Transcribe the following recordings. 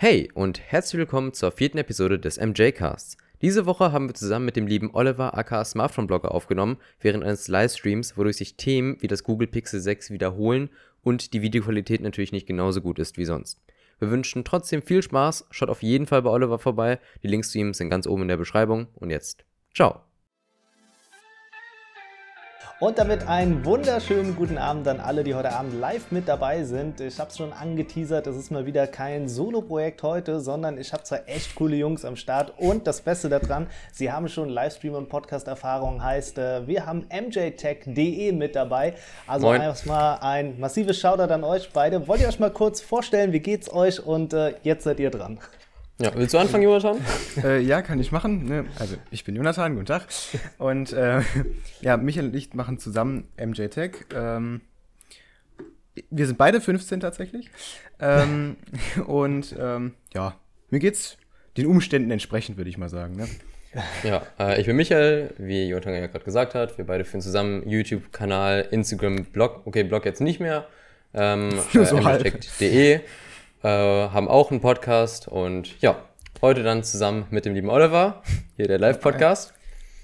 Hey und herzlich willkommen zur vierten Episode des MJ-Casts. Diese Woche haben wir zusammen mit dem lieben Oliver aka Smartphone-Blogger aufgenommen, während eines Livestreams, wodurch sich Themen wie das Google Pixel 6 wiederholen und die Videoqualität natürlich nicht genauso gut ist wie sonst. Wir wünschen trotzdem viel Spaß, schaut auf jeden Fall bei Oliver vorbei, die Links zu ihm sind ganz oben in der Beschreibung und jetzt, ciao! Und damit einen wunderschönen guten Abend an alle, die heute Abend live mit dabei sind. Ich habe es schon angeteasert, es ist mal wieder kein Solo-Projekt heute, sondern ich habe zwar echt coole Jungs am Start und das Beste daran, sie haben schon Livestream- und Podcast-Erfahrung, heißt, äh, wir haben mjtech.de mit dabei. Also Moin. erstmal ein massives Shoutout an euch beide. Wollt ihr euch mal kurz vorstellen, wie geht's euch und äh, jetzt seid ihr dran. Ja, willst du anfangen, Jonathan? äh, ja, kann ich machen. Ne? Also, ich bin Jonathan, guten Tag. Und äh, ja, Michael und ich machen zusammen MJ Tech. Ähm, wir sind beide 15 tatsächlich. Ähm, und ähm, ja, mir geht's den Umständen entsprechend, würde ich mal sagen. Ne? Ja, äh, ich bin Michael, wie Jonathan ja gerade gesagt hat. Wir beide führen zusammen YouTube-Kanal, Instagram, Blog. Okay, Blog jetzt nicht mehr. Ähm, Nur so äh, mjtech.de äh, haben auch einen Podcast und ja, heute dann zusammen mit dem lieben Oliver, hier der Live-Podcast.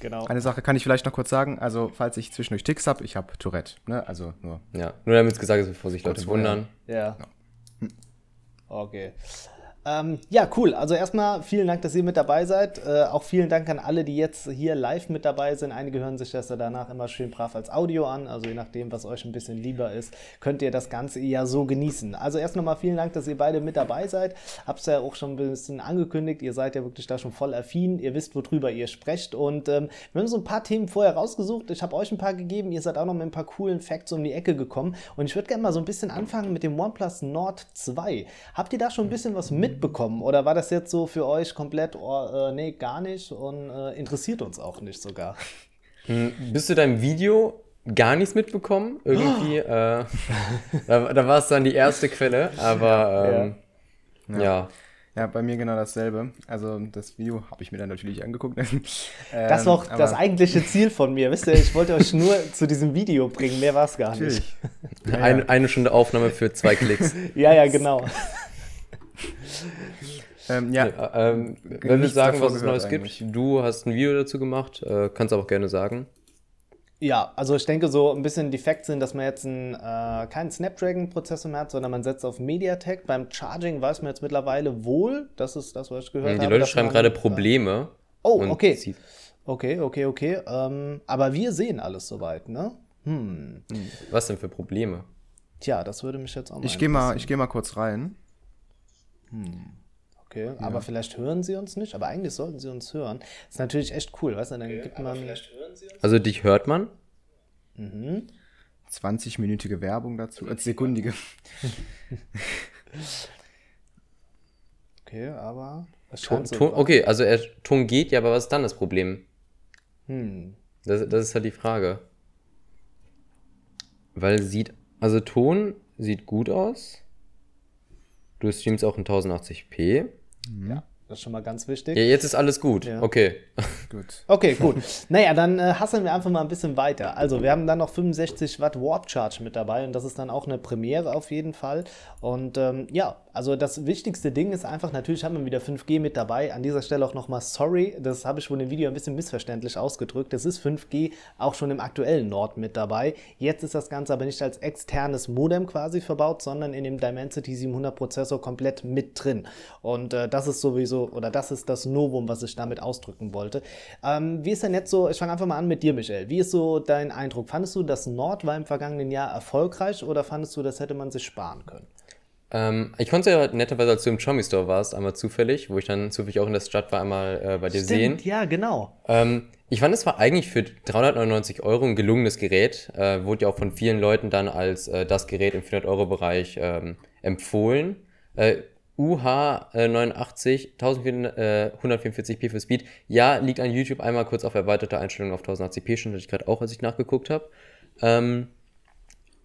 Genau. Eine Sache kann ich vielleicht noch kurz sagen, also falls ich zwischendurch Ticks habe, ich habe Tourette, ne? also nur. Ja, nur damit es gesagt ist, bevor sich Leute wundern. Ja. ja. Okay. Ähm, ja, cool. Also erstmal vielen Dank, dass ihr mit dabei seid. Äh, auch vielen Dank an alle, die jetzt hier live mit dabei sind. Einige hören sich das ja danach immer schön brav als Audio an. Also je nachdem, was euch ein bisschen lieber ist, könnt ihr das Ganze ja so genießen. Also erst nochmal vielen Dank, dass ihr beide mit dabei seid. Hab's ja auch schon ein bisschen angekündigt. Ihr seid ja wirklich da schon voll affin. Ihr wisst, worüber ihr sprecht. Und ähm, wir haben so ein paar Themen vorher rausgesucht. Ich habe euch ein paar gegeben. Ihr seid auch noch mit ein paar coolen Facts um die Ecke gekommen. Und ich würde gerne mal so ein bisschen anfangen mit dem OnePlus Nord 2. Habt ihr da schon ein bisschen was mit mitbekommen? Oder war das jetzt so für euch komplett, oh, äh, nee, gar nicht und äh, interessiert uns auch nicht sogar? Hm, bist du deinem Video gar nichts mitbekommen? Irgendwie, oh. äh, da, da war es dann die erste Quelle, aber ähm, ja. ja. ja. bei mir genau dasselbe. Also das Video habe ich mir dann natürlich angeguckt. ähm, das war auch das eigentliche Ziel von mir. Wisst ihr, ich wollte euch nur zu diesem Video bringen, mehr war es gar nicht. Ja, eine, eine Stunde Aufnahme für zwei Klicks. ja, ja, genau. ähm, ja. ja ähm, wenn wir sagen, was es Neues eigentlich. gibt, du hast ein Video dazu gemacht, äh, kannst aber auch gerne sagen. Ja, also ich denke, so ein bisschen defekt sind, dass man jetzt einen, äh, keinen Snapdragon-Prozessor mehr hat, sondern man setzt auf MediaTek. Beim Charging weiß man jetzt mittlerweile wohl, das ist das, was ich gehört die habe. Die Leute schreiben gerade Probleme. Oh, okay. Okay, okay, okay. Ähm, aber wir sehen alles soweit, ne? Hm. Was denn für Probleme? Tja, das würde mich jetzt auch mal Ich gehe mal, geh mal kurz rein. Hm. Okay, ja. aber vielleicht hören sie uns nicht, aber eigentlich sollten sie uns hören. Das ist natürlich echt cool, weißt du? Dann okay, gibt man. Also dich hört man? Mhm. 20-minütige Werbung dazu, als sekundige. okay, aber. Ton, Ton, okay, also er, Ton geht, ja, aber was ist dann das Problem? Hm. Das, das ist halt die Frage. Weil sieht, also Ton sieht gut aus. Du streamst auch in 1080p. Mhm. Ja. Das ist schon mal ganz wichtig. Ja, jetzt ist alles gut. Ja. Okay. gut. Okay, gut. naja, dann äh, hasseln wir einfach mal ein bisschen weiter. Also, wir haben dann noch 65 Watt Warp Charge mit dabei und das ist dann auch eine Premiere auf jeden Fall. Und ähm, ja, also das wichtigste Ding ist einfach, natürlich haben wir wieder 5G mit dabei. An dieser Stelle auch nochmal sorry, das habe ich wohl im Video ein bisschen missverständlich ausgedrückt. Das ist 5G auch schon im aktuellen Nord mit dabei. Jetzt ist das Ganze aber nicht als externes Modem quasi verbaut, sondern in dem Dimensity 700 Prozessor komplett mit drin. Und äh, das ist sowieso, oder das ist das Novum, was ich damit ausdrücken wollte. Ähm, wie ist denn jetzt so, ich fange einfach mal an mit dir, Michel. Wie ist so dein Eindruck? Fandest du, das Nord war im vergangenen Jahr erfolgreich oder fandest du, das hätte man sich sparen können? Ähm, ich konnte ja netterweise, als du im Xiaomi Store warst, einmal zufällig, wo ich dann zufällig auch in der Stadt war, einmal äh, bei dir Stimmt, sehen. ja, genau. Ähm, ich fand, es war eigentlich für 399 Euro ein gelungenes Gerät. Äh, wurde ja auch von vielen Leuten dann als äh, das Gerät im 400-Euro-Bereich ähm, empfohlen. Äh, UH89 1144p für Speed. Ja, liegt an YouTube einmal kurz auf erweiterte Einstellungen auf 1080p, schon hatte ich gerade auch, als ich nachgeguckt habe. Ähm,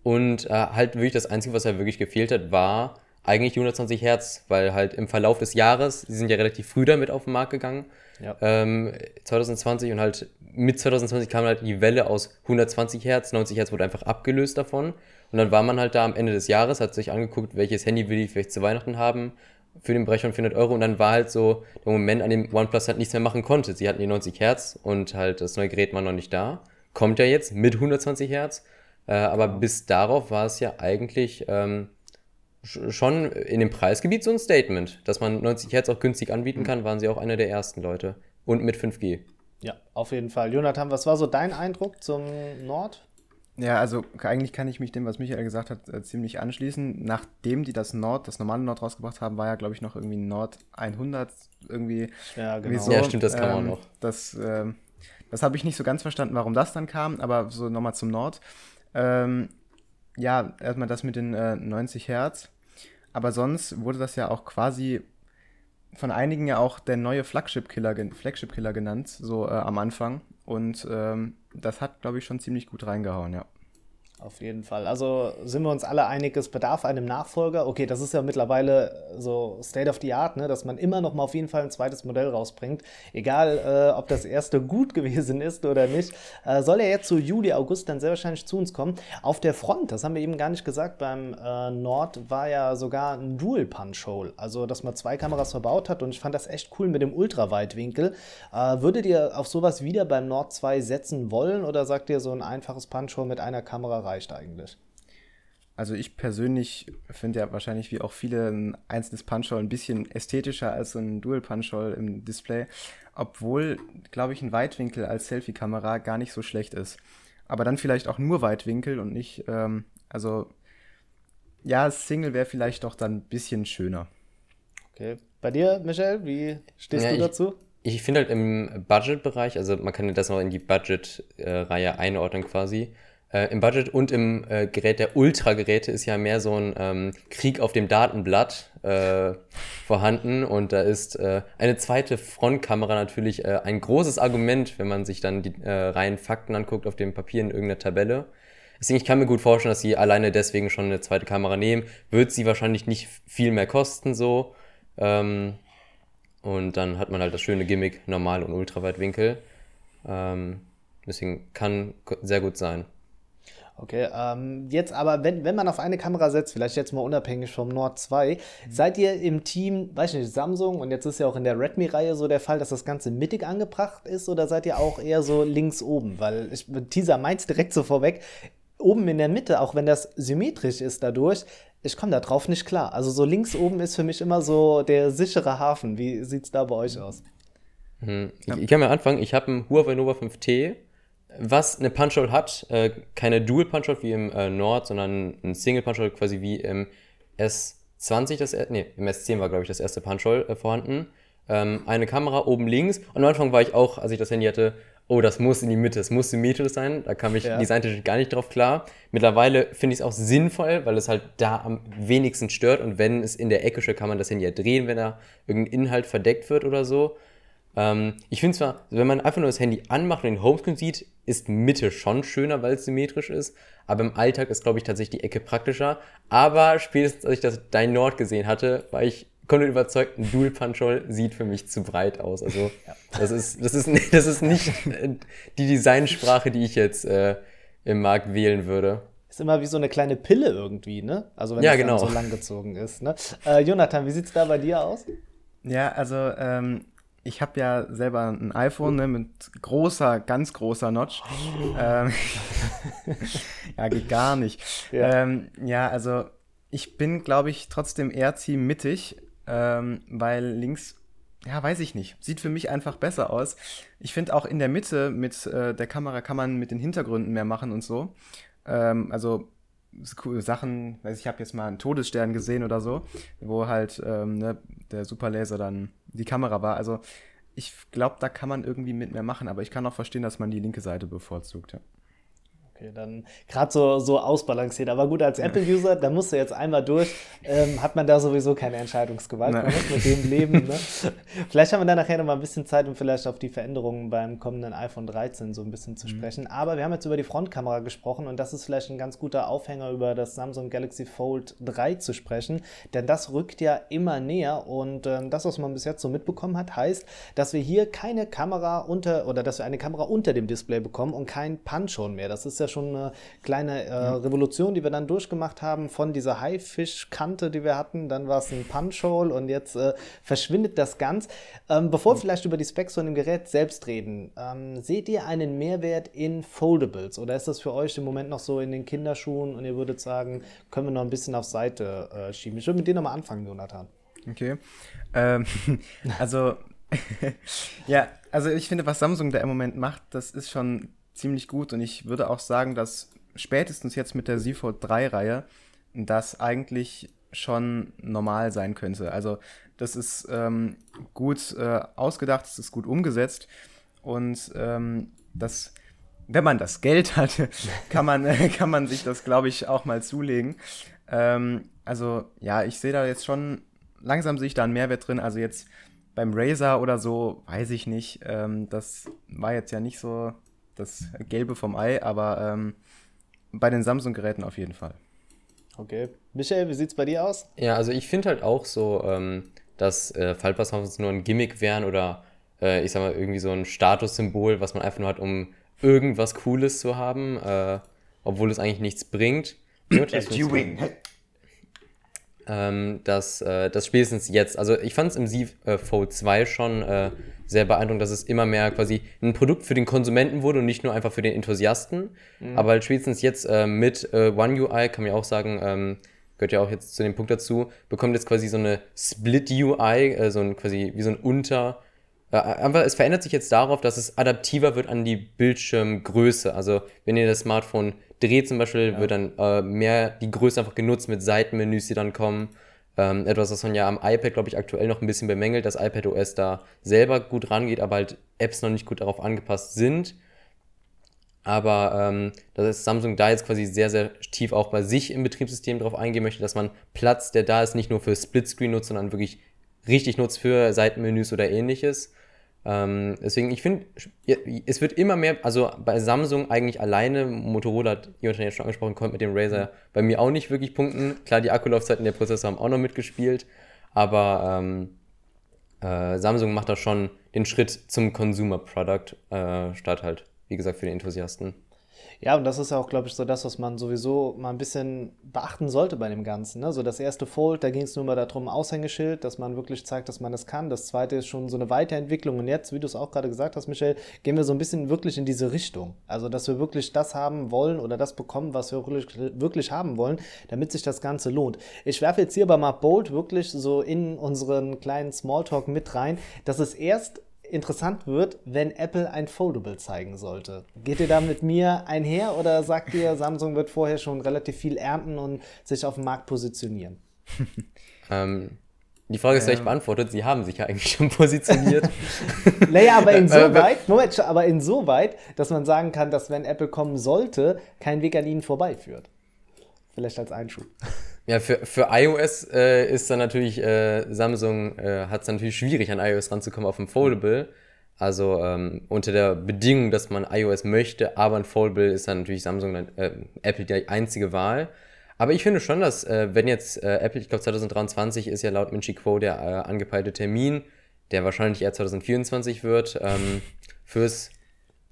und äh, halt wirklich das Einzige, was halt wirklich gefehlt hat, war eigentlich die 120 Hertz, weil halt im Verlauf des Jahres, die sind ja relativ früh damit auf den Markt gegangen, ja. ähm, 2020 und halt mit 2020 kam halt die Welle aus 120 Hertz, 90 Hertz wurde einfach abgelöst davon und dann war man halt da am Ende des Jahres, hat sich angeguckt, welches Handy will ich vielleicht zu Weihnachten haben, für den Bereich von 400 Euro und dann war halt so der Moment, an dem OnePlus halt nichts mehr machen konnte. Sie hatten die 90 Hertz und halt das neue Gerät war noch nicht da. Kommt ja jetzt mit 120 Hertz, äh, aber bis darauf war es ja eigentlich ähm, schon in dem Preisgebiet so ein Statement. Dass man 90 Hertz auch günstig anbieten kann, waren sie auch einer der ersten Leute. Und mit 5G. Ja, auf jeden Fall. Jonathan, was war so dein Eindruck zum Nord? Ja, also eigentlich kann ich mich dem, was Michael gesagt hat, äh, ziemlich anschließen. Nachdem die das Nord, das normale Nord rausgebracht haben, war ja, glaube ich, noch irgendwie Nord 100 irgendwie. Ja, genau. So. Ja, stimmt, das kann man ähm, noch. Das, äh, das habe ich nicht so ganz verstanden, warum das dann kam, aber so nochmal zum Nord. Ähm, ja, erstmal das mit den äh, 90 Hertz. Aber sonst wurde das ja auch quasi von einigen ja auch der neue Flagship-Killer Flagship -Killer genannt, so äh, am Anfang. Und ähm, das hat, glaube ich, schon ziemlich gut reingehauen, ja. Auf jeden Fall. Also sind wir uns alle einig, es bedarf einem Nachfolger. Okay, das ist ja mittlerweile so State of the Art, ne? dass man immer noch mal auf jeden Fall ein zweites Modell rausbringt. Egal, äh, ob das erste gut gewesen ist oder nicht. Äh, soll er jetzt so Juli, August dann sehr wahrscheinlich zu uns kommen. Auf der Front, das haben wir eben gar nicht gesagt, beim äh, Nord war ja sogar ein Dual-Punch-Hole. Also, dass man zwei Kameras verbaut hat und ich fand das echt cool mit dem Ultraweitwinkel. Äh, würdet ihr auf sowas wieder beim Nord 2 setzen wollen oder sagt ihr so ein einfaches Punch-Hole mit einer Kamera reicht eigentlich. Also ich persönlich finde ja wahrscheinlich wie auch viele ein einzelnes Punch-Hole ein bisschen ästhetischer als so ein Dual-Punch-Hole im Display, obwohl, glaube ich, ein Weitwinkel als Selfie-Kamera gar nicht so schlecht ist. Aber dann vielleicht auch nur Weitwinkel und nicht, ähm, also ja, Single wäre vielleicht doch dann ein bisschen schöner. Okay. Bei dir, Michel, wie stehst ja, du dazu? Ich, ich finde halt im Budget-Bereich, also man kann das noch in die Budget-Reihe einordnen quasi, äh, Im Budget und im äh, Gerät der Ultra-Geräte ist ja mehr so ein ähm, Krieg auf dem Datenblatt äh, vorhanden und da ist äh, eine zweite Frontkamera natürlich äh, ein großes Argument, wenn man sich dann die äh, reinen Fakten anguckt auf dem Papier in irgendeiner Tabelle. Deswegen, ich kann mir gut vorstellen, dass sie alleine deswegen schon eine zweite Kamera nehmen. Wird sie wahrscheinlich nicht viel mehr kosten so. Ähm, und dann hat man halt das schöne Gimmick Normal- und Ultraweitwinkel. Ähm, deswegen kann sehr gut sein. Okay, ähm, jetzt aber, wenn, wenn man auf eine Kamera setzt, vielleicht jetzt mal unabhängig vom Nord 2, mhm. seid ihr im Team, weiß ich nicht, Samsung und jetzt ist ja auch in der Redmi-Reihe so der Fall, dass das Ganze mittig angebracht ist oder seid ihr auch eher so links oben? Weil ich Teaser meint's direkt so vorweg, oben in der Mitte, auch wenn das symmetrisch ist dadurch, ich komme da drauf nicht klar. Also so links oben ist für mich immer so der sichere Hafen. Wie sieht's da bei euch aus? Hm. Ich, ich kann mal anfangen, ich habe einen Huawei Nova 5T was eine Punch-Hole hat, äh, keine Dual-Punch-Hole wie im äh, Nord, sondern ein Single-Punch-Hole quasi wie im S20, das, nee, im S10 war, glaube ich, das erste Punch-Hole äh, vorhanden. Ähm, eine Kamera oben links. Und am Anfang war ich auch, als ich das Handy hatte, oh, das muss in die Mitte, das muss symmetrisch sein. Da kam ich ja. designtechnisch gar nicht drauf klar. Mittlerweile finde ich es auch sinnvoll, weil es halt da am wenigsten stört. Und wenn es in der Ecke steht, kann man das Handy ja drehen, wenn da irgendein Inhalt verdeckt wird oder so. Ähm, ich finde zwar, wenn man einfach nur das Handy anmacht und den Homescreen sieht, ist Mitte schon schöner, weil es symmetrisch ist. Aber im Alltag ist, glaube ich, tatsächlich die Ecke praktischer. Aber spätestens, als ich das Dein Nord gesehen hatte, war ich komplett überzeugt, ein Dual Punch Hole sieht für mich zu breit aus. Also ja. das, ist, das, ist, das ist nicht die Designsprache, die ich jetzt äh, im Markt wählen würde. Ist immer wie so eine kleine Pille irgendwie, ne? Also wenn ja, es genau. so lang gezogen ist. Ne? Äh, Jonathan, wie sieht es da bei dir aus? Ja, also ähm, ich habe ja selber ein iPhone ne, mit großer, ganz großer Notch. ähm, ja, geht gar nicht. Ja, ähm, ja also ich bin, glaube ich, trotzdem eher ziemlich mittig, ähm, weil links, ja, weiß ich nicht, sieht für mich einfach besser aus. Ich finde auch in der Mitte mit äh, der Kamera kann man mit den Hintergründen mehr machen und so. Ähm, also Sachen, weiß ich, habe jetzt mal einen Todesstern gesehen oder so, wo halt ähm, ne, der Superlaser dann die Kamera war. Also ich glaube, da kann man irgendwie mit mehr machen, aber ich kann auch verstehen, dass man die linke Seite bevorzugt. Ja. Okay, dann gerade so, so ausbalanciert. Aber gut, als Apple-User, da musst du jetzt einmal durch, ähm, hat man da sowieso keine Entscheidungsgewalt. Man muss mit dem leben. Ne? vielleicht haben wir da nachher noch mal ein bisschen Zeit, um vielleicht auf die Veränderungen beim kommenden iPhone 13 so ein bisschen zu mhm. sprechen. Aber wir haben jetzt über die Frontkamera gesprochen und das ist vielleicht ein ganz guter Aufhänger, über das Samsung Galaxy Fold 3 zu sprechen. Denn das rückt ja immer näher und ähm, das, was man bis jetzt so mitbekommen hat, heißt, dass wir hier keine Kamera unter oder dass wir eine Kamera unter dem Display bekommen und kein Punch-Hole mehr. Das ist ja schon eine kleine äh, Revolution, die wir dann durchgemacht haben von dieser Haifischkante, die wir hatten. Dann war es ein Punch-Hole und jetzt äh, verschwindet das ganz. Ähm, bevor wir vielleicht über die Specs von dem Gerät selbst reden, ähm, seht ihr einen Mehrwert in Foldables oder ist das für euch im Moment noch so in den Kinderschuhen und ihr würdet sagen, können wir noch ein bisschen auf Seite äh, schieben? Ich würde mit dir nochmal anfangen, Jonathan. Okay. Ähm, also, ja, also ich finde, was Samsung da im Moment macht, das ist schon ziemlich gut und ich würde auch sagen, dass spätestens jetzt mit der Z Fold 3-Reihe das eigentlich schon normal sein könnte. Also das ist ähm, gut äh, ausgedacht, es ist gut umgesetzt und ähm, das, wenn man das Geld hat, kann man, kann man sich das, glaube ich, auch mal zulegen. Ähm, also ja, ich sehe da jetzt schon, langsam sehe ich da einen Mehrwert drin. Also jetzt beim Razer oder so, weiß ich nicht. Ähm, das war jetzt ja nicht so das Gelbe vom Ei, aber ähm, bei den Samsung-Geräten auf jeden Fall. Okay. Michael, wie sieht es bei dir aus? Ja, also ich finde halt auch so, ähm, dass äh, Faltpasshoffens nur ein Gimmick wären oder äh, ich sag mal irgendwie so ein Statussymbol, was man einfach nur hat, um irgendwas Cooles zu haben, äh, obwohl es eigentlich nichts bringt. ähm, dass äh, das spätestens jetzt, also ich fand es im Z äh, Fold 2 schon äh, sehr beeindruckend, dass es immer mehr quasi ein Produkt für den Konsumenten wurde und nicht nur einfach für den Enthusiasten. Mhm. Aber halt spätestens jetzt äh, mit äh, One UI kann man ja auch sagen, ähm, gehört ja auch jetzt zu dem Punkt dazu, bekommt jetzt quasi so eine Split UI, äh, so ein quasi wie so ein Unter. Äh, einfach, es verändert sich jetzt darauf, dass es adaptiver wird an die Bildschirmgröße. Also wenn ihr das Smartphone dreht zum Beispiel, ja. wird dann äh, mehr die Größe einfach genutzt mit Seitenmenüs, die dann kommen. Ähm, etwas, was man ja am iPad, glaube ich, aktuell noch ein bisschen bemängelt, dass iPad OS da selber gut rangeht, aber halt Apps noch nicht gut darauf angepasst sind. Aber ähm, dass Samsung da jetzt quasi sehr, sehr tief auch bei sich im Betriebssystem drauf eingehen möchte, dass man Platz, der da ist, nicht nur für Splitscreen nutzt, sondern wirklich richtig nutzt für Seitenmenüs oder ähnliches. Ähm, deswegen, ich finde, es wird immer mehr, also bei Samsung eigentlich alleine, Motorola hat Jonathan jetzt schon angesprochen, konnte mit dem Razer bei mir auch nicht wirklich punkten. Klar, die Akkulaufzeiten der Prozessor haben auch noch mitgespielt, aber ähm, äh, Samsung macht da schon den Schritt zum Consumer Product, äh, statt halt, wie gesagt, für die Enthusiasten. Ja, und das ist ja auch, glaube ich, so das, was man sowieso mal ein bisschen beachten sollte bei dem Ganzen. Ne? So das erste Fold, da ging es nur mal darum, Aushängeschild, dass man wirklich zeigt, dass man das kann. Das zweite ist schon so eine Weiterentwicklung. Und jetzt, wie du es auch gerade gesagt hast, Michel, gehen wir so ein bisschen wirklich in diese Richtung. Also, dass wir wirklich das haben wollen oder das bekommen, was wir wirklich, wirklich haben wollen, damit sich das Ganze lohnt. Ich werfe jetzt hier bei Mark Bolt wirklich so in unseren kleinen Smalltalk mit rein, dass es erst interessant wird, wenn Apple ein Foldable zeigen sollte. Geht ihr da mit mir einher oder sagt ihr, Samsung wird vorher schon relativ viel ernten und sich auf dem Markt positionieren? ähm, die Frage ist gleich ähm. beantwortet. Sie haben sich ja eigentlich schon positioniert. naja, aber insoweit, Moment, aber insoweit, dass man sagen kann, dass wenn Apple kommen sollte, kein Weg an ihnen vorbeiführt. Vielleicht als Einschub. Ja, für, für iOS äh, ist dann natürlich, äh, Samsung äh, hat es natürlich schwierig, an iOS ranzukommen auf dem Foldable. Also ähm, unter der Bedingung, dass man iOS möchte, aber ein Foldable ist dann natürlich Samsung, äh, Apple die einzige Wahl. Aber ich finde schon, dass äh, wenn jetzt äh, Apple, ich glaube 2023 ist ja laut Minchi Quo der äh, angepeilte Termin, der wahrscheinlich eher 2024 wird, ähm, fürs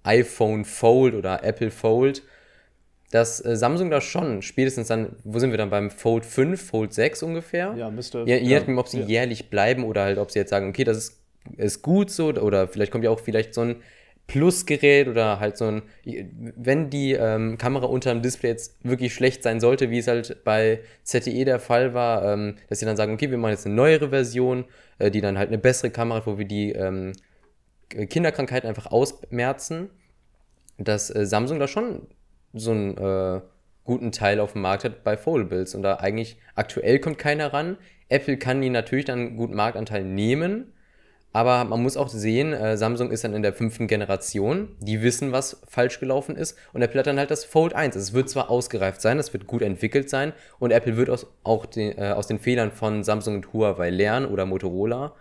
iPhone Fold oder Apple Fold, dass äh, Samsung da schon spätestens dann, wo sind wir dann beim Fold 5, Fold 6 ungefähr? Ja, müsste. Je, je nachdem, ob sie ja. jährlich bleiben oder halt, ob sie jetzt sagen, okay, das ist, ist gut so oder vielleicht kommt ja auch vielleicht so ein Plusgerät oder halt so ein, wenn die ähm, Kamera unter dem Display jetzt wirklich schlecht sein sollte, wie es halt bei ZTE der Fall war, ähm, dass sie dann sagen, okay, wir machen jetzt eine neuere Version, äh, die dann halt eine bessere Kamera hat, wo wir die ähm, Kinderkrankheiten einfach ausmerzen, dass äh, Samsung da schon so einen äh, guten Teil auf dem Markt hat bei Foldables. Und da eigentlich aktuell kommt keiner ran. Apple kann die natürlich dann einen guten Marktanteil nehmen. Aber man muss auch sehen, äh, Samsung ist dann in der fünften Generation. Die wissen, was falsch gelaufen ist. Und Apple hat dann halt das Fold 1. Es wird zwar ausgereift sein, es wird gut entwickelt sein. Und Apple wird aus, auch den, äh, aus den Fehlern von Samsung und Huawei lernen oder Motorola.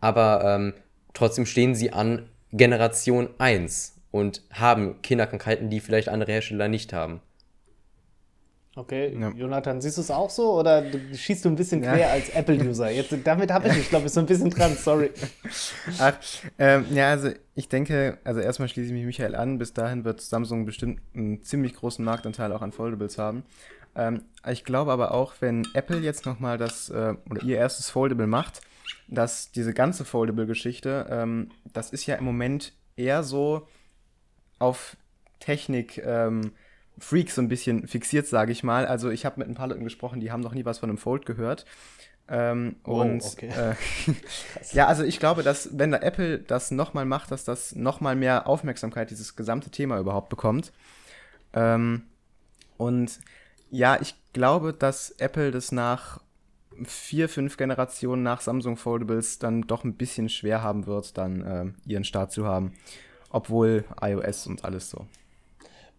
Aber ähm, trotzdem stehen sie an Generation 1 und haben Kinderkrankheiten, die vielleicht andere Hersteller nicht haben. Okay, ja. Jonathan, siehst du es auch so oder schießt du ein bisschen quer ja. als Apple-User? damit habe ich mich, glaube ich, so ein bisschen dran, sorry. Ach, ähm, ja, also ich denke, also erstmal schließe ich mich Michael an, bis dahin wird Samsung bestimmt einen ziemlich großen Marktanteil auch an Foldables haben. Ähm, ich glaube aber auch, wenn Apple jetzt nochmal das, äh, oder ihr erstes Foldable macht, dass diese ganze Foldable-Geschichte, ähm, das ist ja im Moment eher so auf Technik, ähm, Freaks so ein bisschen fixiert, sage ich mal. Also ich habe mit ein paar Leuten gesprochen, die haben noch nie was von einem Fold gehört. Ähm, oh, und okay. äh, ja, also ich glaube, dass wenn da Apple das nochmal macht, dass das nochmal mehr Aufmerksamkeit, dieses gesamte Thema überhaupt bekommt. Ähm, und ja, ich glaube, dass Apple das nach vier, fünf Generationen nach Samsung Foldables dann doch ein bisschen schwer haben wird, dann äh, ihren Start zu haben. Obwohl iOS und alles so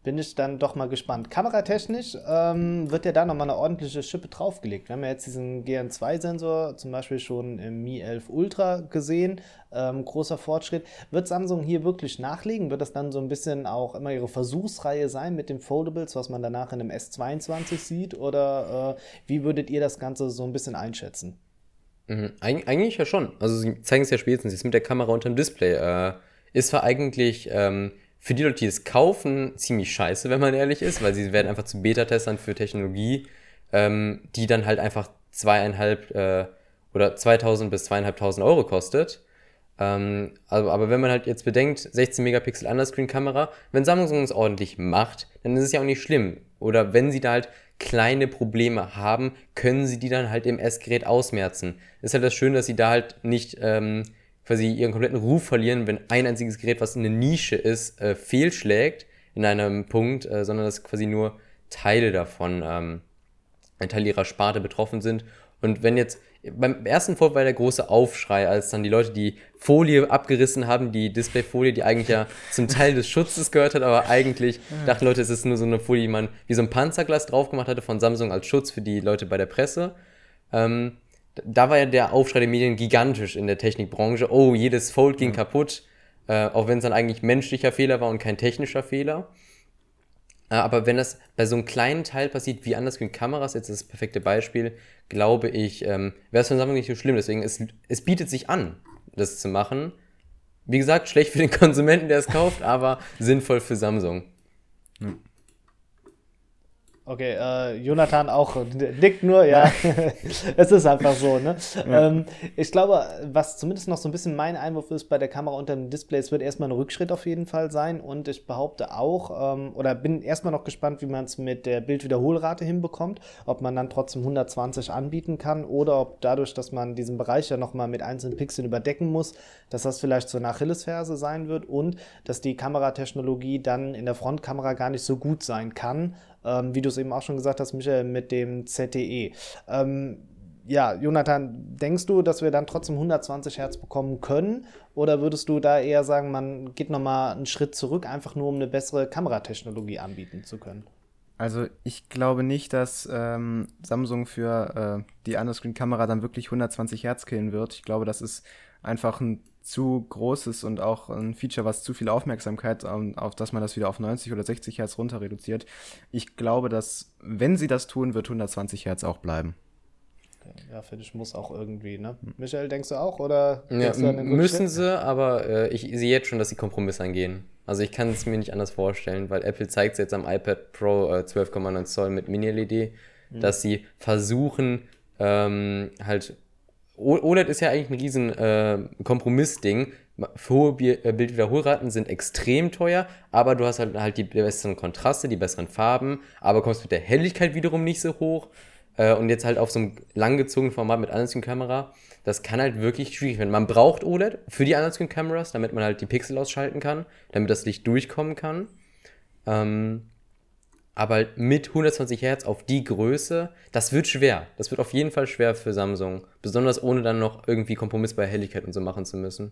bin ich dann doch mal gespannt. Kameratechnisch ähm, wird ja da nochmal eine ordentliche Schippe draufgelegt. Wir haben ja jetzt diesen GN2-Sensor zum Beispiel schon im Mi 11 Ultra gesehen. Ähm, großer Fortschritt. Wird Samsung hier wirklich nachlegen? Wird das dann so ein bisschen auch immer ihre Versuchsreihe sein mit den Foldables, was man danach in einem S22 sieht? Oder äh, wie würdet ihr das Ganze so ein bisschen einschätzen? Mhm, Eig eigentlich ja schon. Also sie zeigen es ja spätestens jetzt mit der Kamera unter dem Display. Äh, ist zwar eigentlich ähm, für die Leute, die es kaufen, ziemlich scheiße, wenn man ehrlich ist, weil sie werden einfach zu Beta-Testern für Technologie, ähm, die dann halt einfach zweieinhalb äh, oder 2000 bis zweieinhalbtausend Euro kostet. Ähm, also, aber wenn man halt jetzt bedenkt, 16 Megapixel Underscreen-Kamera, wenn Samsung es ordentlich macht, dann ist es ja auch nicht schlimm. Oder wenn sie da halt kleine Probleme haben, können sie die dann halt im S-Gerät ausmerzen. Ist halt das Schöne, dass sie da halt nicht ähm, quasi ihren kompletten Ruf verlieren, wenn ein einziges Gerät, was eine Nische ist, äh, fehlschlägt in einem Punkt, äh, sondern dass quasi nur Teile davon, ähm, ein Teil ihrer Sparte betroffen sind. Und wenn jetzt, beim ersten Fall war der große Aufschrei, als dann die Leute die Folie abgerissen haben, die Displayfolie, die eigentlich ja zum Teil des Schutzes gehört hat, aber eigentlich dachten Leute, es ist nur so eine Folie, die man wie so ein Panzerglas drauf gemacht hatte von Samsung als Schutz für die Leute bei der Presse. Ähm, da war ja der Aufschrei der Medien gigantisch in der Technikbranche. Oh, jedes Fold ging ja. kaputt, äh, auch wenn es dann eigentlich menschlicher Fehler war und kein technischer Fehler. Äh, aber wenn das bei so einem kleinen Teil passiert, wie anders mit Kameras, jetzt ist das perfekte Beispiel, glaube ich, ähm, wäre es von Samsung nicht so schlimm. Deswegen, es, es bietet sich an, das zu machen. Wie gesagt, schlecht für den Konsumenten, der es kauft, aber sinnvoll für Samsung. Okay, äh, Jonathan auch nickt nur, ja. es ist einfach so, ne? Ja. Ähm, ich glaube, was zumindest noch so ein bisschen mein Einwurf ist bei der Kamera unter dem Display, es wird erstmal ein Rückschritt auf jeden Fall sein und ich behaupte auch, ähm, oder bin erstmal noch gespannt, wie man es mit der Bildwiederholrate hinbekommt, ob man dann trotzdem 120 anbieten kann oder ob dadurch, dass man diesen Bereich ja nochmal mit einzelnen Pixeln überdecken muss, dass das vielleicht so eine Achillesferse sein wird und dass die Kameratechnologie dann in der Frontkamera gar nicht so gut sein kann, ähm, wie du es eben auch schon gesagt hast, Michael, mit dem ZTE. Ähm, ja, Jonathan, denkst du, dass wir dann trotzdem 120 Hertz bekommen können? Oder würdest du da eher sagen, man geht nochmal einen Schritt zurück, einfach nur um eine bessere Kameratechnologie anbieten zu können? Also ich glaube nicht, dass ähm, Samsung für äh, die Underscreen-Kamera dann wirklich 120 Hertz killen wird. Ich glaube, das ist einfach ein zu großes und auch ein Feature, was zu viel Aufmerksamkeit, auf dass man das wieder auf 90 oder 60 Hertz runter reduziert. Ich glaube, dass, wenn sie das tun, wird 120 Hertz auch bleiben. Ja, finde ich, muss auch irgendwie, ne? Michael, denkst du auch? Oder ja, müssen sie, aber äh, ich sehe jetzt schon, dass sie Kompromisse angehen. Also ich kann es mir nicht anders vorstellen, weil Apple zeigt es jetzt am iPad Pro äh, 12,9 Zoll mit Mini-LED, mhm. dass sie versuchen, ähm, halt OLED ist ja eigentlich ein riesen äh, Kompromissding. Hohe äh, Bildwiederholraten sind extrem teuer, aber du hast halt, halt die besseren Kontraste, die besseren Farben, aber kommst mit der Helligkeit wiederum nicht so hoch. Äh, und jetzt halt auf so einem langgezogenen Format mit Underscreen-Kamera, das kann halt wirklich schwierig werden. Man braucht OLED für die Underscreen-Kameras, damit man halt die Pixel ausschalten kann, damit das Licht durchkommen kann. Ähm, aber mit 120 Hertz auf die Größe, das wird schwer. Das wird auf jeden Fall schwer für Samsung. Besonders ohne dann noch irgendwie Kompromiss bei Helligkeit und so machen zu müssen.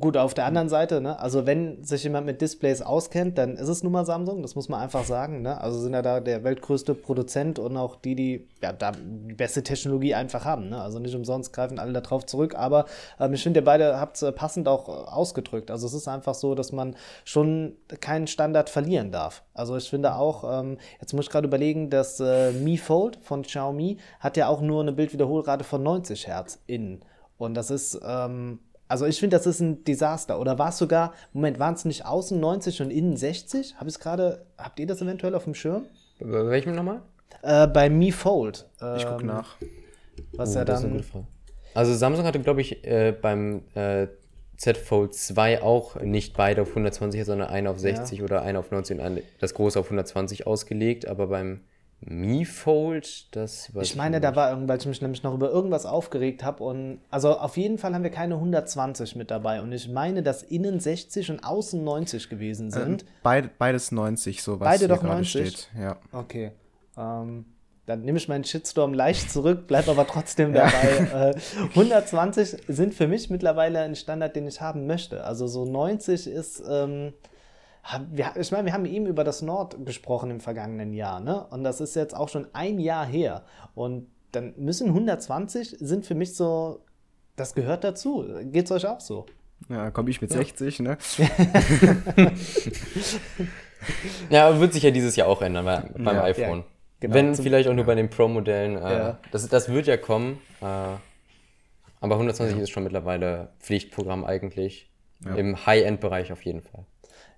Gut, auf der anderen Seite, ne, also wenn sich jemand mit Displays auskennt, dann ist es nun mal Samsung, das muss man einfach sagen. Ne? Also sind ja da der weltgrößte Produzent und auch die, die ja, da die beste Technologie einfach haben. Ne? Also nicht umsonst greifen alle darauf zurück, aber ähm, ich finde, ihr beide habt es passend auch ausgedrückt. Also es ist einfach so, dass man schon keinen Standard verlieren darf. Also ich finde auch, ähm, jetzt muss ich gerade überlegen, dass äh, Mi Fold von Xiaomi hat ja auch nur eine Bildwiederholrate von 90 Hertz innen. Und das ist, ähm, also ich finde, das ist ein Desaster. Oder war es sogar, Moment, waren es nicht außen 90 und innen 60? Hab gerade, habt ihr das eventuell auf dem Schirm? Bei welchem nochmal? Äh, bei Mi Fold. Ähm, Ich guck nach. Was Oh, ja das ist eine dann. gute Frage. Also Samsung hatte, glaube ich, äh, beim äh, Z Fold 2 auch nicht beide auf 120, sondern einen auf 60 oder einen auf 90 und einen, das große auf 120 ausgelegt, aber beim Mi Fold, das Ich meine, da war irgendwann, weil ich mich nämlich noch über irgendwas aufgeregt habe. Und also auf jeden Fall haben wir keine 120 mit dabei. Und ich meine, dass innen 60 und außen 90 gewesen sind. Beid, beides 90, so was Beide doch gerade 90? steht. Ja. Okay. Ähm, dann nehme ich meinen Shitstorm leicht zurück, bleib aber trotzdem dabei. Äh, 120 sind für mich mittlerweile ein Standard, den ich haben möchte. Also so 90 ist. Ähm, wir, ich meine, wir haben eben über das Nord gesprochen im vergangenen Jahr, ne? Und das ist jetzt auch schon ein Jahr her. Und dann müssen 120 sind für mich so, das gehört dazu. Geht's euch auch so? Ja, komme ich mit 60, ne? Ja, wird sich ja dieses Jahr auch ändern bei, beim Ja. iPhone. Ja, genau. Wenn Zum- vielleicht auch nur bei den Pro-Modellen. Äh, Ja. das, das wird ja kommen. Äh, aber 120 ist schon mittlerweile Pflichtprogramm eigentlich. Im High-End-Bereich auf jeden Fall.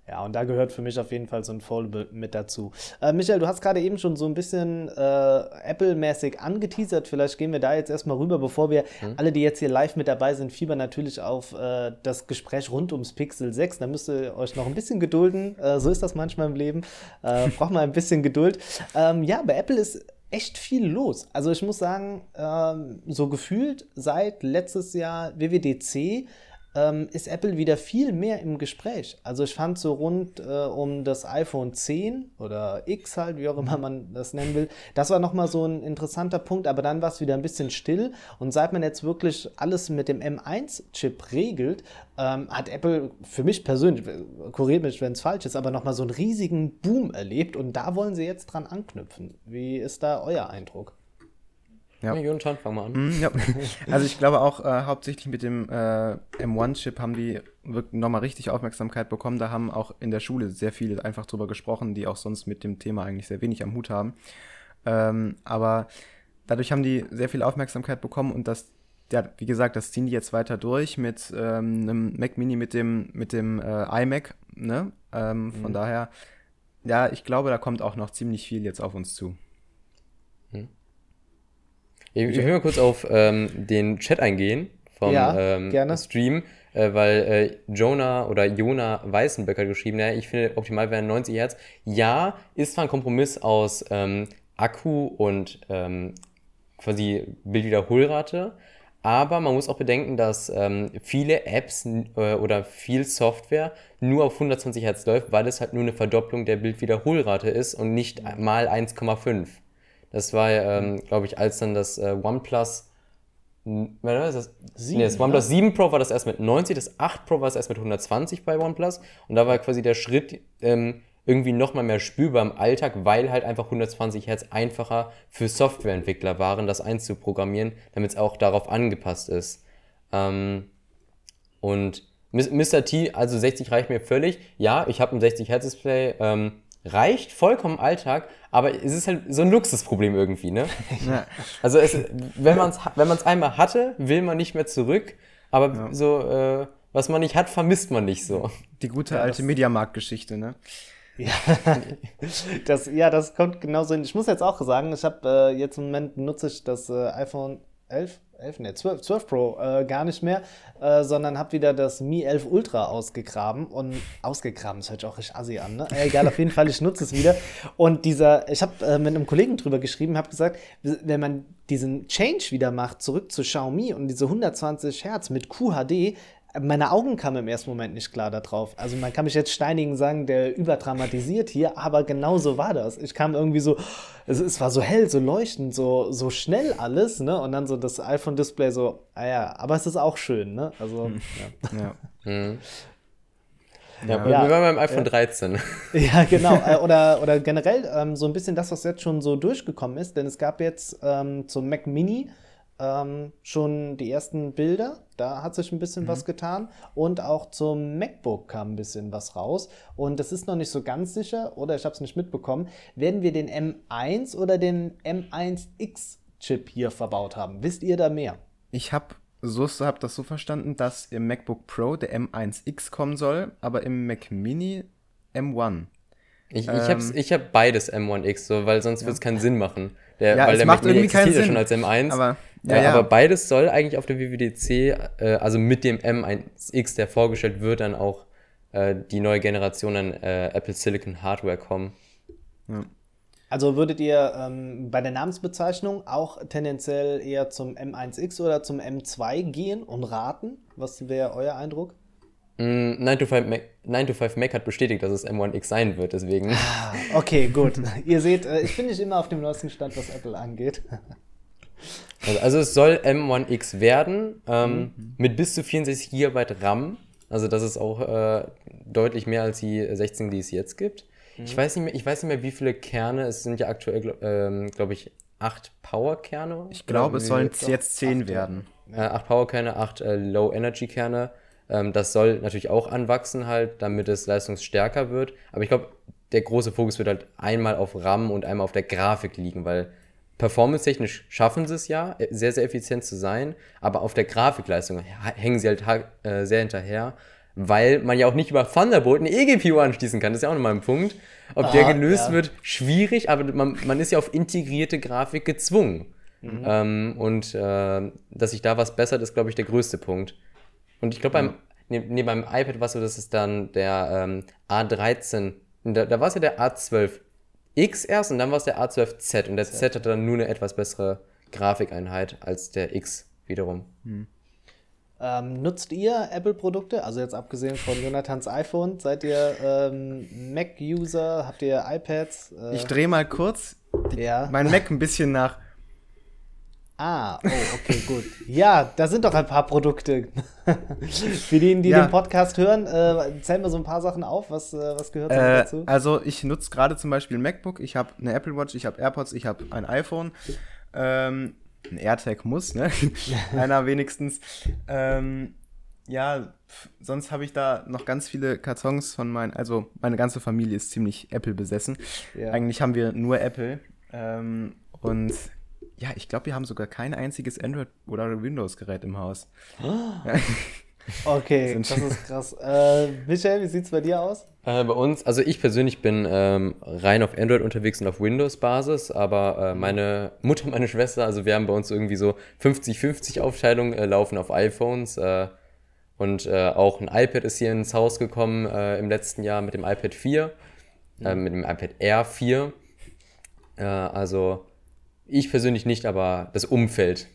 Ja, und da gehört für mich auf jeden Fall so ein Foldable mit dazu. Äh, Michael, du hast gerade eben schon so ein bisschen äh, Apple-mäßig angeteasert. Vielleicht gehen wir da jetzt erstmal rüber, bevor wir alle, die jetzt hier live mit dabei sind, fiebern natürlich auf äh, das Gespräch rund ums Pixel 6. Da müsst ihr euch noch ein bisschen gedulden. Äh, so ist das manchmal im Leben. Äh, braucht man ein bisschen Geduld. Ähm, ja, bei Apple ist echt viel los. Also ich muss sagen, ähm, so gefühlt seit letztes Jahr WWDC ähm, ist Apple wieder viel mehr im Gespräch. Also ich fand so rund äh, um das iPhone 10 oder X halt, wie auch immer man das nennen will, das war nochmal so ein interessanter Punkt, aber dann war es wieder ein bisschen still und seit man jetzt wirklich alles mit dem M1-Chip regelt, ähm, hat Apple für mich persönlich, korrigiert mich, wenn es falsch ist, aber nochmal so einen riesigen Boom erlebt und da wollen sie jetzt dran anknüpfen. Wie ist da euer Eindruck? Ja. Ja. Jonathan, fang mal an. Hm, ja. Also ich glaube auch äh, hauptsächlich mit dem äh, M1-Chip haben die wirklich nochmal richtig Aufmerksamkeit bekommen. Da haben auch in der Schule sehr viele einfach drüber gesprochen, die auch sonst mit dem Thema eigentlich sehr wenig am Hut haben. Ähm, aber dadurch haben die sehr viel Aufmerksamkeit bekommen und das, ja, wie gesagt, das ziehen die jetzt weiter durch mit ähm, einem Mac Mini mit dem, mit dem äh, iMac. Ne? Ähm, von daher, ja, ich glaube, da kommt auch noch ziemlich viel jetzt auf uns zu. Ich, will mal kurz auf ähm, den Chat eingehen vom Ja, ähm. Stream, äh, weil äh, Jonah oder Jona Weißenbeck hat geschrieben, ja, ich finde optimal wären 90 Hertz. Ja, ist zwar ein Kompromiss aus ähm, Akku und ähm, quasi Bildwiederholrate, aber man muss auch bedenken, dass ähm, viele Apps äh, oder viel Software nur auf 120 Hertz läuft, weil es halt nur eine Verdopplung der Bildwiederholrate ist und nicht mal 1,5. Das war, ähm, glaube ich, als dann das äh, OnePlus. das? Sieben, nee, das OnePlus 7 Pro war das erst mit 90, das 8 Pro war es erst mit 120 bei OnePlus. Und da war quasi der Schritt ähm, irgendwie nochmal mehr spürbar im Alltag, weil halt einfach 120 Hertz einfacher für Softwareentwickler waren, das einzuprogrammieren, damit es auch darauf angepasst ist. Ähm, und Mr. T, also 60 reicht mir völlig. Ja, ich habe ein 60 Hertz Display, ähm, reicht vollkommen Alltag, aber es ist halt so ein Luxusproblem irgendwie, ne? Ja. Also es, wenn man es wenn man's einmal hatte, will man nicht mehr zurück, aber so, äh, was man nicht hat, vermisst man nicht so. Die gute alte Mediamarkt-Geschichte, ne? Ja, das, ja, das kommt genauso hin. Ich muss jetzt auch sagen, ich habe äh, jetzt im Moment nutze ich das äh, iPhone 11, 11, ne, 12, 12 Pro äh, gar nicht mehr, äh, sondern habe wieder das Mi 11 Ultra ausgegraben und ausgegraben, das hört sich auch richtig assi an, ne? Äh, Egal, auf jeden Fall, ich nutze es wieder. Und dieser, ich habe äh, mit einem Kollegen drüber geschrieben, habe gesagt, wenn man diesen Change wieder macht, zurück zu Xiaomi und diese 120 Hertz mit QHD, meine Augen kamen im ersten Moment nicht klar darauf. Also man kann mich jetzt steinigen sagen, der überdramatisiert hier, aber genau so war das. Ich kam irgendwie so, es, es war so hell, so leuchtend, so, so schnell alles, ne? Und dann so das iPhone-Display so, ah ja, aber es ist auch schön, ne? Also, ja. Ja. Mhm. Ja. Ja, Ja. wir waren beim iPhone 13. Ja, genau. Äh, Oder, oder generell ähm, so ein bisschen das, was jetzt schon so durchgekommen ist, denn es gab jetzt ähm, zum Mac Mini ähm, schon die ersten Bilder. Da hat sich ein bisschen was getan. Und auch zum MacBook kam ein bisschen was raus. Und das ist noch nicht so ganz sicher, oder ich habe es nicht mitbekommen. Werden wir den M1 oder den M1X-Chip hier verbaut haben? Wisst ihr da mehr? Ich habe so hab das so verstanden, dass im MacBook Pro der M1X kommen soll, aber im Mac Mini M1. Ich, ich Ähm. habe ich hab beides M1X, so, weil sonst wird es keinen Sinn machen. Der, Ja, weil es der macht Mac Mini irgendwie keinen ja Sinn. schon als M1. Aber- ja, ja, ja. aber beides soll eigentlich auf der WWDC, äh, also mit dem M1X, der vorgestellt wird, dann auch äh, die neue Generation an äh, Apple Silicon Hardware kommen. Also würdet ihr ähm, bei der Namensbezeichnung auch tendenziell eher zum M1X oder zum M2 gehen und raten? Was wäre euer Eindruck? Mm, 9 to 5 Mac, 9 to 5 Mac hat bestätigt, dass es M1X sein wird, deswegen. Ah, Okay, gut. ihr seht, äh, ich bin nicht immer auf dem neuesten Stand, was Apple angeht. Also, also es soll M1X werden, ähm, Mhm. mit bis zu 64 GB RAM. Also das ist auch äh, deutlich mehr als die 16, die es jetzt gibt. Mhm. Ich, weiß nicht mehr, ich weiß nicht mehr, wie viele Kerne, es sind ja aktuell, gl- ähm, glaube ich, acht Power-Kerne. Ich glaube, es sollen doch jetzt 10 acht, werden. Äh, acht Power-Kerne, acht äh, Low-Energy-Kerne. Ähm, das soll natürlich auch anwachsen halt, damit es leistungsstärker wird. Aber ich glaube, der große Fokus wird halt einmal auf RAM und einmal auf der Grafik liegen, weil performance-technisch schaffen sie es ja, sehr, sehr effizient zu sein, aber auf der Grafikleistung hängen sie halt ha- äh, sehr hinterher, weil man ja auch nicht über Thunderbolt eine eGPU anschließen kann. Das ist ja auch nochmal ein Punkt. Ob der Ah, gelöst ja. wird, schwierig, aber man, man ist ja auf integrierte Grafik gezwungen. Ähm, und äh, dass sich da was bessert, ist, glaube ich, der größte Punkt. Und ich glaube, beim, nee, nee, beim iPad war es so, dass es dann der ähm, A13, da, da war es ja der A12X erst und dann war es der A12Z. Und der Z hatte dann nur eine etwas bessere Grafikeinheit als der X wiederum. Ähm, nutzt ihr Apple-Produkte? Also jetzt abgesehen von Jonathans iPhone, seid ihr ähm, Mac-User? Habt ihr iPads? Äh, Ich drehe mal kurz die, Ja. mein Mac ein bisschen nach. Ah, oh, okay, gut. Ja, da sind doch ein paar Produkte. Für diejenigen, die Ja. den Podcast hören, äh, zählen wir so ein paar Sachen auf. Was, äh, was gehört Äh, dazu? also ich nutze gerade zum Beispiel ein MacBook, ich habe eine Apple Watch, ich habe AirPods, ich habe ein iPhone. Ähm, ein AirTag muss, ne? Einer wenigstens. Ähm, ja, pf, sonst habe ich da noch ganz viele Kartons von meinen, also meine ganze Familie ist ziemlich Apple besessen. Ja. Eigentlich haben wir nur Apple. Ähm, und ja, ich glaube, wir haben sogar kein einziges Android- oder Windows-Gerät im Haus. Okay, sind- das ist krass. Äh, Michael, wie sieht's bei dir aus? Äh, bei uns, also ich persönlich bin ähm, rein auf Android unterwegs und auf Windows-Basis, aber äh, meine Mutter, meine Schwester, also wir haben bei uns irgendwie so 50-50 Aufteilung, äh, laufen auf iPhones äh, und äh, auch ein iPad ist hier ins Haus gekommen äh, im letzten Jahr mit dem iPad 4, äh, mit dem iPad Air 4. Äh, also ich persönlich nicht, aber das Umfeld.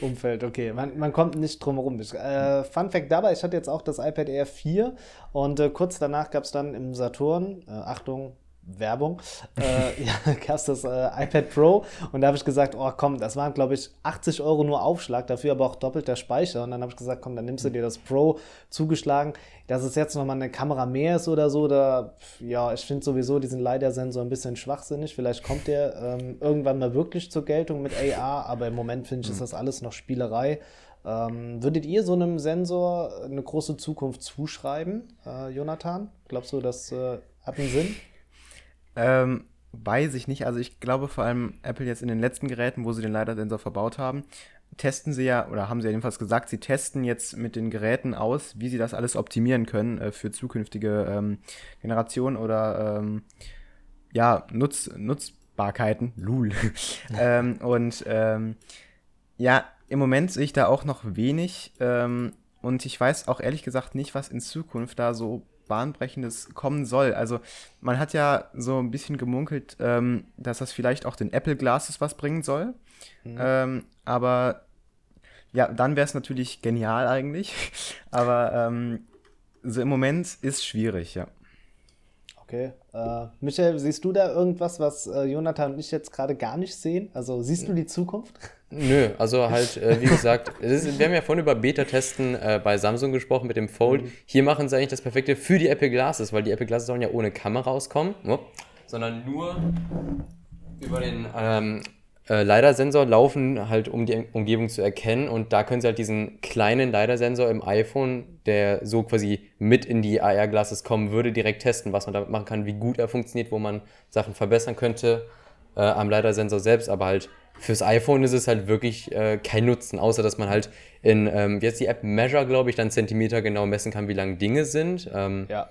Umfeld, okay. Man, man kommt nicht drum herum. Äh, Fun Fact dabei, ich hatte jetzt auch das iPad Air 4 und äh, kurz danach gab es dann im Saturn, äh, Achtung, Werbung, äh, ja, gab es das äh, iPad Pro und da habe ich gesagt, oh komm, das waren glaube ich 80 Euro nur Aufschlag, dafür aber auch doppelter Speicher und dann habe ich gesagt, komm, dann nimmst du dir das Pro zugeschlagen, dass es jetzt nochmal eine Kamera mehr ist oder so, da, ja, ich finde sowieso diesen LiDAR-Sensor ein bisschen schwachsinnig, vielleicht kommt der ähm, irgendwann mal wirklich zur Geltung mit AR, aber im Moment finde ich, ist das alles noch Spielerei. Ähm, würdet ihr so einem Sensor eine große Zukunft zuschreiben, äh, Jonathan? Glaubst du, das äh, hat einen Sinn? Ähm, weiß ich nicht. Also ich glaube vor allem Apple jetzt in den letzten Geräten, wo sie den LiDAR-Sensor verbaut haben, testen sie ja, oder haben sie ja jedenfalls gesagt, sie testen jetzt mit den Geräten aus, wie sie das alles optimieren können äh, für zukünftige ähm, Generationen oder ähm, ja, Nutz, Nutzbarkeiten. Lul. ähm, und ähm, ja, im Moment sehe ich da auch noch wenig ähm, und ich weiß auch ehrlich gesagt nicht, was in Zukunft da so bahnbrechendes kommen soll. Also man hat ja so ein bisschen gemunkelt, ähm, dass das vielleicht auch den Apple Glasses was bringen soll. Ähm, aber ja, dann wäre es natürlich genial eigentlich. Aber ähm, so im Moment ist schwierig, ja. Okay. Äh, Michael, siehst du da irgendwas, was äh, Jonathan und ich jetzt gerade gar nicht sehen? Also siehst du die Zukunft? Nö, also halt, äh, wie gesagt, ist, wir haben ja vorhin über Beta-Testen äh, bei Samsung gesprochen mit dem Fold. Mhm. Hier machen sie eigentlich das Perfekte für die Apple Glasses, weil die Apple Glasses sollen ja ohne Kamera rauskommen, oh, sondern nur über den ähm, äh, LiDAR-Sensor laufen, halt um die Umgebung zu erkennen. Und da können sie halt diesen kleinen LiDAR-Sensor im iPhone, der so quasi mit in die AR-Glasses kommen würde, direkt testen, was man damit machen kann, wie gut er funktioniert, wo man Sachen verbessern könnte äh, am LiDAR-Sensor selbst. Aber halt fürs iPhone ist es halt wirklich äh, kein Nutzen, außer dass man halt in ähm, jetzt die App Measure, glaube ich, dann Zentimeter genau messen kann, wie lang Dinge sind. Ähm, ja.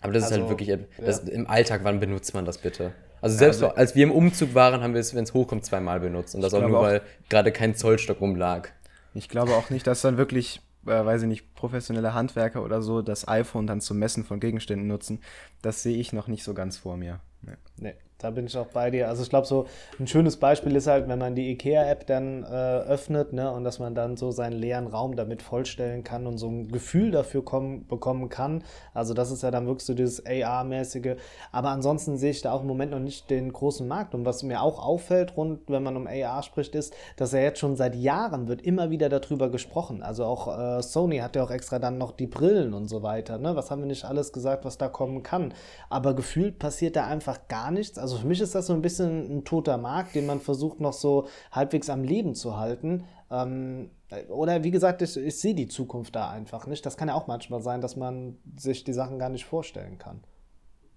Aber das also, ist halt also, wirklich, das, ja. im Alltag, wann benutzt man das bitte? Also selbst also, als wir im Umzug waren, haben wir es, wenn es hochkommt, zweimal benutzt. Und das auch nur, auch, weil gerade kein Zollstock rumlag. Ich glaube auch nicht, dass dann wirklich, äh, weiß ich nicht, professionelle Handwerker oder so das iPhone dann zum Messen von Gegenständen nutzen. Das sehe ich noch nicht so ganz vor mir. Nee. nee. Da bin ich auch bei dir. Also ich glaube, so ein schönes Beispiel ist halt, wenn man die IKEA-App dann äh, öffnet ne, und dass man dann so seinen leeren Raum damit vollstellen kann und so ein Gefühl dafür kommen, bekommen kann. Also das ist ja dann wirklich so dieses AR-mäßige. Aber ansonsten sehe ich da auch im Moment noch nicht den großen Markt. Und was mir auch auffällt, rund, wenn man um AR spricht, ist, dass er jetzt schon seit Jahren wird immer wieder darüber gesprochen. Also auch äh, Sony hat ja auch extra dann noch die Brillen und so weiter. Ne? Was haben wir nicht alles gesagt, was da kommen kann? Aber gefühlt passiert da einfach gar nichts. Also also für mich ist das so ein bisschen ein toter Markt, den man versucht noch so halbwegs am Leben zu halten. Ähm, oder wie gesagt, ich, ich sehe die Zukunft da einfach nicht. Das kann ja auch manchmal sein, dass man sich die Sachen gar nicht vorstellen kann.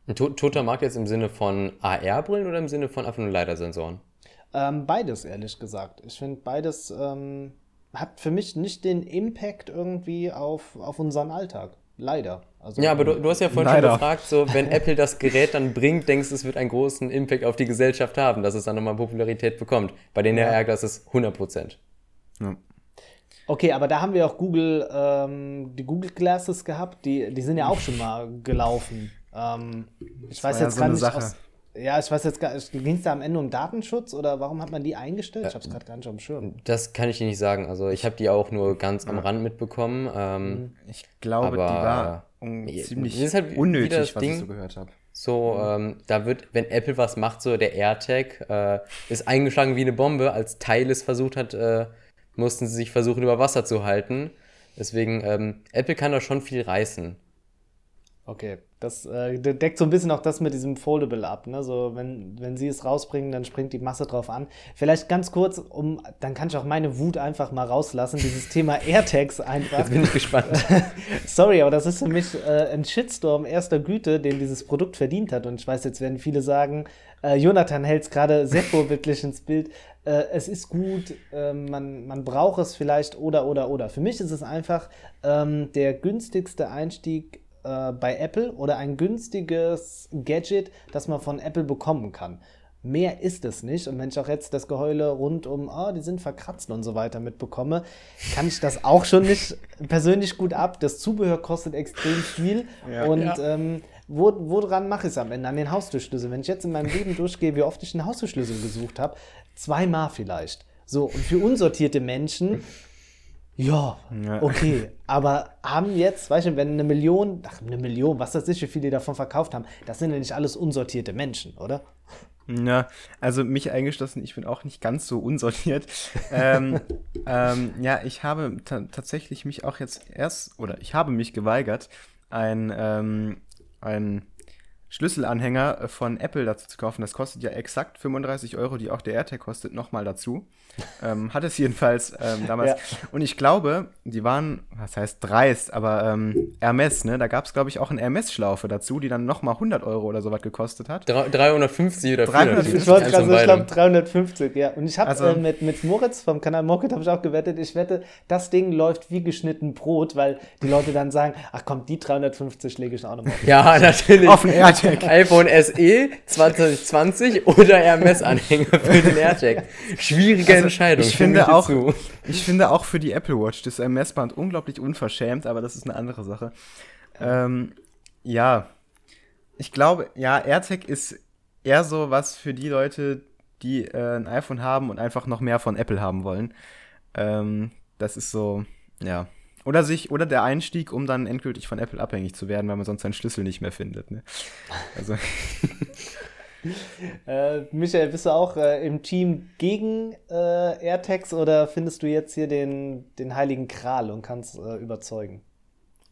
Ein toter Markt jetzt im Sinne von AR-Brillen oder im Sinne von einfach nur Leidersensoren? Ähm, beides, ehrlich gesagt. Ich finde, beides ähm, hat für mich nicht den Impact irgendwie auf, auf unseren Alltag. Leider. Also, ja, aber du, du hast ja vorhin leider. schon gefragt, so, wenn Apple das Gerät dann bringt, denkst du, es wird einen großen Impact auf die Gesellschaft haben, dass es dann nochmal Popularität bekommt. Bei den ja. AR ist 100 Prozent. Ja. Okay, aber da haben wir auch Google, ähm, die Google Glasses gehabt, die, die sind ja auch schon mal gelaufen. Ähm, ich weiß jetzt ja so gar nicht, aus, ja, ich weiß jetzt gar nicht, ging es da am Ende um Datenschutz oder warum hat man die eingestellt? Ich habe es gerade gar nicht auf dem Schirm. Das kann ich dir nicht sagen. Also ich habe die auch nur ganz am Rand mitbekommen. Ähm, mhm. ich glaube, aber, die war um, ziemlich ist halt unnötig, was Ding, ich so gehört habe. So, ähm, da wird, wenn Apple was macht, so der AirTag äh, ist eingeschlagen wie eine Bombe. Als Teil es versucht hat, äh, mussten sie sich versuchen, über Wasser zu halten. Deswegen, ähm, Apple kann da schon viel reißen. Okay, das äh, deckt so ein bisschen auch das mit diesem Foldable ab. Ne? So, wenn, wenn sie es rausbringen, dann springt die Masse drauf an. Vielleicht ganz kurz, um, dann kann ich auch meine Wut einfach mal rauslassen, dieses Thema AirTags einfach. Jetzt bin ich gespannt. Sorry, aber das ist für mich äh, ein Shitstorm erster Güte, den dieses Produkt verdient hat. Und ich weiß, jetzt werden viele sagen, äh, Jonathan hält es gerade sehr vorbildlich ins Bild. Äh, es ist gut, ähm, man, man braucht es vielleicht oder, oder, oder. Für mich ist es einfach ähm, der günstigste Einstieg äh, bei Apple oder ein günstiges Gadget, das man von Apple bekommen kann. Mehr ist es nicht. Und wenn ich auch jetzt das Geheule rund um, oh, die sind verkratzt und so weiter mitbekomme, kann ich das auch schon nicht persönlich gut ab. Das Zubehör kostet extrem viel. Ja, und ja. Ähm, wo, woran mache ich es am Ende? An den Haustürschlüssel. Wenn ich jetzt in meinem Leben durchgehe, wie oft ich einen Haustürschlüssel gesucht habe, zweimal vielleicht. So, und für unsortierte Menschen ja, okay. Aber haben jetzt, weißt du, wenn eine Million, ach, eine Million, was das ist, wie viele davon verkauft haben, das sind ja nicht alles unsortierte Menschen, oder? Ja, also mich eingeschlossen, ich bin auch nicht ganz so unsortiert. ähm, ähm, ja, ich habe tatsächlich mich auch jetzt erst, oder ich habe mich geweigert, ein, ähm, ein Schlüsselanhänger von Apple dazu zu kaufen. Das kostet ja exakt 35 Euro, die auch der AirTag kostet, nochmal dazu. Ähm, hat es jedenfalls ähm, damals. Ja. Und ich glaube, die waren, was heißt dreist, aber ähm, Hermes, ne? Da gab es, glaube ich, auch eine Hermes-Schlaufe dazu, die dann nochmal 100 Euro oder sowas gekostet hat. 350 oder 350. Ich wollte gerade so, ich glaube 350, ja. Und ich habe also, äh, mit, mit Moritz vom Kanal Mocket habe ich auch gewettet, ich wette, das Ding läuft wie geschnitten Brot, weil die Leute dann sagen, ach komm, die 350 lege ich auch nochmal. Ja, natürlich. Auf den AirTag. iPhone SE 2020 oder Hermes-Anhänger für den AirTag. Schwierige also, Entscheidung. Ich finde, auch, ich finde auch für die Apple Watch das MS-Band unglaublich unverschämt, aber das ist eine andere Sache. Ähm, ja, ich glaube, ja, AirTag ist eher so was für die Leute, die äh, ein iPhone haben und einfach noch mehr von Apple haben wollen. Ähm, das ist so, ja. Oder sich, oder der Einstieg, um dann endgültig von Apple abhängig zu werden, weil man sonst seinen Schlüssel nicht mehr findet. Ne? Also. äh, Michael, bist du auch äh, im Team gegen äh, AirTags oder findest du jetzt hier den, den heiligen Kral und kannst äh, überzeugen?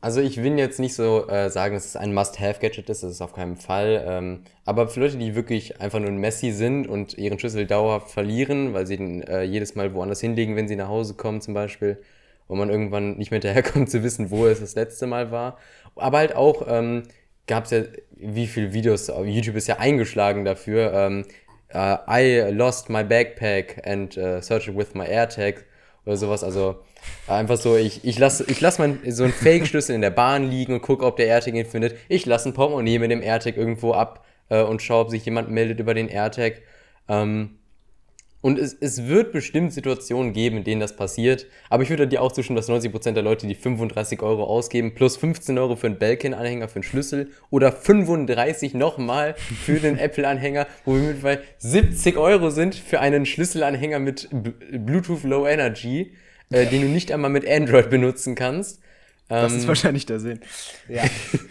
Also ich will jetzt nicht so äh, sagen, dass es ein Must-Have-Gadget ist, das ist auf keinen Fall. Ähm, aber für Leute, die wirklich einfach nur ein Messi sind und ihren Schlüssel dauerhaft verlieren, weil sie den äh, jedes Mal woanders hinlegen, wenn sie nach Hause kommen zum Beispiel, wo man irgendwann nicht mehr hinterherkommt zu wissen, wo es das letzte Mal war. Aber halt auch ähm, gab es ja, wie viele Videos, YouTube ist ja eingeschlagen dafür, ähm, uh, I lost my backpack and uh, searched with my AirTag oder sowas. Also einfach so, ich, ich lasse ich lass mein, so einen Fake-Schlüssel in der Bahn liegen und gucke, ob der AirTag ihn findet. Ich lasse ein Portemonnaie mit dem AirTag irgendwo ab äh, und schaue, ob sich jemand meldet über den AirTag. Ähm, und es, es wird bestimmt Situationen geben, in denen das passiert. Aber ich würde dir auch zustimmen, dass 90% der Leute, die 35 Euro ausgeben, plus 15 Euro für einen Belkin-Anhänger, für einen Schlüssel oder 35 nochmal für den Apple-Anhänger, wo wir mittlerweile 70 Euro sind für einen Schlüsselanhänger mit Bluetooth Low Energy, äh, den du nicht einmal mit Android benutzen kannst. Das ist ähm, wahrscheinlich der Sinn. Ja,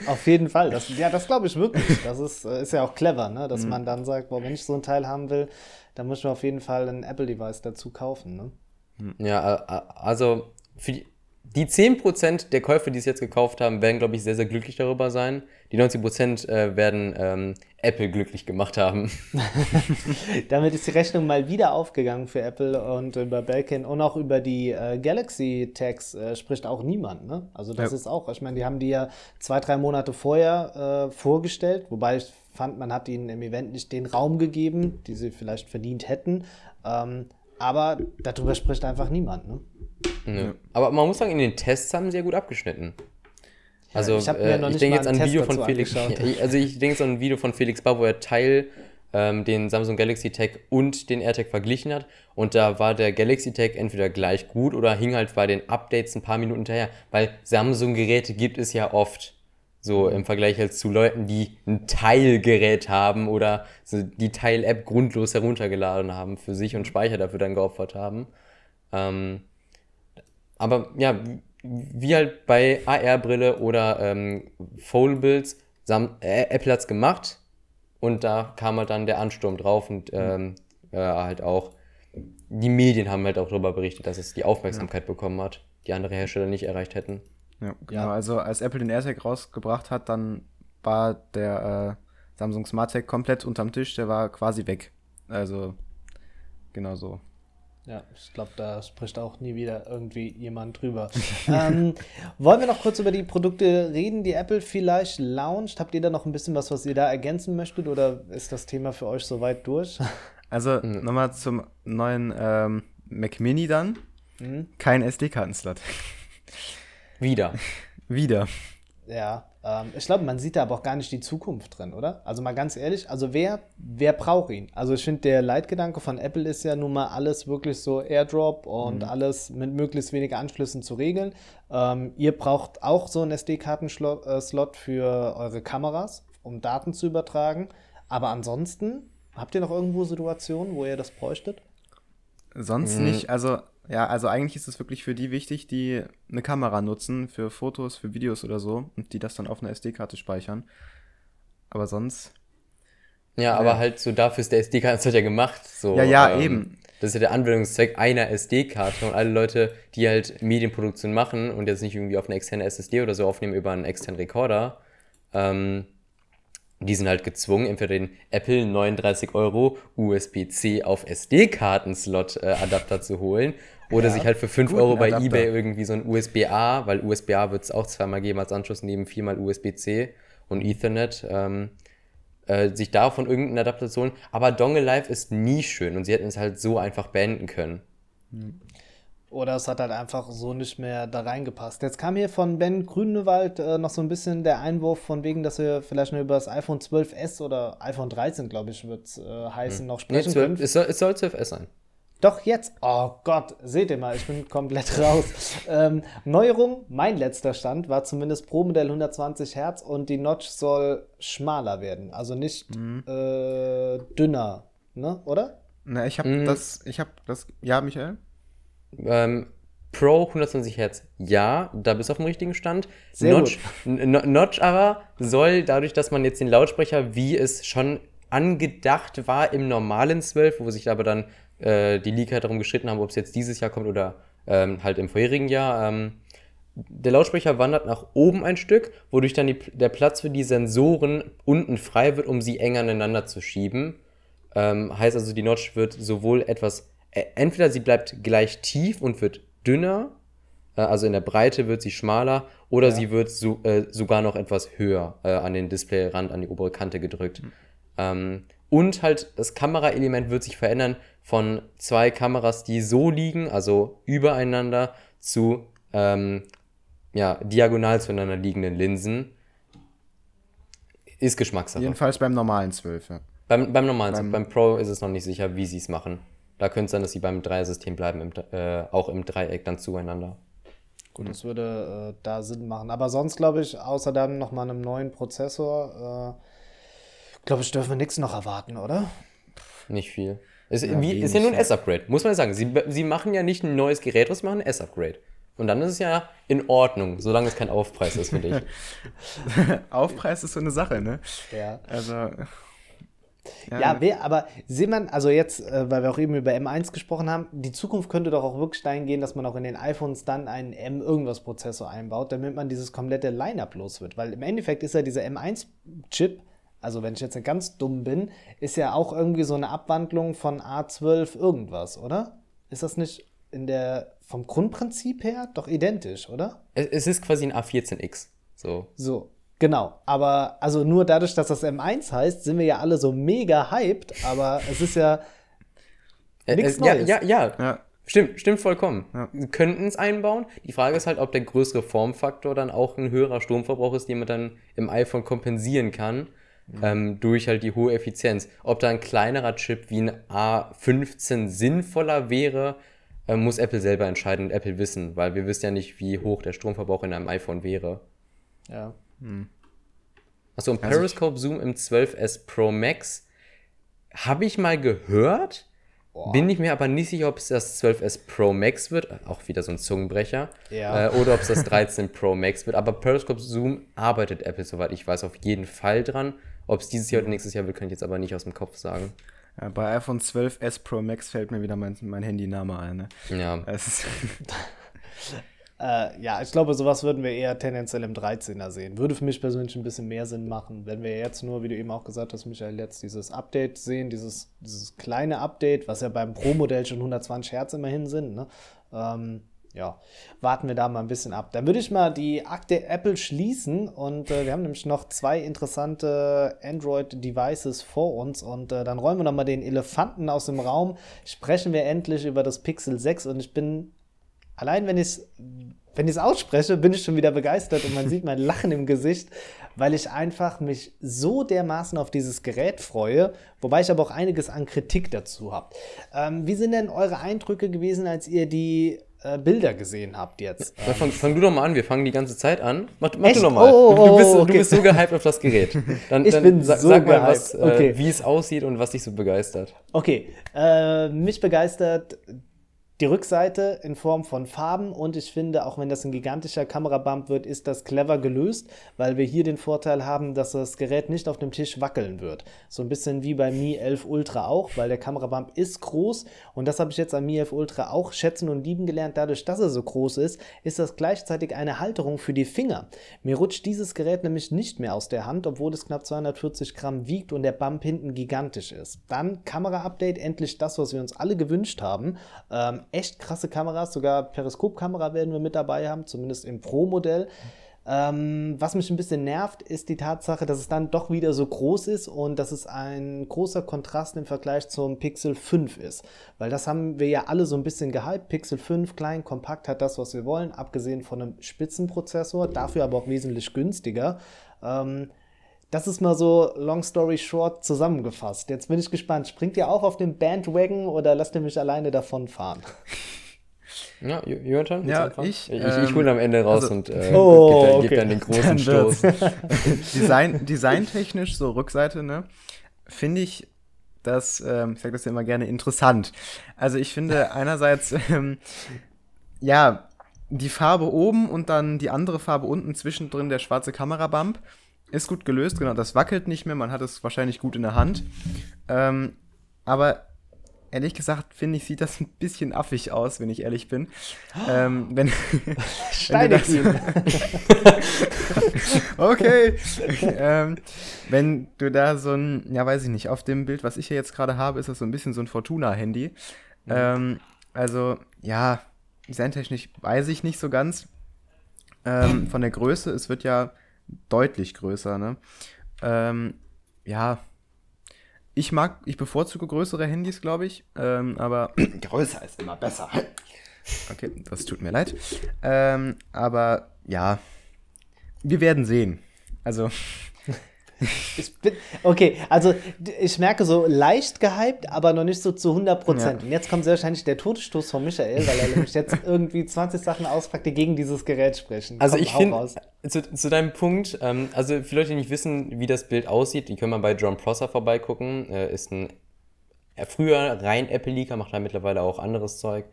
auf jeden Fall. Das, ja, das glaube ich wirklich. Das ist, äh, ist ja auch clever, ne? dass mhm. man dann sagt, boah, wenn ich so ein Teil haben will, dann muss man auf jeden Fall ein Apple-Device dazu kaufen. Ne? Ja, also für die, die 10% der Käufer, die es jetzt gekauft haben, werden, glaube ich, sehr, sehr glücklich darüber sein. Die 90% äh, werden ähm, Apple glücklich gemacht haben. Damit ist die Rechnung mal wieder aufgegangen für Apple und über Belkin und auch über die äh, Galaxy Tags äh, spricht auch niemand. Ne? Also das ja. ist auch, ich meine, die haben die ja zwei, drei Monate vorher äh, vorgestellt, wobei ich fand, man hat ihnen im Event nicht den Raum gegeben, die sie vielleicht verdient hätten. Ähm, aber darüber spricht einfach niemand. Ne? Ja. Aber man muss sagen, in den Tests haben sie ja gut abgeschnitten. Also ich, äh, ich denke jetzt an ein Video von Felix. also ich denke jetzt an ein Video von Felix Bar, wo er Teil ähm, den Samsung Galaxy Tag und den AirTag verglichen hat. Und da war der Galaxy Tag entweder gleich gut oder hing halt bei den Updates ein paar Minuten hinterher. Weil Samsung-Geräte gibt es ja oft. So im Vergleich halt zu Leuten, die ein Teilgerät haben oder so die Teil-App grundlos heruntergeladen haben für sich und Speicher dafür dann geopfert haben. Ähm, aber ja, wie halt bei AR-Brille oder ähm, Foldables, Sam äh, Apple hat's gemacht und da kam halt dann der Ansturm drauf und ähm, äh, halt auch die Medien haben halt auch darüber berichtet, dass es die Aufmerksamkeit ja. bekommen hat, die andere Hersteller nicht erreicht hätten. Ja, genau. Ja. Also als Apple den AirTag rausgebracht hat, dann war der äh, Samsung SmartTag komplett unterm Tisch, der war quasi weg. Also genau so. Ja, ich glaube, da spricht auch nie wieder irgendwie jemand drüber. ähm, wollen wir noch kurz über die Produkte reden, die Apple vielleicht launcht? Habt ihr da noch ein bisschen was, was ihr da ergänzen möchtet oder ist das Thema für euch soweit durch? Also mhm. nochmal zum neuen ähm, Mac Mini dann. Mhm. Kein SD-Kartenslot. Wieder. Wieder. Ja, ähm, ich glaube, man sieht da aber auch gar nicht die Zukunft drin, oder? Also mal ganz ehrlich, also wer, wer braucht ihn? Also ich finde, der Leitgedanke von Apple ist ja nun mal alles wirklich so Airdrop und mhm. alles mit möglichst wenigen Anschlüssen zu regeln. Ähm, ihr braucht auch so einen SD-Kartenslot äh, für eure Kameras, um Daten zu übertragen. Aber ansonsten, habt ihr noch irgendwo Situationen, wo ihr das bräuchtet? Sonst mhm. nicht. Also ja, also eigentlich ist es wirklich für die wichtig, die eine Kamera nutzen, für Fotos, für Videos oder so, und die das dann auf einer SD-Karte speichern. Aber sonst. Ja, ja, aber halt so dafür ist der SD-Karte ja gemacht. So, ja, ja, ähm, eben. Das ist ja der Anwendungszweck einer SD-Karte und alle Leute, die halt Medienproduktion machen und jetzt nicht irgendwie auf eine externe SSD oder so aufnehmen über einen externen Rekorder, ähm, die sind halt gezwungen, entweder den Apple 39 Euro USB-C auf SD-Karten-Slot-Adapter äh, zu holen oder ja, sich halt für 5 Euro bei Adapter. eBay irgendwie so ein USB-A, weil USB-A wird es auch zweimal geben als Anschluss neben viermal USB-C und Ethernet, ähm, äh, sich davon irgendeinen Adapter zu holen. Aber Dongle Live ist nie schön und sie hätten es halt so einfach beenden können. Hm. Oder es hat halt einfach so nicht mehr da reingepasst. Jetzt kam hier von Ben Grünewald äh, noch so ein bisschen der Einwurf von wegen, dass wir vielleicht nur über das iPhone 12S oder iPhone 13, glaube ich, wird es äh, heißen, hm. noch sprechen nee, 12, können. Es soll, es soll 12S sein. Doch jetzt, oh Gott, seht ihr mal, ich bin komplett raus. ähm, Neuerung, mein letzter Stand war zumindest pro Modell 120 Hertz und die Notch soll schmaler werden, also nicht mhm. äh, dünner, ne, oder? Na, ich habe mhm. das, ich habe das, ja, Michael? Ähm, Pro 120 Hertz, ja, da bist du auf dem richtigen Stand. Sehr Notch, Notch aber soll dadurch, dass man jetzt den Lautsprecher, wie es schon angedacht war im normalen 12, wo sich aber dann äh, die Leaker darum geschritten haben, ob es jetzt dieses Jahr kommt oder ähm, halt im vorherigen Jahr, ähm, der Lautsprecher wandert nach oben ein Stück, wodurch dann die, der Platz für die Sensoren unten frei wird, um sie eng aneinander zu schieben. Ähm, heißt also, die Notch wird sowohl etwas, entweder sie bleibt gleich tief und wird dünner, äh, also in der Breite wird sie schmaler, oder Ja. sie wird so, äh, sogar noch etwas höher äh, an den Displayrand, an die obere Kante gedrückt. Ähm, und halt das Kameraelement wird sich verändern von zwei Kameras, die so liegen, also übereinander, zu ähm, ja, diagonal zueinander liegenden Linsen. Ist Geschmackssache. Jedenfalls beim normalen 12, ja. Beim, beim normalen, Beim- beim, Pro ist es noch nicht sicher, wie sie es machen. Da könnte es sein, dass sie beim Dreiersystem bleiben, im, äh, auch im Dreieck dann zueinander. Gut, das würde äh, da Sinn machen. Aber sonst glaube ich, außer dann nochmal einem neuen Prozessor, äh, glaube ich, dürfen wir nichts noch erwarten, oder? Nicht viel. Ist, Ja, wie, ist ja nur ein. S-Upgrade, muss man sagen. Sie, sie machen ja nicht ein neues Gerät, was machen ein S-Upgrade. Und dann ist es ja in Ordnung, solange es kein Aufpreis ist, finde ich. Aufpreis ist so eine Sache, ne? Ja. Also. Ja, wer, aber sieht man, also jetzt, äh, weil wir auch eben über M1 gesprochen haben, die Zukunft könnte doch auch wirklich dahin gehen, dass man auch in den iPhones dann einen M-Irgendwas-Prozessor einbaut, damit man dieses komplette Line-Up los wird. Weil im Endeffekt ist ja dieser M1-Chip, also wenn ich jetzt ganz dumm bin, ist ja auch irgendwie so eine Abwandlung von A12 irgendwas, oder? Ist das nicht in der, vom Grundprinzip her doch identisch, oder? Es, es ist quasi ein A14X. So. So, genau. Aber also nur dadurch, dass das M1 heißt, sind wir ja alle so mega hyped, aber es ist ja Äh, äh, ja, Neues. ja, ja, Ja. Stimmt, stimmt vollkommen. Ja. Sie könnten es einbauen. Die Frage ist halt, ob der größere Formfaktor dann auch ein höherer Stromverbrauch ist, den man dann im iPhone kompensieren kann. Ähm, durch halt die hohe Effizienz. Ob da ein kleinerer Chip wie ein A15 sinnvoller wäre, äh, muss Apple selber entscheiden und Apple wissen, weil wir wissen ja nicht, wie hoch der Stromverbrauch in einem iPhone wäre. Ja. Achso, ein Also Periscope Zoom im 12S Pro Max habe ich mal gehört. Bin ich mir aber nicht sicher, ob es das 12S Pro Max wird. Auch wieder so ein Zungenbrecher. Ja. Äh, oder ob es das 13 Pro Max wird. Aber Periscope Zoom arbeitet Apple, soweit ich weiß, auf jeden Fall dran. Ob es dieses Jahr oder nächstes Jahr wird, kann ich jetzt aber nicht aus dem Kopf sagen. Ja, bei iPhone 12S Pro Max fällt mir wieder mein, mein Handyname ein. Ne? Ja. Äh, ja, ich glaube, sowas würden wir eher tendenziell im 13er sehen. Würde für mich persönlich ein bisschen mehr Sinn machen, wenn wir jetzt nur, wie du eben auch gesagt hast, Michael, jetzt dieses Update sehen, dieses, dieses kleine Update, was ja beim Pro-Modell schon 120 Hertz immerhin sind. Ne? Ähm, ja, warten wir da mal ein bisschen ab. Dann würde ich mal die Akte Apple schließen und äh, wir haben nämlich noch zwei interessante Android-Devices vor uns und äh, dann räumen wir noch mal den Elefanten aus dem Raum. Sprechen wir endlich über das Pixel 6 und ich bin allein wenn ich es wenn ich's ausspreche, bin ich schon wieder begeistert und man sieht mein Lachen im Gesicht, weil ich einfach mich so dermaßen auf dieses Gerät freue, wobei ich aber auch einiges an Kritik dazu habe. Ähm, wie sind denn eure Eindrücke gewesen, als ihr die äh, Bilder gesehen habt jetzt? Ja, fang, fang du doch mal an, wir fangen die ganze Zeit an. Mach, mach Echt? du doch mal. Oh, du, du, bist, oh, du okay. bist so gehypt auf das Gerät. Dann, Ich dann bin sa- so sag mal, was, gehypt. Okay. äh, wie es aussieht und was dich so begeistert. Okay, äh, mich begeistert die Rückseite in Form von Farben und ich finde, auch wenn das ein gigantischer Kamerabump wird, ist das clever gelöst, weil wir hier den Vorteil haben, dass das Gerät nicht auf dem Tisch wackeln wird. So ein bisschen wie beim Mi 11 Ultra auch, weil der Kamerabump ist groß und das habe ich jetzt am Mi 11 Ultra auch schätzen und lieben gelernt. Dadurch, dass er so groß ist, ist das gleichzeitig eine Halterung für die Finger. Mir rutscht dieses Gerät nämlich nicht mehr aus der Hand, obwohl es knapp 240 Gramm wiegt und der Bump hinten gigantisch ist. Dann Kamera-Update, endlich das, was wir uns alle gewünscht haben. Ähm, echt krasse Kameras, sogar Periskopkamera werden wir mit dabei haben, zumindest im Pro-Modell. Ähm, was mich ein bisschen nervt, ist die Tatsache, dass es dann doch wieder so groß ist und dass es ein großer Kontrast im Vergleich zum Pixel 5 ist. Weil das haben wir ja alle so ein bisschen gehypt. Pixel 5, klein, kompakt, hat das, was wir wollen, abgesehen von einem Spitzenprozessor, dafür aber auch wesentlich günstiger. Ähm, das ist mal so long story short zusammengefasst. Jetzt bin ich gespannt. Springt ihr auch auf den Bandwagon oder lasst ihr mich alleine davon fahren? Ja, Jo- Jonathan? Ja, ich, Ich, ich, ähm, hole am Ende raus also- und äh, Oh, gebe dann, okay. geb dann den großen. Stoß. Design, designtechnisch, so Rückseite, ne, finde ich das, ähm, ich sage das ja immer gerne, interessant. Also ich finde einerseits, ähm, ja, die Farbe oben und dann die andere Farbe unten zwischendrin, der schwarze Kamerabump, ist gut gelöst. Genau, das wackelt nicht mehr, man hat es wahrscheinlich gut in der Hand. Ähm, aber ehrlich gesagt, finde ich, sieht das ein bisschen affig aus, wenn ich ehrlich bin. Ähm, wenn, wenn das, Okay. ähm, wenn du da so ein, ja, weiß ich nicht, auf dem Bild, was ich hier jetzt gerade habe, ist das so ein bisschen so ein Fortuna-Handy. Ähm, also, ja, designtechnisch weiß ich nicht so ganz. Ähm, von der Größe, es wird ja deutlich größer, ne? Ähm, ja, ich mag, ich bevorzuge größere Handys, glaube ich, ähm, aber größer ist immer besser. Okay, das tut mir leid. Ähm, aber ja, wir werden sehen. Also. Bin, okay, also ich merke so leicht gehypt, aber noch nicht so zu 100 Prozent. Ja. Und jetzt kommt sehr wahrscheinlich der Todesstoß von Michael, weil er nämlich jetzt irgendwie 20 Sachen auspackt, die gegen dieses Gerät sprechen. Also Komm, ich finde, zu, zu, deinem Punkt, ähm, also für Leute, die nicht wissen, wie das Bild aussieht, die können mal bei John Prosser vorbeigucken. Äh, ist ein früher rein Apple-Leaker, macht da mittlerweile auch anderes Zeug.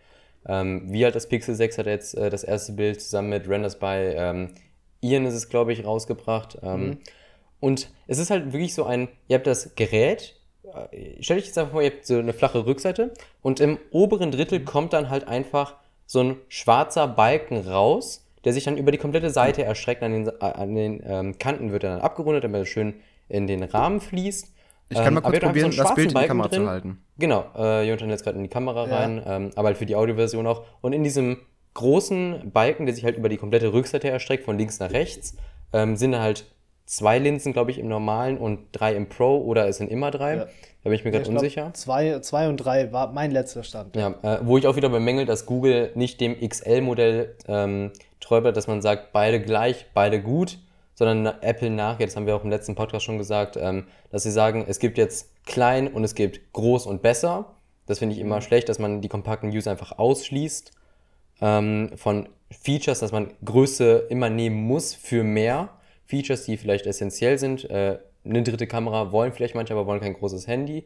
Ähm, wie halt das Pixel 6 hat jetzt äh, das erste Bild zusammen mit Renders bei ähm, Ian ist es, glaube ich, rausgebracht. Ähm, mhm. Und es ist halt wirklich so ein, ihr habt das Gerät, äh, stell dich jetzt einfach vor, ihr habt so eine flache Rückseite und im oberen Drittel kommt dann halt einfach so ein schwarzer Balken raus, der sich dann über die komplette Seite erstreckt. An den, äh, an den ähm, Kanten wird er dann abgerundet, damit er schön in den Rahmen fließt. Ich kann mal ähm, kurz probieren, so das Bild in die Kamera drin. zu halten. Genau, äh, Jonathan jetzt gerade in die Kamera ja. rein, ähm, aber halt für die Audioversion auch. Und in diesem großen Balken, der sich halt über die komplette Rückseite erstreckt, von links nach rechts, ähm, sind halt zwei Linsen, glaube ich, im normalen und drei im Pro oder es sind immer drei. Ja. Da bin ich mir gerade unsicher. Zwei, zwei und drei war mein letzter Stand. Ja, äh, wo ich auch wieder bemängel, dass Google nicht dem XL-Modell ähm, treu bleibt, dass man sagt, beide gleich, beide gut, sondern Apple nach, jetzt haben wir auch im letzten Podcast schon gesagt, ähm, dass sie sagen, es gibt jetzt klein und es gibt groß und besser. Das finde ich immer mhm. schlecht, dass man die kompakten User einfach ausschließt ähm, von Features, dass man Größe immer nehmen muss für mehr Features, die vielleicht essentiell sind. Äh, eine dritte Kamera wollen vielleicht manche, aber wollen kein großes Handy.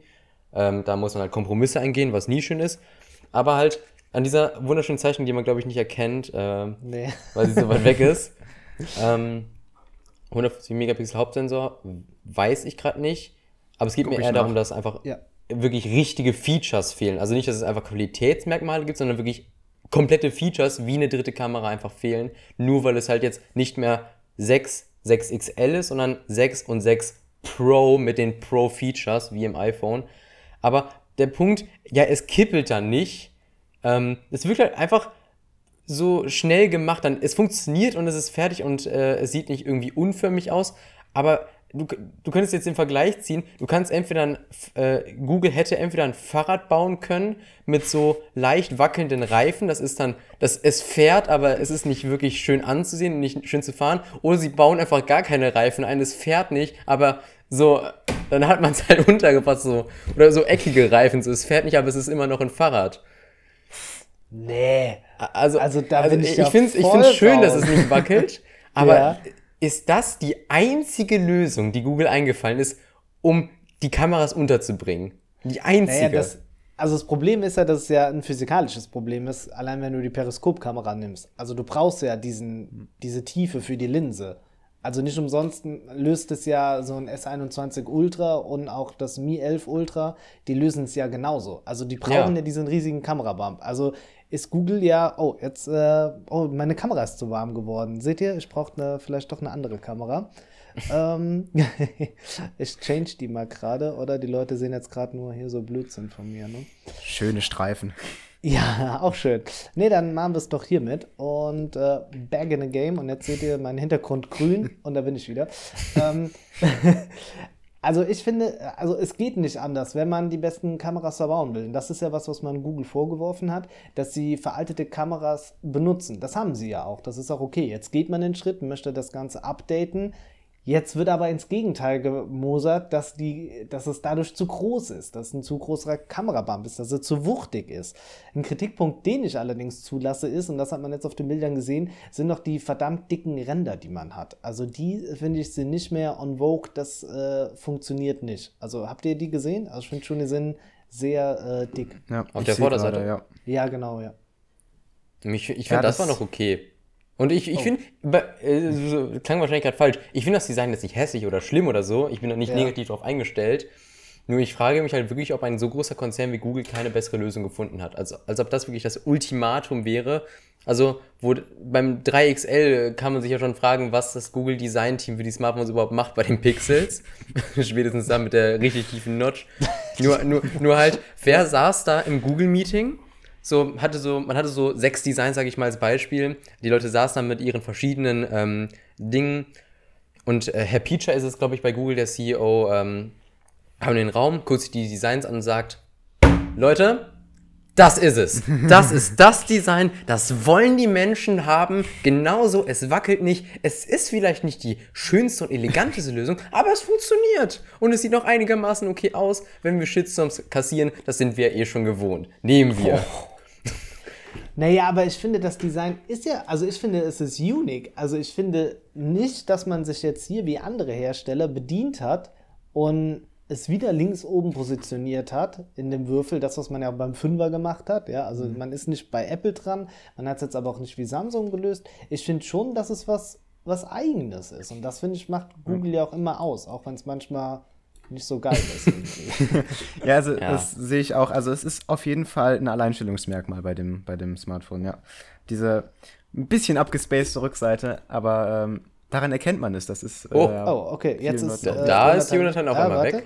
Ähm, da muss man halt Kompromisse eingehen, was nie schön ist. Aber halt an dieser wunderschönen Zeichnung, die man glaube ich nicht erkennt, äh, nee. weil sie so weit weg ist. Ähm, 150 Megapixel Hauptsensor weiß ich gerade nicht. Aber es geht Guck mir eher nach. darum, dass einfach ja. wirklich richtige Features fehlen. Also nicht, dass es einfach Qualitätsmerkmale gibt, sondern wirklich komplette Features wie eine dritte Kamera einfach fehlen, nur weil es halt jetzt nicht mehr 6, 6XL ist, sondern 6 und 6 Pro mit den Pro-Features wie im iPhone. Aber der Punkt, ja, es kippelt dann nicht. Ähm, es wirkt halt einfach so schnell gemacht. Dann, es funktioniert und es ist fertig und äh, es sieht nicht irgendwie unförmig aus. Aber du, du könntest jetzt den Vergleich ziehen, du kannst entweder, ein, äh, Google hätte entweder ein Fahrrad bauen können mit so leicht wackelnden Reifen, das ist dann, das, es fährt, aber es ist nicht wirklich schön anzusehen, nicht schön zu fahren, oder sie bauen einfach gar keine Reifen ein, es fährt nicht, aber so, dann hat man es halt untergepasst, so, oder so eckige Reifen, so, es fährt nicht, aber es ist immer noch ein Fahrrad. Nee. Also, also da also bin ich, ich finde es schön, dass es nicht wackelt, aber ja ist das die einzige Lösung, die Google eingefallen ist, um die Kameras unterzubringen. Die einzige. Naja, das, also das Problem ist ja, dass es ja ein physikalisches Problem ist, allein wenn du die Periskopkamera nimmst. Also du brauchst ja diesen, diese Tiefe für die Linse. Also nicht umsonst löst es ja so ein S21 Ultra und auch das Mi 11 Ultra, die lösen es ja genauso. Also die brauchen ja, ja diesen riesigen Kamerabump. Also ist Google ja, oh, jetzt, äh, oh, meine Kamera ist zu warm geworden. Seht ihr, ich brauche ne, vielleicht doch eine andere Kamera. ähm, ich change die mal gerade, oder? Die Leute sehen jetzt gerade nur hier so Blödsinn von mir, ne? Schöne Streifen. Ja, auch schön. Ne, dann machen wir es doch hiermit und äh, back in the game. Und jetzt seht ihr meinen Hintergrund grün und da bin ich wieder. ähm, Also ich finde, also es geht nicht anders, wenn man die besten Kameras verbauen will. Und das ist ja was, was man Google vorgeworfen hat, dass sie veraltete Kameras benutzen. Das haben sie ja auch. Das ist auch okay. Jetzt geht man den Schritt, möchte das Ganze updaten. Jetzt wird aber ins Gegenteil gemosert, dass, die, dass es dadurch zu groß ist, dass ein zu großer Kamerabump ist, dass er zu wuchtig ist. Ein Kritikpunkt, den ich allerdings zulasse, ist, und das hat man jetzt auf den Bildern gesehen, sind noch die verdammt dicken Ränder, die man hat. Also die, finde ich, sind nicht mehr on Vogue, das äh, funktioniert nicht. Also habt ihr die gesehen? Also ich finde schon, die sind sehr äh, dick. Ja, auf der Vorderseite? Gerade, ja. ja, genau, ja. Ich, ich finde, ja, das, das, war noch okay. Und ich, ich oh. finde, äh, klang wahrscheinlich gerade falsch, ich finde das Design jetzt nicht hässlich oder schlimm oder so. Ich bin da nicht ja. negativ drauf eingestellt. Nur ich frage mich halt wirklich, ob ein so großer Konzern wie Google keine bessere Lösung gefunden hat. Also, als ob das wirklich das Ultimatum wäre. Also, wo beim 3XL kann man sich ja schon fragen, was das Google Design Team für die Smartphones überhaupt macht bei den Pixels. Spätestens dann mit der richtig tiefen Notch. nur, nur, nur halt, wer saß da im Google Meeting so, hatte so, man hatte so sechs Designs, sage ich mal als Beispiel. Die Leute saßen dann mit ihren verschiedenen ähm, Dingen. Und äh, Herr Peacher ist es, glaube ich, bei Google, der CEO, ähm, haben den Raum, sich die Designs an und sagt, Leute, das ist es. Das ist das Design. Das wollen die Menschen haben. Genauso. Es wackelt nicht. Es ist vielleicht nicht die schönste und eleganteste Lösung, aber es funktioniert. Und es sieht noch einigermaßen okay aus. Wenn wir Shitstorms kassieren, das sind wir eh schon gewohnt. Nehmen wir. Oh. Naja, aber ich finde, das Design ist ja, also ich finde, es ist unique. Also ich finde nicht, dass man sich jetzt hier wie andere Hersteller bedient hat und es wieder links oben positioniert hat in dem Würfel, das, was man ja beim Fünfer gemacht hat. Ja, also mhm. man ist nicht bei Apple dran, man hat es jetzt aber auch nicht wie Samsung gelöst. Ich finde schon, dass es was, was Eigenes ist. Und das, finde ich, macht Google mhm. ja auch immer aus, auch wenn es manchmal nicht so geil ist. ja, also ja. das sehe ich auch. Also es ist auf jeden Fall ein Alleinstellungsmerkmal bei dem, bei dem Smartphone, ja. Diese ein bisschen abgespacede Rückseite, aber ähm, daran erkennt man es. Das ist. Äh, oh, oh, okay. Jetzt ist, äh, da ist Jonathan auch ja, einmal warte. weg.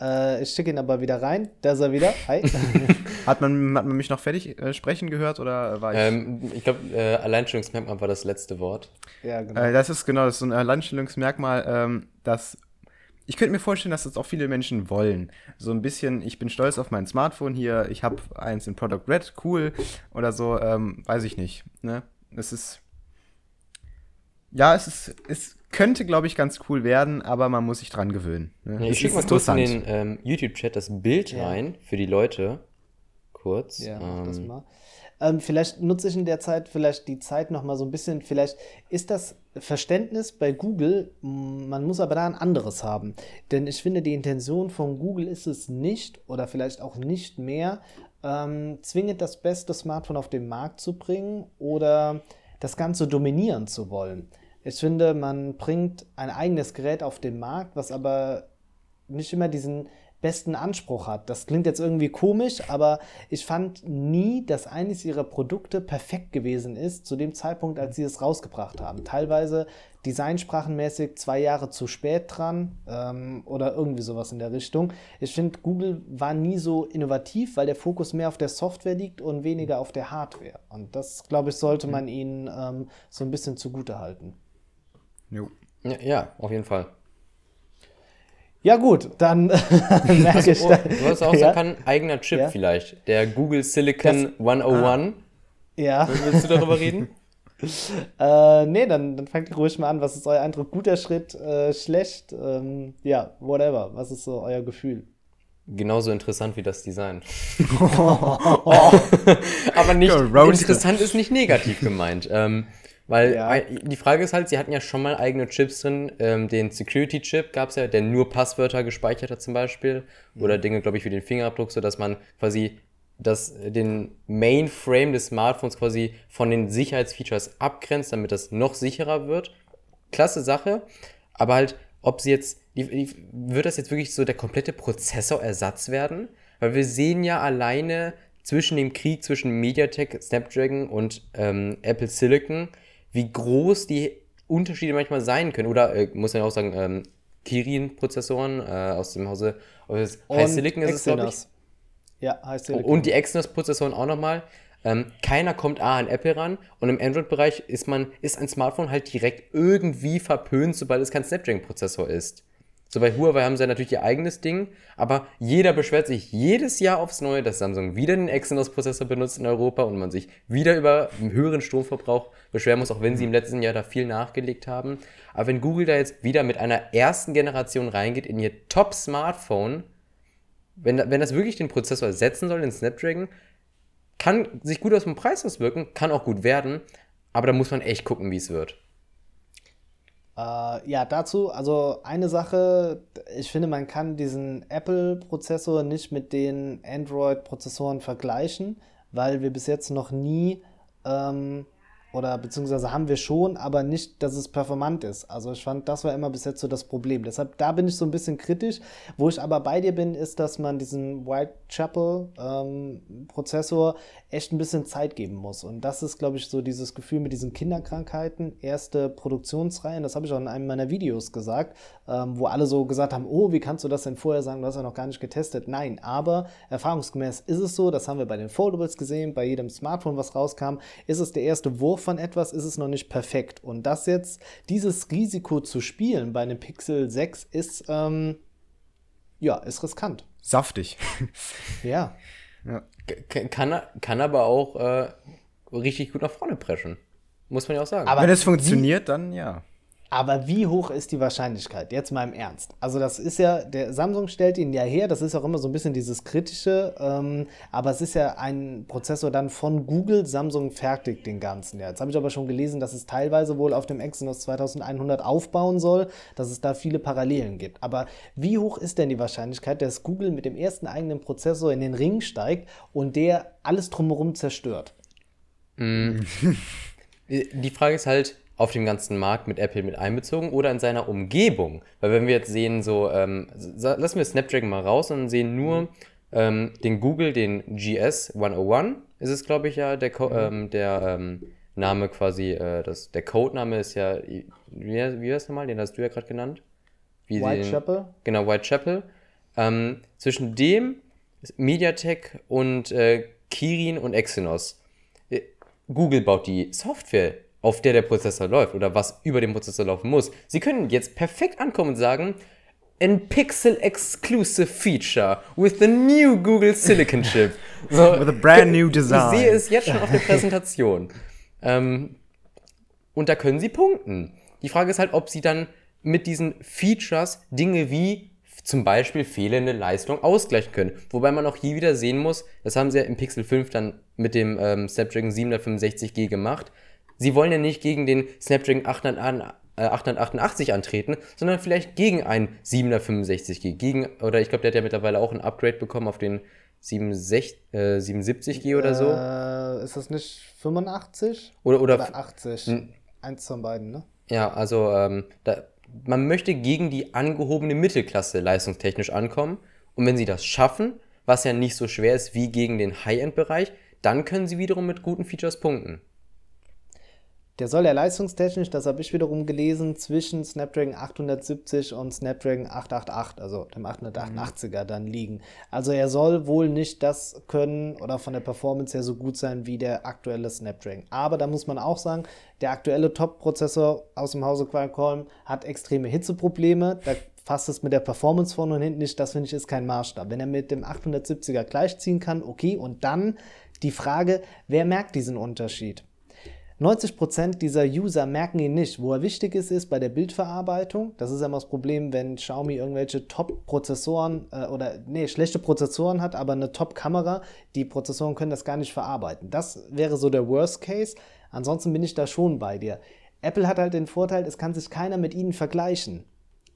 Äh, ich schicke ihn aber wieder rein. Da ist er wieder. Hi. hat, man, hat man mich noch fertig äh, sprechen gehört oder war ich? Ähm, ich glaube, äh, Alleinstellungsmerkmal war das letzte Wort. Ja, genau. Äh, das ist genau, das ist so ein Alleinstellungsmerkmal, ähm, das ich könnte mir vorstellen, dass das auch viele Menschen wollen. So ein bisschen, ich bin stolz auf mein Smartphone hier, ich habe eins in Product Red, cool. Oder so, ähm, weiß ich nicht. Ne? Es ist. Ja, es ist. Es könnte, glaube ich, ganz cool werden, aber man muss sich dran gewöhnen. Ne? Ja, ich schicke mal kurz in den ähm, YouTube-Chat das Bild ja. rein für die Leute. Kurz. Ja, ähm, das mal. Ähm, vielleicht nutze ich in der Zeit vielleicht die Zeit noch mal so ein bisschen. Vielleicht ist das Verständnis bei Google, man muss aber da ein anderes haben. Denn ich finde, die Intention von Google ist es nicht oder vielleicht auch nicht mehr, ähm, zwingend das beste Smartphone auf den Markt zu bringen oder das Ganze dominieren zu wollen. Ich finde, man bringt ein eigenes Gerät auf den Markt, was aber nicht immer diesen besten Anspruch hat. Das klingt jetzt irgendwie komisch, aber ich fand nie, dass eines ihrer Produkte perfekt gewesen ist zu dem Zeitpunkt, als sie es rausgebracht haben. Teilweise designsprachenmäßig zwei Jahre zu spät dran ähm, oder irgendwie sowas in der Richtung. Ich finde, Google war nie so innovativ, weil der Fokus mehr auf der Software liegt und weniger auf der Hardware. Und das, glaube ich, sollte man ihnen ähm, so ein bisschen zugute halten. Jo. Ja, ja, auf jeden Fall. Ja, gut, dann merke also, ich. Oh, du hast auch ja? sagen eigener Chip ja? vielleicht. Der Google Silicon das, 101. Ah, ja. Willst du darüber reden? äh, nee, dann, dann fangt ruhig mal an. Was ist euer Eindruck? Guter Schritt, äh, schlecht? Ähm, ja, whatever. Was ist so euer Gefühl? Genauso interessant wie das Design. Aber nicht interessant ist nicht negativ gemeint. Ähm, weil ja. die Frage ist halt, sie hatten ja schon mal eigene Chips drin. Ähm, den Security-Chip gab es ja, der nur Passwörter gespeichert hat zum Beispiel. Mhm. Oder Dinge, glaube ich, wie den Fingerabdruck, sodass man quasi das, den Mainframe des Smartphones quasi von den Sicherheitsfeatures abgrenzt, damit das noch sicherer wird. Klasse Sache. Aber halt, ob sie jetzt, wird das jetzt wirklich so der komplette Prozessorersatz werden? Weil wir sehen ja alleine zwischen dem Krieg zwischen MediaTek, Snapdragon und ähm, Apple Silicon, wie groß die Unterschiede manchmal sein können. Oder äh, muss man ja auch sagen, ähm, Kirin-Prozessoren äh, aus dem Hause aus High Silicon ist es, glaube ich. Ja, High Silicon. Und die Exynos-Prozessoren auch nochmal. Ähm, keiner kommt A an Apple ran und im Android-Bereich ist man, ist ein Smartphone halt direkt irgendwie verpönt, sobald es kein Snapdragon-Prozessor ist. So bei Huawei haben sie ja natürlich ihr eigenes Ding, aber jeder beschwert sich jedes Jahr aufs Neue, dass Samsung wieder den Exynos-Prozessor benutzt in Europa und man sich wieder über einen höheren Stromverbrauch beschweren muss, auch wenn sie im letzten Jahr da viel nachgelegt haben. Aber wenn Google da jetzt wieder mit einer ersten Generation reingeht in ihr Top-Smartphone, wenn, wenn das wirklich den Prozessor ersetzen soll, den Snapdragon, kann sich gut aus dem Preis auswirken, kann auch gut werden, aber da muss man echt gucken, wie es wird. Äh, ja, dazu, also eine Sache, ich finde, man kann diesen Apple-Prozessor nicht mit den Android-Prozessoren vergleichen, weil wir bis jetzt noch nie ähm, oder beziehungsweise haben wir schon, aber nicht, dass es performant ist. Also ich fand, das war immer bis jetzt so das Problem. Deshalb, da bin ich so ein bisschen kritisch. Wo ich aber bei dir bin, ist, dass man diesen Whitechapel-Prozessor ähm, echt ein bisschen Zeit geben muss. Und das ist, glaube ich, so dieses Gefühl mit diesen Kinderkrankheiten. Erste Produktionsreihen, das habe ich auch in einem meiner Videos gesagt, ähm, wo alle so gesagt haben, oh, wie kannst du das denn vorher sagen, du hast ja noch gar nicht getestet. Nein, aber erfahrungsgemäß ist es so, das haben wir bei den Foldables gesehen, bei jedem Smartphone, was rauskam, ist es der erste Wurf von etwas ist es noch nicht perfekt. Und das jetzt, dieses Risiko zu spielen bei einem Pixel 6 ist, ähm, ja, ist riskant. Saftig. ja. ja. Kann, kann aber auch äh, richtig gut nach vorne preschen. Muss man ja auch sagen. Aber Wenn es funktioniert, dann ja. Aber wie hoch ist die Wahrscheinlichkeit? Jetzt mal im Ernst. Also das ist ja, der Samsung stellt ihn ja her, das ist auch immer so ein bisschen dieses Kritische, ähm, aber es ist ja ein Prozessor dann von Google, Samsung fertigt den ganzen. Ja, jetzt habe ich aber schon gelesen, dass es teilweise wohl auf dem Exynos 2100 aufbauen soll, dass es da viele Parallelen gibt. Aber wie hoch ist denn die Wahrscheinlichkeit, dass Google mit dem ersten eigenen Prozessor in den Ring steigt und der alles drumherum zerstört? Mm. Die Frage ist halt, auf dem ganzen Markt mit Apple mit einbezogen oder in seiner Umgebung. Weil wenn wir jetzt sehen, so, ähm, lassen wir Snapdragon mal raus und sehen nur ähm, den Google, den GS 101, ist es, glaube ich, ja, der, Co mhm. ähm, der ähm, Name quasi, äh, das, der Codename ist ja, wie, wie heißt nochmal, den hast du ja gerade genannt? Wie Whitechapel? Genau, Whitechapel. Ähm, zwischen dem, MediaTek und äh, Kirin und Exynos. Äh, Google baut die Software auf der der Prozessor läuft oder was über dem Prozessor laufen muss. Sie können jetzt perfekt ankommen und sagen, ein Pixel Exclusive Feature with the new Google Silicon Chip. So, with a brand new design. Ich sehe es jetzt schon auf der Präsentation. ähm, und da können sie punkten. Die Frage ist halt, ob sie dann mit diesen Features Dinge wie zum Beispiel fehlende Leistung ausgleichen können. Wobei man auch hier wieder sehen muss, das haben sie ja im Pixel 5 dann mit dem ähm, Snapdragon 765G gemacht sie wollen ja nicht gegen den Snapdragon 888 äh, antreten, sondern vielleicht gegen einen 765G. Gegen, oder ich glaube, der hat ja mittlerweile auch ein Upgrade bekommen auf den 67, äh, 77G oder so. Äh, ist das nicht 85? Oder, oder, oder 80? Eins von beiden, ne? Ja, also ähm, da, man möchte gegen die angehobene Mittelklasse leistungstechnisch ankommen. Und wenn sie das schaffen, was ja nicht so schwer ist wie gegen den High-End-Bereich, dann können sie wiederum mit guten Features punkten. Der soll ja leistungstechnisch, das habe ich wiederum gelesen, zwischen Snapdragon 870 und Snapdragon 888, also dem 888er dann liegen. Also er soll wohl nicht das können oder von der Performance her so gut sein wie der aktuelle Snapdragon. Aber da muss man auch sagen, der aktuelle Top-Prozessor aus dem Hause Qualcomm hat extreme Hitzeprobleme. Da fasst es mit der Performance vorne und hinten nicht. Das finde ich ist kein Maßstab. Wenn er mit dem 870er gleichziehen kann, okay. Und dann die Frage, wer merkt diesen Unterschied? 90% dieser User merken ihn nicht. Wo er wichtig ist, ist bei der Bildverarbeitung. Das ist immer das Problem, wenn Xiaomi irgendwelche Top-Prozessoren äh, oder nee, schlechte Prozessoren hat, aber eine Top-Kamera. Die Prozessoren können das gar nicht verarbeiten. Das wäre so der Worst Case. Ansonsten bin ich da schon bei dir. Apple hat halt den Vorteil, es kann sich keiner mit ihnen vergleichen.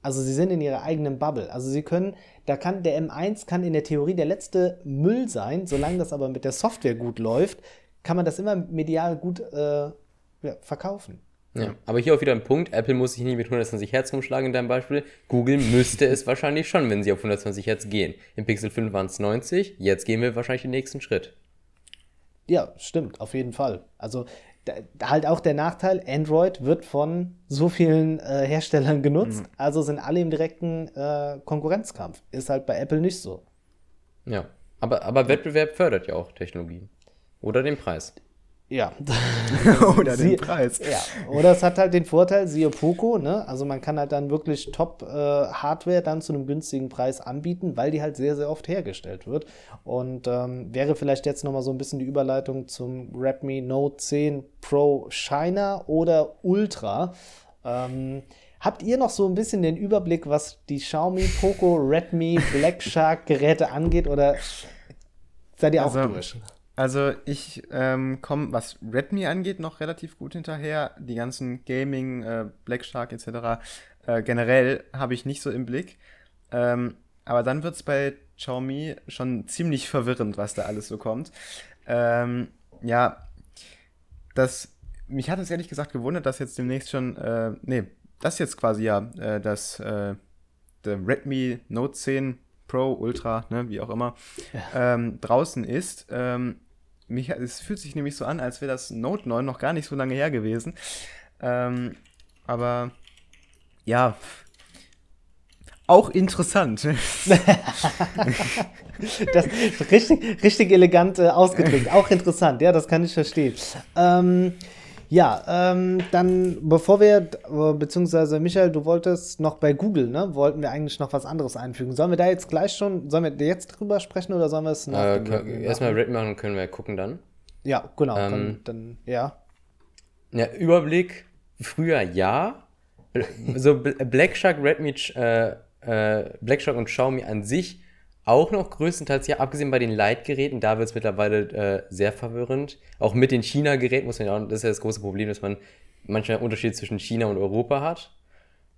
Also sie sind in ihrer eigenen Bubble. Also sie können, da kann der M1 kann in der Theorie der letzte Müll sein, solange das aber mit der Software gut läuft, kann man das immer medial gut äh, verkaufen. Ja, aber hier auch wieder ein Punkt. Apple muss sich nicht mit 120 Hertz rumschlagen in deinem Beispiel. Google müsste es wahrscheinlich schon, wenn sie auf 120 Hertz gehen. Im Pixel 5 waren es 90. Jetzt gehen wir wahrscheinlich den nächsten Schritt. Ja, stimmt, auf jeden Fall. Also da, halt auch der Nachteil, Android wird von so vielen äh, Herstellern genutzt, mhm. also sind alle im direkten äh, Konkurrenzkampf. Ist halt bei Apple nicht so. Ja, aber, aber Wettbewerb fördert ja auch Technologien. Oder den Preis. Ja. Oder Sie- den Preis. Ja, oder es hat halt den Vorteil, siehe Poco, ne? Also man kann halt dann wirklich Top-Hardware dann zu einem günstigen Preis anbieten, weil die halt sehr, sehr oft hergestellt wird. Und ähm, wäre vielleicht jetzt nochmal so ein bisschen die Überleitung zum Redmi Note 10 Pro Shiner oder Ultra. Ähm, habt ihr noch so ein bisschen den Überblick, was die Xiaomi, Poco, Redmi, Black Shark Geräte angeht oder seid ihr auch Also, durch? Also ich ähm, komme, was Redmi angeht, noch relativ gut hinterher. Die ganzen Gaming, äh, Black Shark etc. Äh, generell habe ich nicht so im Blick. Ähm, aber dann wird es bei Xiaomi schon ziemlich verwirrend, was da alles so kommt. Ähm, ja, das, mich hat es ehrlich gesagt gewundert, dass jetzt demnächst schon, äh, nee, das jetzt quasi ja, äh, das, äh, der Redmi Note 10 Pro, Ultra, ne, wie auch immer, ähm, draußen ist. Ähm, mich, es fühlt sich nämlich so an, als wäre das Note 9 noch gar nicht so lange her gewesen. Ähm, aber ja, auch interessant. Das richtig, richtig elegant äh, ausgedrückt. Auch interessant, ja, das kann ich verstehen. Ähm, ja, ähm, dann bevor wir, beziehungsweise Michael, du wolltest noch bei Google, ne? Wollten wir eigentlich noch was anderes einfügen. Sollen wir da jetzt gleich schon, sollen wir jetzt drüber sprechen oder sollen wir es nach Äh, erstmal? Red machen, können wir gucken dann. Ja, genau. Ähm, dann, dann, ja. Ja, Überblick, früher ja. So Bl- Black Shark, Redmi, äh, äh, Black Shark und Xiaomi an sich auch noch größtenteils ja, abgesehen bei den Lite-Geräten, da wird es mittlerweile äh, sehr verwirrend. Auch mit den China-Geräten muss man ja auch, das ist ja das große Problem, dass man manchmal einen Unterschied zwischen China und Europa hat.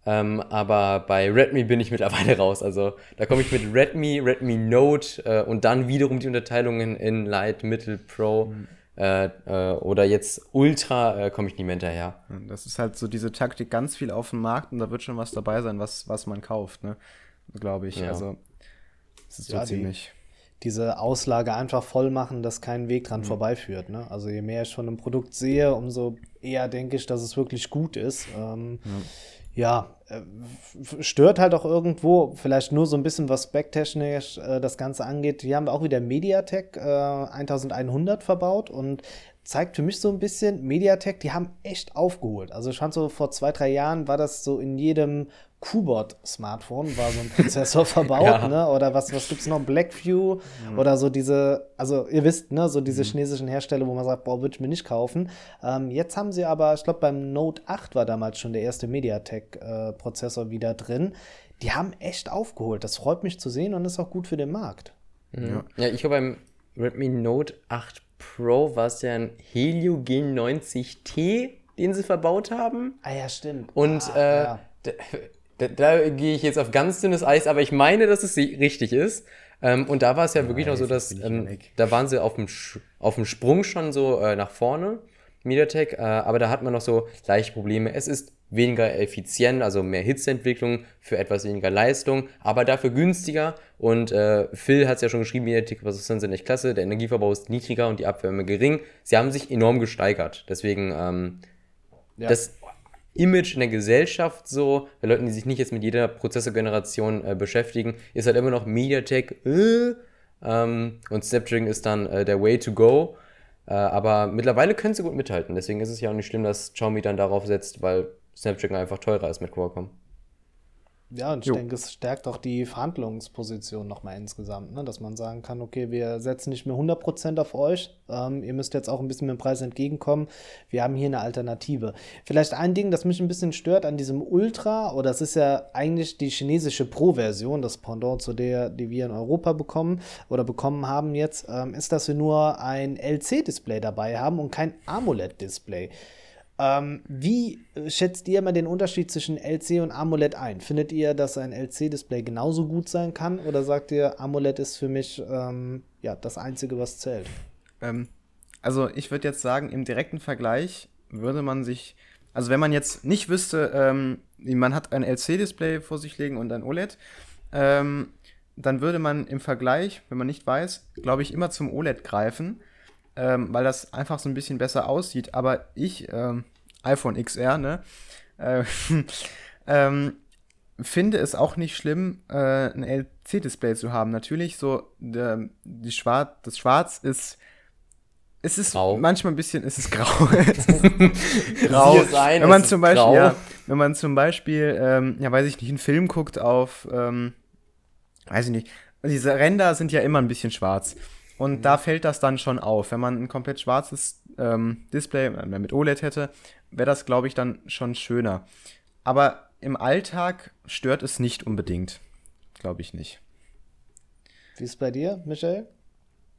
Ähm, aber bei Redmi bin ich mittlerweile raus. Also da komme ich mit Redmi, Redmi Note äh, und dann wiederum die Unterteilungen in Lite, Mittel, Pro äh, äh, oder jetzt Ultra äh, komme ich nicht mehr hinterher. Das ist halt so diese Taktik, ganz viel auf dem Markt und da wird schon was dabei sein, was, was man kauft, ne? Glaube ich. Ja. Also, das ist so Ja, die- ziemlich. diese Auslage einfach voll machen, dass kein Weg Mhm. dran vorbeiführt. Ne? Also je mehr ich von einem Produkt sehe, umso eher denke ich, dass es wirklich gut ist. Ähm, ja, äh, f- stört halt auch irgendwo, vielleicht nur so ein bisschen, was specktechnisch äh, das Ganze angeht. Hier haben wir auch wieder Mediatek äh, 1100 verbaut und zeigt für mich so ein bisschen, Mediatek, die haben echt aufgeholt. Also ich fand so vor zwei, drei Jahren war das so in jedem Kubot-Smartphone war so ein Prozessor verbaut, Ja. ne? Oder was, was gibt's noch? Blackview oder so diese, also ihr wisst, ne, so diese chinesischen Hersteller, wo man sagt, boah, würde ich mir nicht kaufen. Ähm, jetzt haben sie aber, ich glaube, beim Note 8 war damals schon der erste MediaTek-Prozessor wieder drin. Die haben echt aufgeholt. Das freut mich zu sehen und ist auch gut für den Markt. Mhm. Ja, ich glaube, beim Redmi Note 8 Pro war es ja ein Helio G90T, den sie verbaut haben. Ah ja, stimmt. Und ah, äh, ja. Da, da, gehe ich jetzt auf ganz dünnes Eis, aber ich meine, dass es richtig ist. Ähm, und da war es ja wirklich noch so, dass ähm, da waren sie auf dem, Sch auf dem Sprung schon so äh, nach vorne, MediaTek, äh, aber da hat man noch so leichte Probleme. Es ist weniger effizient, also mehr Hitzeentwicklung für etwas weniger Leistung, aber dafür günstiger. Und äh, Phil hat es ja schon geschrieben, MediaTek-Prozessoren sind echt klasse, der Energieverbrauch ist niedriger und die Abwärme gering. Sie haben sich enorm gesteigert. Deswegen ähm, Ja. das Image in der Gesellschaft so, bei Leuten, die sich nicht jetzt mit jeder Prozessorgeneration äh, beschäftigen, ist halt immer noch MediaTek äh, ähm, und Snapdragon ist dann äh, der Way to go. Äh, aber mittlerweile können sie gut mithalten. Deswegen ist es ja auch nicht schlimm, dass Xiaomi dann darauf setzt, weil Snapdragon einfach teurer ist mit Qualcomm. Ja, und ich Jo. denke, es stärkt auch die Verhandlungsposition nochmal insgesamt, ne? dass man sagen kann, okay, wir setzen nicht mehr 100% auf euch, ähm, ihr müsst jetzt auch ein bisschen mit dem Preis entgegenkommen, wir haben hier eine Alternative. Vielleicht ein Ding, das mich ein bisschen stört an diesem Ultra, oder es ist ja eigentlich die chinesische Pro-Version, das Pendant zu der, die wir in Europa bekommen oder bekommen haben jetzt, ähm, ist, dass wir nur ein LC-Display dabei haben und kein AMOLED-Display. Ähm, wie äh, schätzt ihr mal den Unterschied zwischen LC und AMOLED ein? Findet ihr, dass ein LC-Display genauso gut sein kann? Oder sagt ihr, AMOLED ist für mich ähm, ja, das Einzige, was zählt? Ähm, also ich würde jetzt sagen, im direkten Vergleich würde man sich, also wenn man jetzt nicht wüsste, ähm, man hat ein LC-Display vor sich liegen und ein OLED, ähm, dann würde man im Vergleich, wenn man nicht weiß, glaube ich, immer zum OLED greifen, ähm, weil das einfach so ein bisschen besser aussieht. Aber ich, ähm, iPhone XR, ne, äh, ähm, finde es auch nicht schlimm, äh, ein LC-Display zu haben. Natürlich, so der, die Schwarz, das Schwarz ist es ist Grau. manchmal ein bisschen, es ist grau. es ist grau. Sein, wenn man zum Beispiel, grau. ja, wenn man zum Beispiel, ähm, ja, weiß ich nicht, einen Film guckt auf, ähm, weiß ich nicht, diese Ränder sind ja immer ein bisschen schwarz. Und da fällt das dann schon auf. Wenn man ein komplett schwarzes ähm, Display äh, mit OLED hätte, wäre das, glaube ich, dann schon schöner. Aber im Alltag stört es nicht unbedingt. Glaube ich nicht. Wie ist es bei dir, Michael?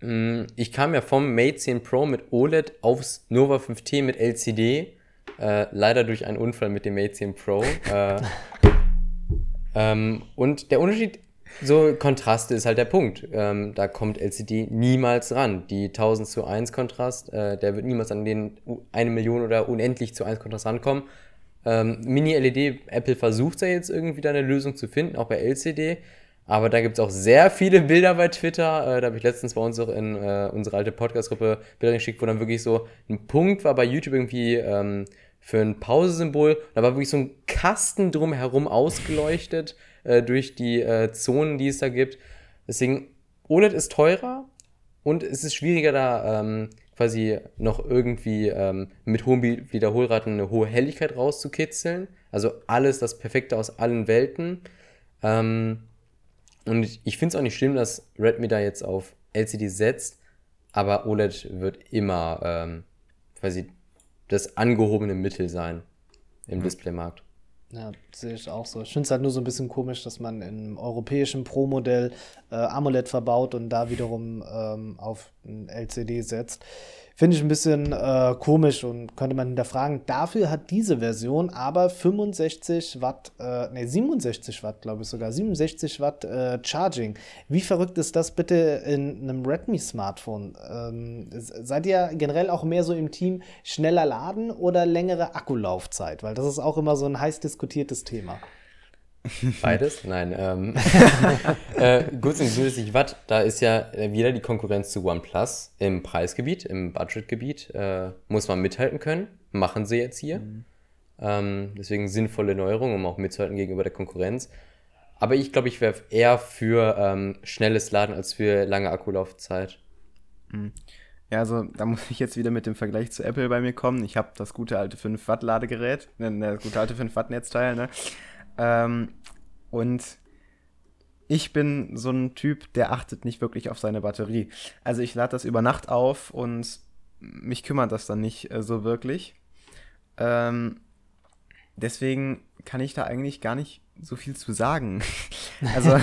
Mm, Ich kam ja vom Mate 10 Pro mit OLED aufs Nova 5T mit LCD. Äh, leider durch einen Unfall mit dem Mate 10 Pro. äh, ähm, und der Unterschied, so Kontraste ist halt der Punkt. Ähm, da kommt LCD niemals ran. Die 1000 zu 1 Kontrast, äh, der wird niemals an den U- eine Million oder unendlich zu 1 Kontrast rankommen. Ähm, Mini-LED, Apple versucht ja jetzt irgendwie da eine Lösung zu finden, auch bei LCD. Aber da gibt es auch sehr viele Bilder bei Twitter. Äh, da habe ich letztens bei uns auch in äh, unsere alte Podcast-Gruppe Bilder geschickt, wo dann wirklich so ein Punkt war bei YouTube irgendwie ähm, für ein Pausesymbol. Da war wirklich so ein Kasten drumherum ausgeleuchtet äh, durch die äh, Zonen, die es da gibt. Deswegen, OLED ist teurer und es ist schwieriger da ähm, quasi noch irgendwie ähm, mit hohen Wiederholraten eine hohe Helligkeit rauszukitzeln. Also alles das Perfekte aus allen Welten. Ähm, und ich, ich finde es auch nicht schlimm, dass Redmi da jetzt auf LCD setzt, aber OLED wird immer ähm, quasi das angehobene Mittel sein im Displaymarkt. Ja, sehe ich auch so. Ich finde es halt nur so ein bisschen komisch, dass man im europäischen Pro-Modell äh, AMOLED verbaut und da wiederum ähm, auf ein LCD setzt. Finde ich ein bisschen äh, komisch und könnte man hinterfragen. Dafür hat diese Version aber 65 Watt, äh, nee, 67 Watt, glaube ich sogar, 67 Watt äh, Charging. Wie verrückt ist das bitte in einem Redmi-Smartphone? Ähm, seid ihr generell auch mehr so im Team schneller laden oder längere Akkulaufzeit? Weil das ist auch immer so ein heiß diskutiertes Thema. Beides? Nein. Ähm, äh, gut sind 67 Watt, da ist ja äh, wieder die Konkurrenz zu OnePlus im Preisgebiet, im Budgetgebiet. Äh, muss man mithalten können. Machen sie jetzt hier. Ähm, deswegen sinnvolle Neuerung, um auch mitzuhalten gegenüber der Konkurrenz. Aber ich glaube, ich wäre eher für ähm, schnelles Laden als für lange Akkulaufzeit. Ja, also da muss ich jetzt wieder mit dem Vergleich zu Apple bei mir kommen. Ich habe das gute alte 5 Watt Ladegerät, ne, ne, das gute alte 5 Watt Netzteil, ne? Ähm, und ich bin so ein Typ, der achtet nicht wirklich auf seine Batterie. Also ich lade das über Nacht auf und mich kümmert das dann nicht äh, so wirklich. Ähm, deswegen kann ich da eigentlich gar nicht so viel zu sagen. Also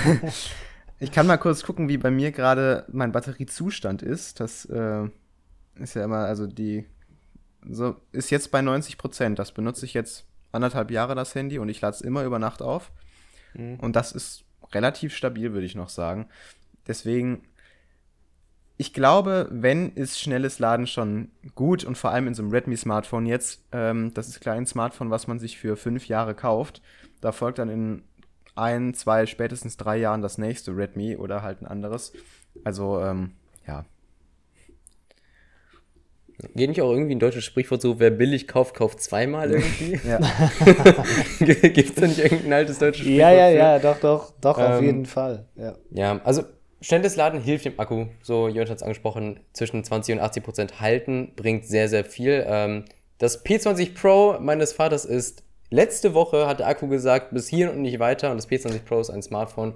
ich kann mal kurz gucken, wie bei mir gerade mein Batteriezustand ist. Das äh, ist ja immer, also die so ist jetzt bei 90 Prozent. Das benutze ich jetzt anderthalb Jahre das Handy und ich lade es immer über Nacht auf. Und das ist relativ stabil, würde ich noch sagen. Deswegen, ich glaube, wenn ist schnelles Laden schon gut und vor allem in so einem Redmi-Smartphone jetzt, ähm, das ist klar ein Smartphone, was man sich für fünf Jahre kauft. Da folgt dann in ein, zwei, spätestens drei Jahren das nächste Redmi oder halt ein anderes. Also, ähm, ja. Geht nicht auch irgendwie ein deutsches Sprichwort so, wer billig kauft, kauft zweimal irgendwie? ja. Gibt es da nicht irgendein altes deutsches Sprichwort? Ja, ja, für? ja, doch, doch, doch, auf Ähm, jeden Fall. Ja. Ja, also schnelles Laden hilft dem Akku. So, Jörg hat es angesprochen, zwischen 20 und 80 Prozent halten bringt sehr, sehr viel. Ähm, das P20 Pro meines Vaters ist, letzte Woche hat der Akku gesagt, bis hier und nicht weiter. Und das P20 Pro ist ein Smartphone.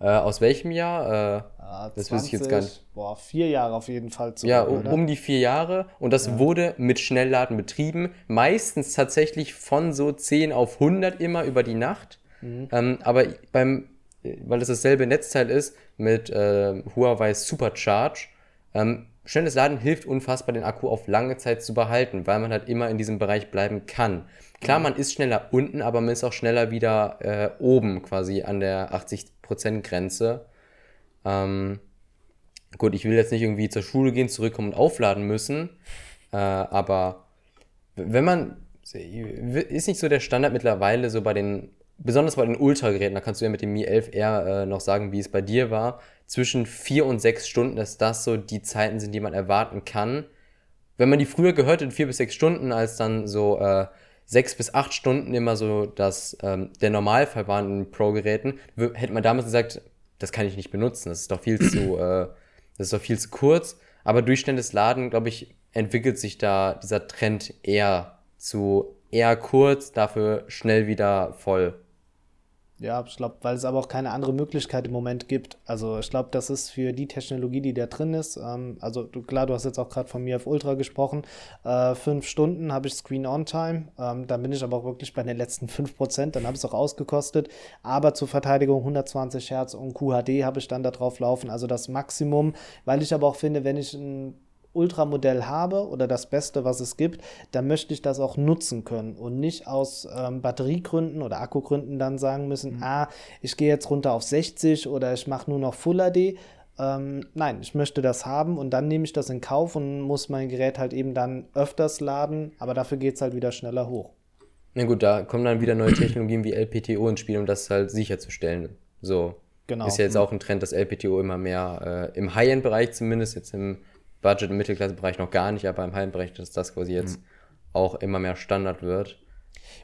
Äh, aus welchem Jahr? Äh, Ah, das wüsste ich jetzt gar nicht. Boah, vier Jahre auf jeden Fall zu. Ja, um, um die vier Jahre. Und das wurde mit Schnellladen betrieben. Meistens tatsächlich von so 10 auf 100 immer über die Nacht. Ähm, aber beim, weil das dasselbe Netzteil ist mit äh, Huawei Supercharge, ähm, schnelles Laden hilft unfassbar, den Akku auf lange Zeit zu behalten, weil man halt immer in diesem Bereich bleiben kann. Klar, man ist schneller unten, aber man ist auch schneller wieder äh, oben quasi an der 80% Grenze. Ähm, gut, ich will jetzt nicht irgendwie zur Schule gehen, zurückkommen und aufladen müssen, äh, aber wenn man, ist nicht so der Standard mittlerweile so bei den, besonders bei den Ultrageräten, da kannst du ja mit dem Mi 11R äh, noch sagen, wie es bei dir war, zwischen vier und sechs Stunden, dass das so die Zeiten sind, die man erwarten kann. Wenn man die früher gehört hat, vier bis sechs Stunden, als dann so äh, sechs bis acht Stunden immer so das, ähm, der Normalfall waren in Pro-Geräten, hätte man damals gesagt, das kann ich nicht benutzen, das ist doch viel zu, äh, das ist doch viel zu kurz. Aber durch schnelles Laden, glaube ich, entwickelt sich da dieser Trend eher zu eher kurz, dafür schnell wieder voll. Ja, ich glaube, weil es aber auch keine andere Möglichkeit im Moment gibt. Also ich glaube, das ist für die Technologie, die da drin ist. Ähm, also du, klar, du hast jetzt auch gerade von mir auf Ultra gesprochen. Äh, fünf Stunden habe ich Screen-On-Time. Ähm, dann bin ich aber auch wirklich bei den letzten fünf Prozent. Dann habe ich es auch ausgekostet. Aber zur Verteidigung 120 Hertz und QHD habe ich dann da drauf laufen. Also das Maximum, weil ich aber auch finde, wenn ich ein Ultramodell habe oder das Beste, was es gibt, dann möchte ich das auch nutzen können und nicht aus ähm, Batteriegründen oder Akkugründen dann sagen müssen, mhm. ah, ich gehe jetzt runter auf 60 oder ich mache nur noch Full HD. Ähm, nein, ich möchte das haben und dann nehme ich das in Kauf und muss mein Gerät halt eben dann öfters laden, aber dafür geht es halt wieder schneller hoch. Na gut, da kommen dann wieder neue Technologien wie LPTO ins Spiel, um das halt sicherzustellen. So. Genau. Ist ja jetzt auch ein Trend, dass LPTO immer mehr äh, im High-End-Bereich zumindest, jetzt im Budget- und Mittelklassebereich noch gar nicht, aber im High-End-Bereich, dass das quasi jetzt mhm. auch immer mehr Standard wird.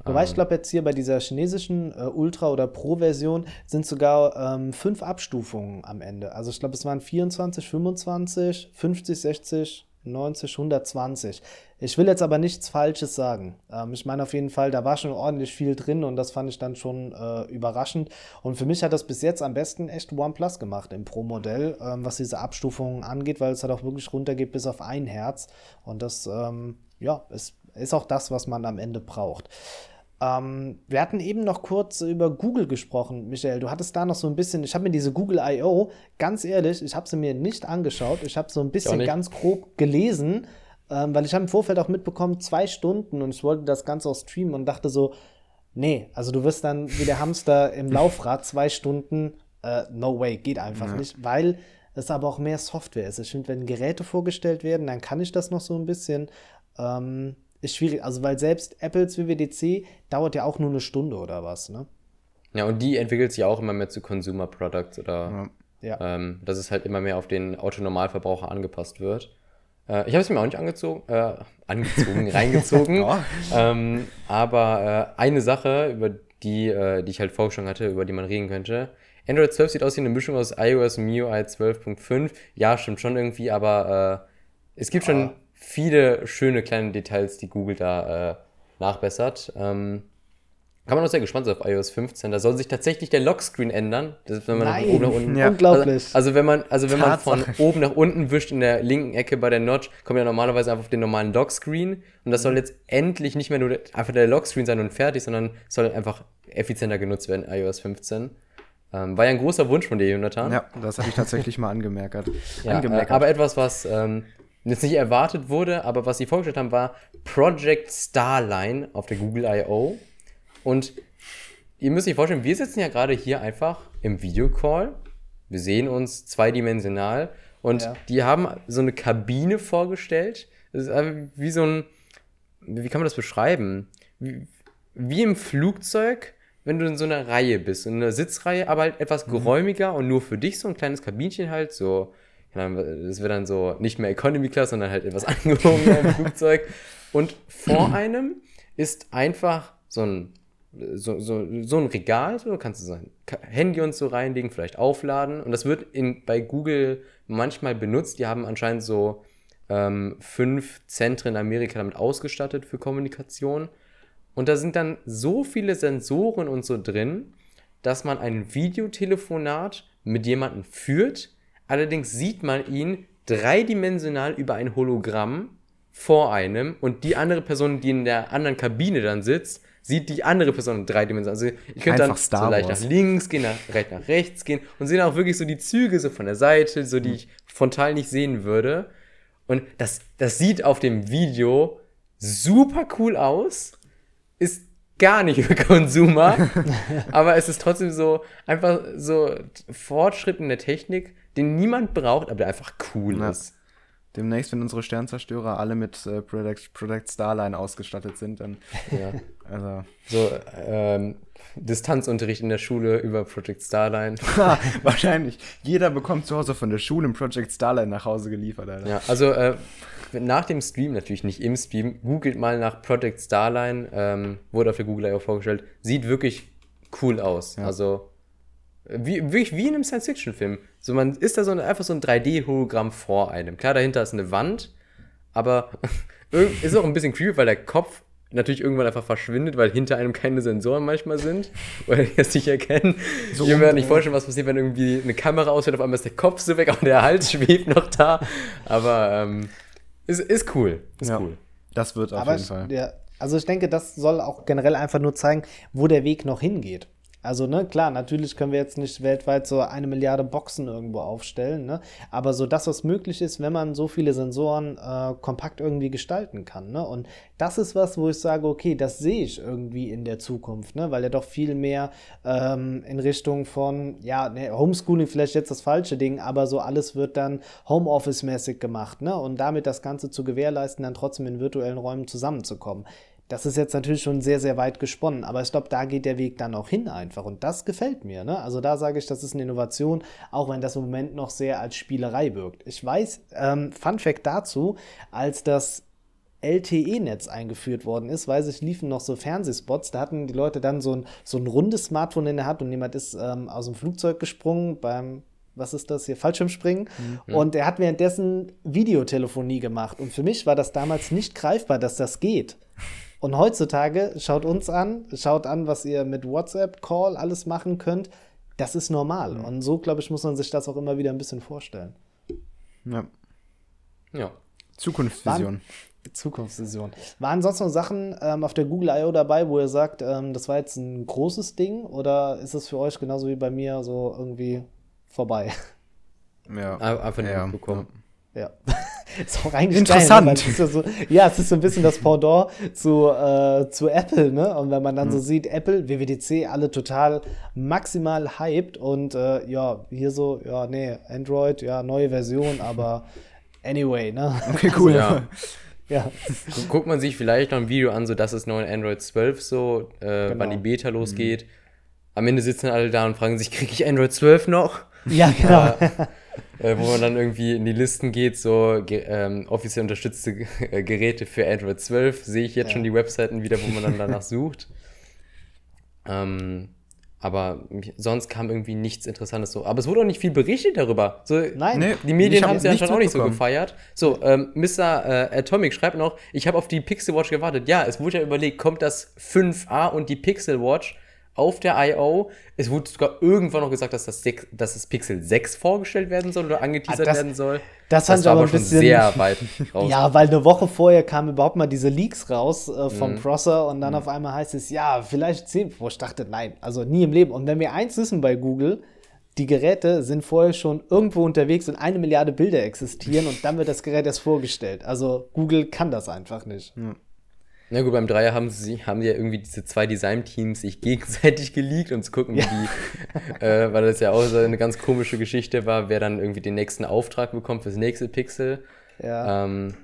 Wobei ich ähm. glaube, jetzt hier bei dieser chinesischen äh, Ultra- oder Pro-Version sind sogar ähm, fünf Abstufungen am Ende. Also ich glaube, es waren 24, 25, 50, 60, 90, 120. Ich will jetzt aber nichts Falsches sagen. Ähm, ich meine auf jeden Fall, da war schon ordentlich viel drin und das fand ich dann schon äh, überraschend. Und für mich hat das bis jetzt am besten echt OnePlus gemacht im Pro-Modell, ähm, was diese Abstufungen angeht, weil es halt auch wirklich runtergeht bis auf ein Herz. Und das, ähm, ja, ist, ist auch das, was man am Ende braucht. Ähm, wir hatten eben noch kurz über Google gesprochen, Michael. Du hattest da noch so ein bisschen, ich habe mir diese Google I.O., ganz ehrlich, ich habe sie mir nicht angeschaut. Ich habe so ein bisschen ganz grob gelesen, ähm, weil ich habe im Vorfeld auch mitbekommen, zwei Stunden und ich wollte das Ganze auch streamen und dachte so, nee, also du wirst dann wie der Hamster im Laufrad zwei Stunden, äh, no way, geht einfach ja. nicht, weil es aber auch mehr Software ist. Ich finde, wenn Geräte vorgestellt werden, dann kann ich das noch so ein bisschen. Ähm, ist schwierig. Also, weil selbst Apples WWDC dauert ja auch nur eine Stunde oder was, ne? Ja, und die entwickelt sich auch immer mehr zu Consumer Products oder ja. ähm, dass es halt immer mehr auf den Autonormalverbraucher angepasst wird. Äh, ich habe es mir auch nicht angezogen, äh, angezogen, reingezogen. ähm, aber äh, eine Sache, über die, äh, die ich halt vorgeschlagen hatte, über die man reden könnte. Android 12 sieht aus wie eine Mischung aus iOS und MIUI 12.5. Ja, stimmt schon irgendwie, aber äh, es gibt schon viele schöne kleine Details, die Google da äh, nachbessert. Ähm, kann man auch sehr gespannt sein auf iOS 15. Da soll sich tatsächlich der Lockscreen ändern. Das ist, wenn man Nein. von oben nach unten. Ja. Unglaublich. Also, also, wenn man, also wenn man von oben nach unten wischt in der linken Ecke bei der Notch, kommt ja normalerweise einfach auf den normalen Lockscreen. Und das soll mhm. jetzt endlich nicht mehr nur einfach der Lockscreen sein und fertig, sondern soll einfach effizienter genutzt werden, iOS 15. Ähm, war ja ein großer Wunsch von dir, Jonathan. Ja, das habe ich tatsächlich mal angemerkt. ja. Äh, aber etwas, was ähm, jetzt nicht erwartet wurde, aber was sie vorgestellt haben, war Project Starline auf der Google I.O. Und ihr müsst euch vorstellen, wir sitzen ja gerade hier einfach im Videocall. Wir sehen uns zweidimensional und ja. die haben so eine Kabine vorgestellt. Das ist wie so ein, wie kann man das beschreiben? Wie, wie im Flugzeug, wenn du in so einer Reihe bist, in einer Sitzreihe, aber halt etwas mhm. geräumiger und nur für dich so ein kleines Kabinchen halt, so das wird dann so nicht mehr Economy Class, sondern halt etwas angehobener im Flugzeug. Und vor einem ist einfach so ein, so, so, so ein Regal, so kannst du sein Handy und so reinlegen, vielleicht aufladen. Und das wird in, bei Google manchmal benutzt. Die haben anscheinend so ähm, fünf Zentren in Amerika damit ausgestattet für Kommunikation. Und da sind dann so viele Sensoren und so drin, dass man ein Videotelefonat mit jemandem führt, Allerdings sieht man ihn dreidimensional über ein Hologramm vor einem und die andere Person, die in der anderen Kabine dann sitzt, sieht die andere Person dreidimensional. Also ich könnte dann Star so leicht Wars. nach links gehen, nach, rechts nach rechts gehen und sehen auch wirklich so die Züge so von der Seite, so die ich frontal nicht sehen würde. Und das, das sieht auf dem Video super cool aus, ist gar nicht für Konsumer, aber es ist trotzdem so einfach so Fortschritt in der Technik, den niemand braucht, aber der einfach cool ja. ist. Demnächst, wenn unsere Sternzerstörer alle mit äh, Project, Project Starline ausgestattet sind, dann. Ja. also. So, ähm, Distanzunterricht in der Schule über Project Starline. Wahrscheinlich. Jeder bekommt zu Hause von der Schule ein Project Starline nach Hause geliefert, Alter. Ja, also äh, nach dem Stream, natürlich nicht im Stream, googelt mal nach Project Starline, ähm, wurde auf der Google I.O. vorgestellt. Sieht wirklich cool aus. Ja. Also wie, wirklich wie in einem Science-Fiction-Film. So, man ist da so ein, einfach so ein 3D-Hologramm vor einem. Klar, dahinter ist eine Wand, aber ist auch ein bisschen creepy, weil der Kopf natürlich irgendwann einfach verschwindet, weil hinter einem keine Sensoren manchmal sind, oder die es nicht erkennen. ich kann mir nicht vorstellen, was passiert, wenn irgendwie eine Kamera ausfällt, auf einmal ist der Kopf so weg, aber der Hals schwebt noch da. Aber ähm, ist, ist cool. Ist Ja. cool. Das wird auf Aber jeden ich, Fall. ja, also ich denke, das soll auch generell einfach nur zeigen, wo der Weg noch hingeht. Also, ne, klar, natürlich können wir jetzt nicht weltweit so eine Milliarde Boxen irgendwo aufstellen, ne? Aber so das, was möglich ist, wenn man so viele Sensoren äh, kompakt irgendwie gestalten kann, ne? Und das ist was, wo ich sage, okay, das sehe ich irgendwie in der Zukunft, ne? Weil ja doch viel mehr ähm, in Richtung von, ja, ne, Homeschooling vielleicht jetzt das falsche Ding, aber so alles wird dann Homeoffice-mäßig gemacht, ne? Und damit das Ganze zu gewährleisten, dann trotzdem in virtuellen Räumen zusammenzukommen. Das ist jetzt natürlich schon sehr, sehr weit gesponnen, aber ich glaube, da geht der Weg dann auch hin einfach. Und das gefällt mir. Ne? Also da sage ich, das ist eine Innovation, auch wenn das im Moment noch sehr als Spielerei wirkt. Ich weiß, ähm, Fun Fact dazu, als das LTE-Netz eingeführt worden ist, weiß ich, liefen noch so Fernsehspots, da hatten die Leute dann so ein, so ein rundes Smartphone in der Hand und jemand ist ähm, aus dem Flugzeug gesprungen beim, was ist das hier, Fallschirmspringen und er hat währenddessen Videotelefonie gemacht und für mich war das damals nicht greifbar, dass das geht. Und heutzutage schaut uns an, schaut an, was ihr mit WhatsApp-Call alles machen könnt. Das ist normal. Und so, glaube ich, muss man sich das auch immer wieder ein bisschen vorstellen. Ja. Ja. Zukunftsvision. Zukunftsvision. Waren sonst noch Sachen ähm, auf der Google I.O. dabei, wo ihr sagt, ähm, das war jetzt ein großes Ding oder ist es für euch genauso wie bei mir so irgendwie vorbei? Ja. Einfach nur ja. mitbekommen. Ja. ist auch eigentlich Interessant. Geil, ist ja, so, ja, es ist so ein bisschen das Pendant zu, äh, zu Apple, ne? Und wenn man dann so sieht, Apple, WWDC, alle total maximal hyped und äh, ja, hier so, ja, nee, Android, ja, neue Version, aber anyway, ne? Okay, cool. Ja. Ja. Gu- Guckt man sich vielleicht noch ein Video an, so dass es noch in Android 12 so, äh, wann die Beta losgeht. Am Ende sitzen alle da und fragen sich, kriege ich Android 12 noch? ja, genau. Äh, wo man dann irgendwie in die Listen geht, so ge ähm, offiziell unterstützte äh, Geräte für Android 12. Sehe ich jetzt Ja. schon die Webseiten wieder, wo man dann danach sucht. Ähm, aber sonst kam irgendwie nichts Interessantes so. Aber es wurde auch nicht viel berichtet darüber. So, Nein. Nee. Die Medien haben es ja anscheinend auch nicht so gefeiert. So, ähm, Mr. Äh, Atomic schreibt noch, ich habe auf die Pixel Watch gewartet. Ja, es wurde ja überlegt, kommt das 5a und die Pixel Watch auf der I.O. Es wurde sogar irgendwann noch gesagt, dass das, 6, dass das Pixel 6 vorgestellt werden soll oder angeteasert Ah, das- werden soll. das ich war aber ein schon bisschen- sehr weit raus. Ja, weil eine Woche vorher kamen überhaupt mal diese Leaks raus äh, vom Mhm. Prosser und dann auf einmal heißt es, ja, vielleicht 10, wo ich dachte, nein, also nie im Leben. Und wenn wir eins wissen bei Google, die Geräte sind vorher schon irgendwo unterwegs und eine Milliarde Bilder existieren und dann wird das Gerät erst vorgestellt. Also Google kann das einfach nicht. Na gut, beim Dreier haben sie, haben ja irgendwie diese zwei Design-Teams sich gegenseitig geleakt, um zu gucken, wie die, äh, weil das ja auch so eine ganz komische Geschichte war, wer dann irgendwie den nächsten Auftrag bekommt fürs nächste Pixel. Ja. Ähm,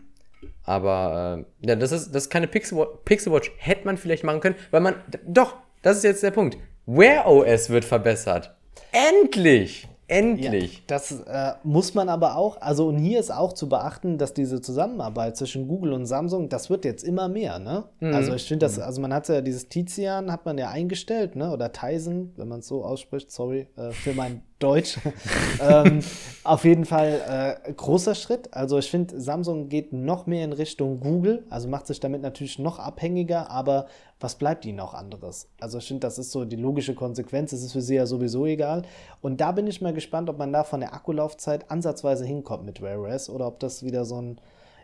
aber äh, ja, das ist, das ist keine Pixel Watch, Pixel Watch. Hätte man vielleicht machen können, weil man. Doch, das ist jetzt der Punkt. Wear OS wird verbessert. Endlich! Endlich! Ja, das äh, muss man aber auch, also und hier ist auch zu beachten, dass diese Zusammenarbeit zwischen Google und Samsung, das wird jetzt immer mehr, ne? Also ich finde das, also man hat ja dieses Tizian, hat man ja eingestellt, ne? Oder Tizen, wenn man es so ausspricht, sorry äh, für mein Deutsch. ähm, auf jeden Fall äh, großer Schritt. Also ich finde, Samsung geht noch mehr in Richtung Google, also macht sich damit natürlich noch abhängiger, aber was bleibt ihnen auch anderes? Also ich finde, das ist so die logische Konsequenz. Es ist für sie ja sowieso egal. Und da bin ich mal gespannt, ob man da von der Akkulaufzeit ansatzweise hinkommt mit Wear OS oder ob das wieder so ein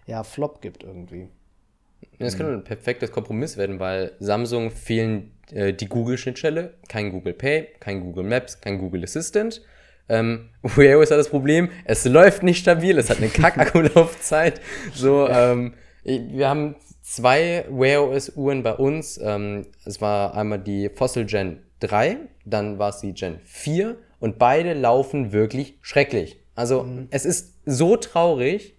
ja, Flop gibt irgendwie. Das kann ein perfektes Kompromiss werden, weil Samsung fehlen äh, die Google-Schnittstelle, kein Google Pay, kein Google Maps, kein Google Assistant. Ähm, Wear OS hat das Problem, es läuft nicht stabil, es hat eine Kack-Akkulaufzeit. So, ähm, wir haben zwei Wear OS Uhren bei uns. Ähm, es war einmal die Fossil Gen 3, dann war es die Gen 4 und beide laufen wirklich schrecklich. Also es ist so traurig,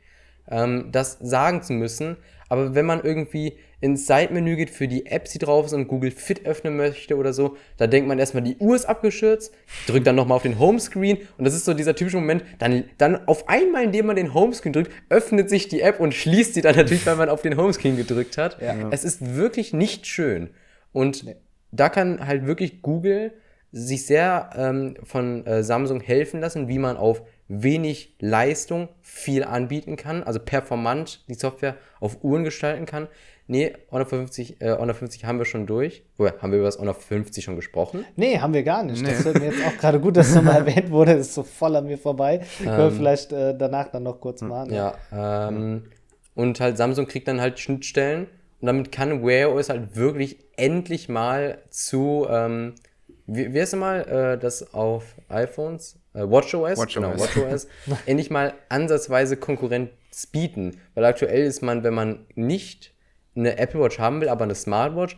ähm, das sagen zu müssen. Aber wenn man irgendwie ins Seitenmenü geht für die Apps, die drauf ist und Google Fit öffnen möchte oder so, da denkt man erstmal, die Uhr ist abgeschürzt, drückt dann nochmal auf den Homescreen und das ist so dieser typische Moment, dann, dann auf einmal, indem man den Homescreen drückt, öffnet sich die App und schließt sie dann natürlich, weil man auf den Homescreen gedrückt hat. Ja. Es ist wirklich nicht schön. Und da kann halt wirklich Google sich sehr ähm, von äh, Samsung helfen lassen, wie man auf wenig Leistung viel anbieten kann, also performant die Software auf Uhren gestalten kann. Nee, Honor 50, äh, Honor 50 haben wir schon durch. Oder haben wir über das Honor 50 schon gesprochen? Nee, haben wir gar nicht. Nee. Das wird mir jetzt auch gerade gut, dass es nochmal erwähnt wurde. Das ist so voll an mir vorbei. Ähm, Können wir vielleicht äh, danach dann noch kurz machen. Ja, ähm, und halt Samsung kriegt dann halt Schnittstellen und damit kann Wear OS halt wirklich endlich mal zu, ähm, wie, wie heißt es mal, äh, das auf iPhones? Äh, WatchOS, Watch genau, WatchOS, endlich mal ansatzweise Konkurrenz bieten. Weil aktuell ist man, wenn man nicht eine Apple Watch haben will, aber eine Smartwatch,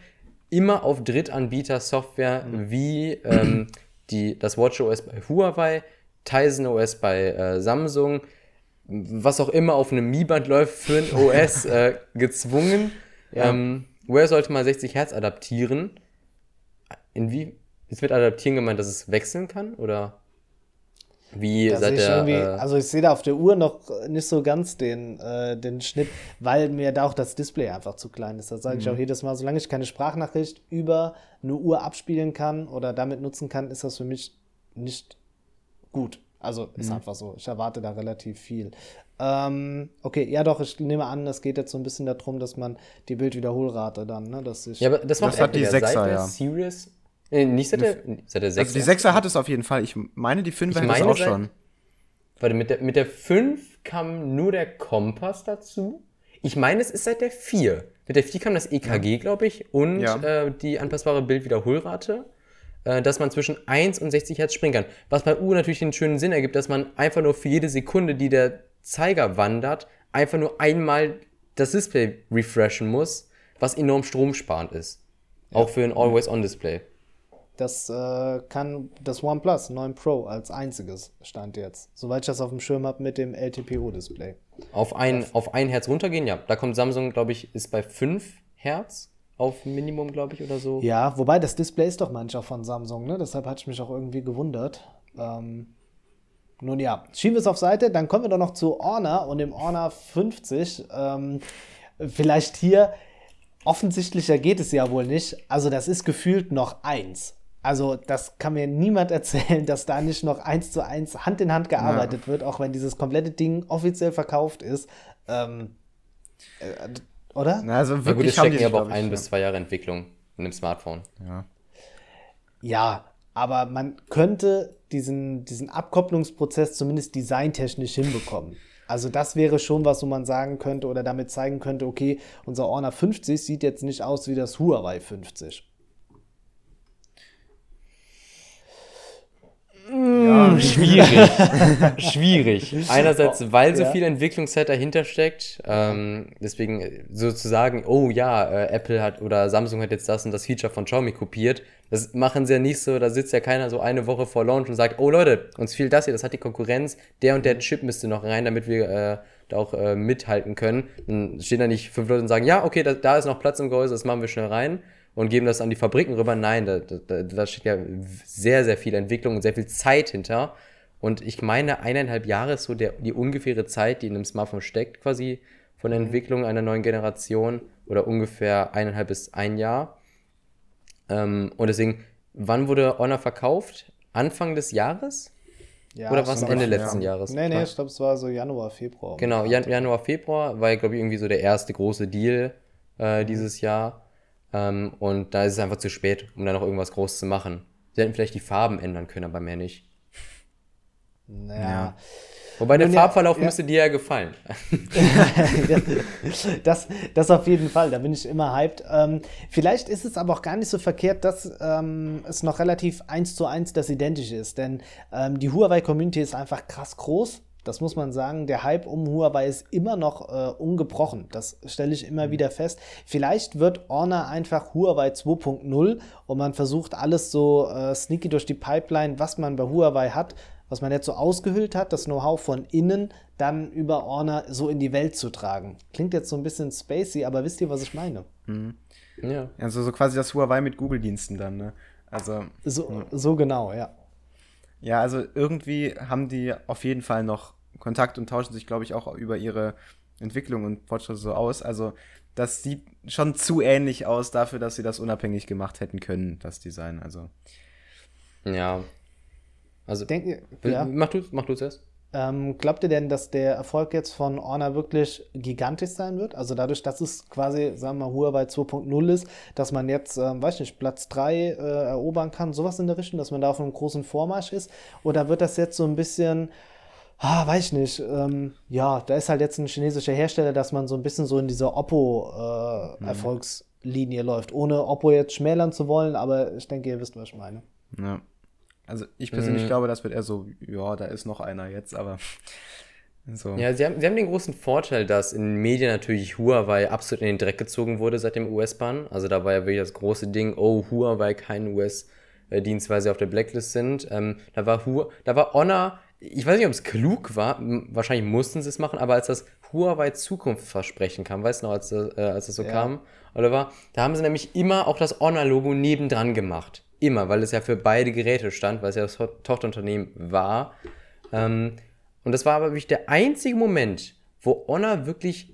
immer auf Drittanbieter-Software mhm. wie ähm, die, das WatchOS bei Huawei, Tizen OS bei äh, Samsung, was auch immer auf einem Mi-Band läuft für ein OS äh, gezwungen. Ja. Ähm, Wear sollte mal 60 Hertz adaptieren. Inwie ist mit adaptieren gemeint, dass es wechseln kann? Oder? Wie da seit der, äh, also ich sehe da auf der Uhr noch nicht so ganz den, äh, den Schnitt, weil mir da auch das Display einfach zu klein ist. Das sage ich mhm. auch jedes Mal. Solange ich keine Sprachnachricht über eine Uhr abspielen kann oder damit nutzen kann, ist das für mich nicht gut. Also ist mhm. einfach so. Ich erwarte da relativ viel. Ähm, okay, ja doch, ich nehme an, es geht jetzt so ein bisschen darum, dass man die Bildwiederholrate dann, ne, dass ich. Ja, aber das, das hat die 6er, ja. Series Nee, nicht seit der, seit der 6er. Also die 6er hat es auf jeden Fall. Ich meine, die 5er hat es auch seit, schon. Warte, mit der, mit der 5 kam nur der Kompass dazu. Ich meine, es ist seit der 4. Mit der 4 kam das EKG, ja. glaube ich, und ja. äh, die anpassbare Bildwiederholrate, äh, dass man zwischen 1 und 60 Hertz springen kann. Was bei U natürlich den schönen Sinn ergibt, dass man einfach nur für jede Sekunde, die der Zeiger wandert, einfach nur einmal das Display refreshen muss, was enorm stromsparend ist. Ja. Auch für ein Always-On-Display. Das äh, kann das OnePlus 9 Pro als einziges Stand jetzt. Soweit ich das auf dem Schirm habe mit dem LTPO-Display. Auf ein, auf ein Hertz runtergehen, ja. Da kommt Samsung, glaube ich, ist bei 5 Hertz auf Minimum, glaube ich, oder so. Ja, wobei das Display ist doch manchmal von Samsung, ne? Deshalb hatte ich mich auch irgendwie gewundert. Ähm, nun ja, schieben wir es auf Seite, dann kommen wir doch noch zu Honor und dem Honor 50. Ähm, vielleicht hier, offensichtlicher geht es ja wohl nicht. Also, das ist gefühlt noch eins. Also, das kann mir niemand erzählen, dass da nicht noch eins zu eins Hand in Hand gearbeitet ja. wird, auch wenn dieses komplette Ding offiziell verkauft ist. Ähm, äh, oder? Na, also wirklich ja, gut, es stecken aber auch ein ja. bis zwei Jahre Entwicklung in einem Smartphone. Ja. Ja, aber man könnte diesen, diesen Abkopplungsprozess zumindest designtechnisch hinbekommen. Also das wäre schon was, wo man sagen könnte oder damit zeigen könnte, okay, unser Honor 50 sieht jetzt nicht aus wie das Huawei 50. Ja. Schwierig. Schwierig. Einerseits, weil so viel Entwicklungszeit dahinter steckt. Ähm, deswegen sozusagen, oh ja, äh, Apple hat oder Samsung hat jetzt das und das Feature von Xiaomi kopiert. Das machen sie ja nicht so, da sitzt ja keiner so eine Woche vor Launch und sagt, oh Leute, uns fehlt das hier, das hat die Konkurrenz, der und der Chip müsste noch rein, damit wir äh, da auch äh, mithalten können. Dann stehen da nicht fünf Leute und sagen, ja, okay, da, da ist noch Platz im Gehäuse, das machen wir schnell rein und geben das an die Fabriken rüber. Nein, da, da, da steht ja sehr, sehr viel Entwicklung und sehr viel Zeit hinter. Und ich meine, eineinhalb Jahre ist so der, die ungefähre Zeit, die in einem Smartphone steckt, quasi von der mhm. Entwicklung einer neuen Generation oder ungefähr eineinhalb bis ein Jahr. Ähm, und deswegen, wann wurde Honor verkauft? Anfang des Jahres? Ja, Oder war es Ende letzten ja. Jahres? Nee, nee, ich glaube, es war so Januar, Februar. Genau, Jan Januar, Februar war, glaube ich, irgendwie so der erste große Deal äh, dieses Jahr. Ähm, und da ist es einfach zu spät, um da noch irgendwas groß zu machen. Sie hätten vielleicht die Farben ändern können, aber mehr nicht. Naja. Ja. Wobei der Farbverlauf ja, müsste dir ja gefallen. das, das auf jeden Fall, da bin ich immer hyped. Ähm, vielleicht ist es aber auch gar nicht so verkehrt, dass ähm, es noch relativ eins zu eins das Identische ist. Denn ähm, die Huawei-Community ist einfach krass groß. Das muss man sagen. Der Hype um Huawei ist immer noch äh, ungebrochen. Das stelle ich immer mhm. wieder fest. Vielleicht wird Honor einfach Huawei 2.0 und man versucht alles so äh, sneaky durch die Pipeline, was man bei Huawei hat, was man jetzt so ausgehüllt hat, das Know-how von innen, dann über Honor so in die Welt zu tragen. Klingt jetzt so ein bisschen spacey, aber wisst ihr, was ich meine? Mhm. Ja. Also so quasi das Huawei mit Google-Diensten dann, ne? Also. So, so genau, ja. Ja, also irgendwie haben die auf jeden Fall noch Kontakt und tauschen sich, glaube ich, auch über ihre Entwicklung und Fortschritte so aus. Also das sieht schon zu ähnlich aus dafür, dass sie das unabhängig gemacht hätten können, das Design. Also. Ja. Also. Denk, ja. Mach du mach du zuerst. Ähm, glaubt ihr denn, dass der Erfolg jetzt von Honor wirklich gigantisch sein wird? Also dadurch, dass es quasi, sagen wir mal, Huawei 2.0 ist, dass man jetzt, ähm, weiß nicht, Platz 3 äh, erobern kann, sowas in der Richtung, dass man da auf einem großen Vormarsch ist? Oder wird das jetzt so ein bisschen, ah, weiß ich nicht, ähm, ja, da ist halt jetzt ein chinesischer Hersteller, dass man so ein bisschen so in dieser Oppo-Erfolgslinie äh, mhm. läuft, ohne Oppo jetzt schmälern zu wollen, aber ich denke, ihr wisst, was ich meine. Ja. Also ich persönlich mhm. glaube, das wird eher so, ja, da ist noch einer jetzt, aber so. Ja, sie haben, sie haben den großen Vorteil, dass in den Medien natürlich Huawei absolut in den Dreck gezogen wurde seit dem US-Bahn. Also da war ja wirklich das große Ding, oh, Huawei kein US-Dienst, weil sie auf der Blacklist sind. Ähm, da war Hu da war Honor, ich weiß nicht, ob es klug war, wahrscheinlich mussten sie es machen, aber als das Huawei Zukunftsversprechen kam, weißt du noch, als, das, äh, als das so ja. kam, oder war, da haben sie nämlich immer auch das Honor-Logo nebendran gemacht. Immer, weil es ja für beide Geräte stand, weil es ja das Tochterunternehmen war. Ähm, und das war aber wirklich der einzige Moment, wo Honor wirklich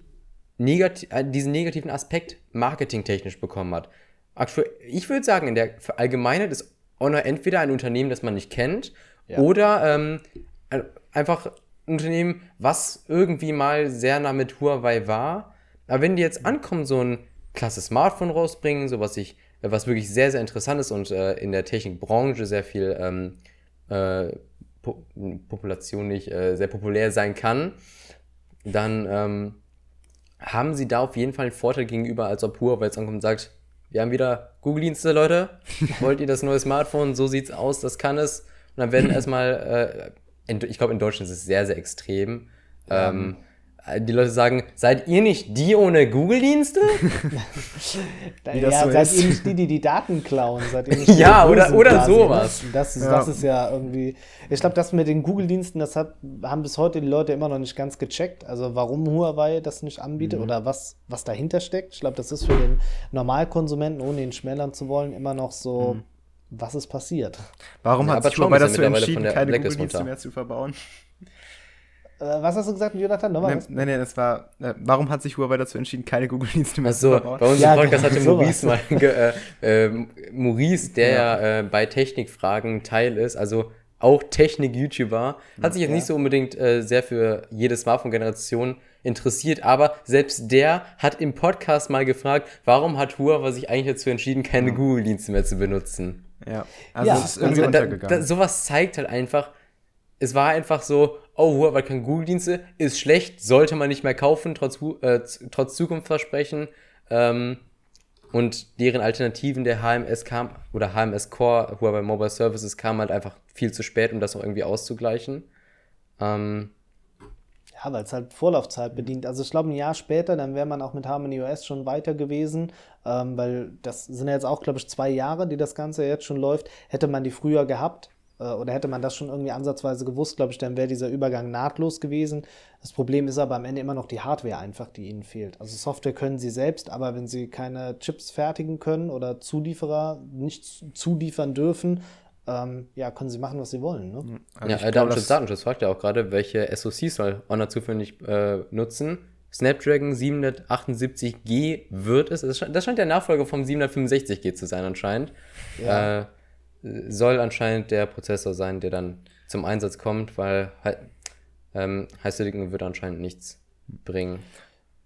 negati äh, diesen negativen Aspekt marketingtechnisch bekommen hat. Aktuell, ich würde sagen, in der Allgemeinheit ist Honor entweder ein Unternehmen, das man nicht kennt, ja. oder ähm, einfach ein Unternehmen, was irgendwie mal sehr nah mit Huawei war. Aber wenn die jetzt ankommen, so ein klasse Smartphone rausbringen, so was ich was wirklich sehr, sehr interessant ist und äh, in der Technikbranche sehr viel ähm, äh, po Population nicht äh, sehr populär sein kann, dann ähm, haben sie da auf jeden Fall einen Vorteil gegenüber, als ob Huawei jetzt ankommt und sagt, wir haben wieder Google-Dienste, Leute. Wollt ihr das neue Smartphone? So sieht's aus, das kann es. Und dann werden erstmal, äh, ich glaube, in Deutschland ist es sehr, sehr extrem. Ähm, die Leute sagen, seid ihr nicht die ohne Google-Dienste? ja, so seid ist. ihr nicht die, die die Daten klauen? Seid ihr nicht ja, oder, oder sowas. Das, ja. das ist ja irgendwie. Ich glaube, das mit den Google-Diensten, das hat, haben bis heute die Leute immer noch nicht ganz gecheckt. Also, warum Huawei das nicht anbietet mhm. oder was, was dahinter steckt. Ich glaube, das ist für den Normalkonsumenten, ohne ihn schmälern zu wollen, immer noch so. Mhm. Was ist passiert? Warum ja, hat sich Huawei dazu entschieden, keine Google-Dienste mehr zu verbauen? Äh, was hast du gesagt, Jonathan? Nochmal nein, nein, nein, das war. Äh, warum hat sich Huawei dazu entschieden, keine Google-Dienste mehr so, zu verbauen? Bei uns ja, im Podcast hatte Maurice mal. Äh, äh, Maurice, der ja äh, bei Technikfragen Teil ist, also auch Technik-YouTuber, hat sich jetzt ja. nicht so unbedingt äh, sehr für jede Smartphone-Generation interessiert, aber selbst der hat im Podcast mal gefragt, warum hat Huawei sich eigentlich dazu entschieden, keine ja. Google-Dienste mehr zu benutzen? Ja, also ja, es ist irgendwie also, untergegangen. Da, da, sowas zeigt halt einfach, es war einfach so, oh, Huawei kann Google-Dienste, ist schlecht, sollte man nicht mehr kaufen, trotz, äh, trotz Zukunftsversprechen. Ähm, und deren Alternativen der HMS kam, oder HMS Core, Huawei Mobile Services, kam halt einfach viel zu spät, um das auch irgendwie auszugleichen. Ähm, ja, weil es halt Vorlaufzeit bedient. Also ich glaube, ein Jahr später, dann wäre man auch mit Harmony OS schon weiter gewesen, ähm, weil das sind ja jetzt auch, glaube ich, zwei Jahre, die das Ganze jetzt schon läuft. Hätte man die früher gehabt, oder hätte man das schon irgendwie ansatzweise gewusst, glaube ich, dann wäre dieser Übergang nahtlos gewesen. Das Problem ist aber am Ende immer noch die Hardware einfach, die ihnen fehlt. Also Software können sie selbst, aber wenn sie keine Chips fertigen können oder Zulieferer nicht zuliefern dürfen, ähm, ja, können sie machen, was sie wollen. Ne? Also ja, äh, Datenschutz, Datenschutz fragt ja auch gerade, welche SoC soll Honor zufällig äh, nutzen. Snapdragon 778G wird es. Das scheint der Nachfolger vom 765G zu sein anscheinend. Ja. Äh, soll anscheinend der Prozessor sein, der dann zum Einsatz kommt, weil ähm, Heißsilicon wird anscheinend nichts bringen.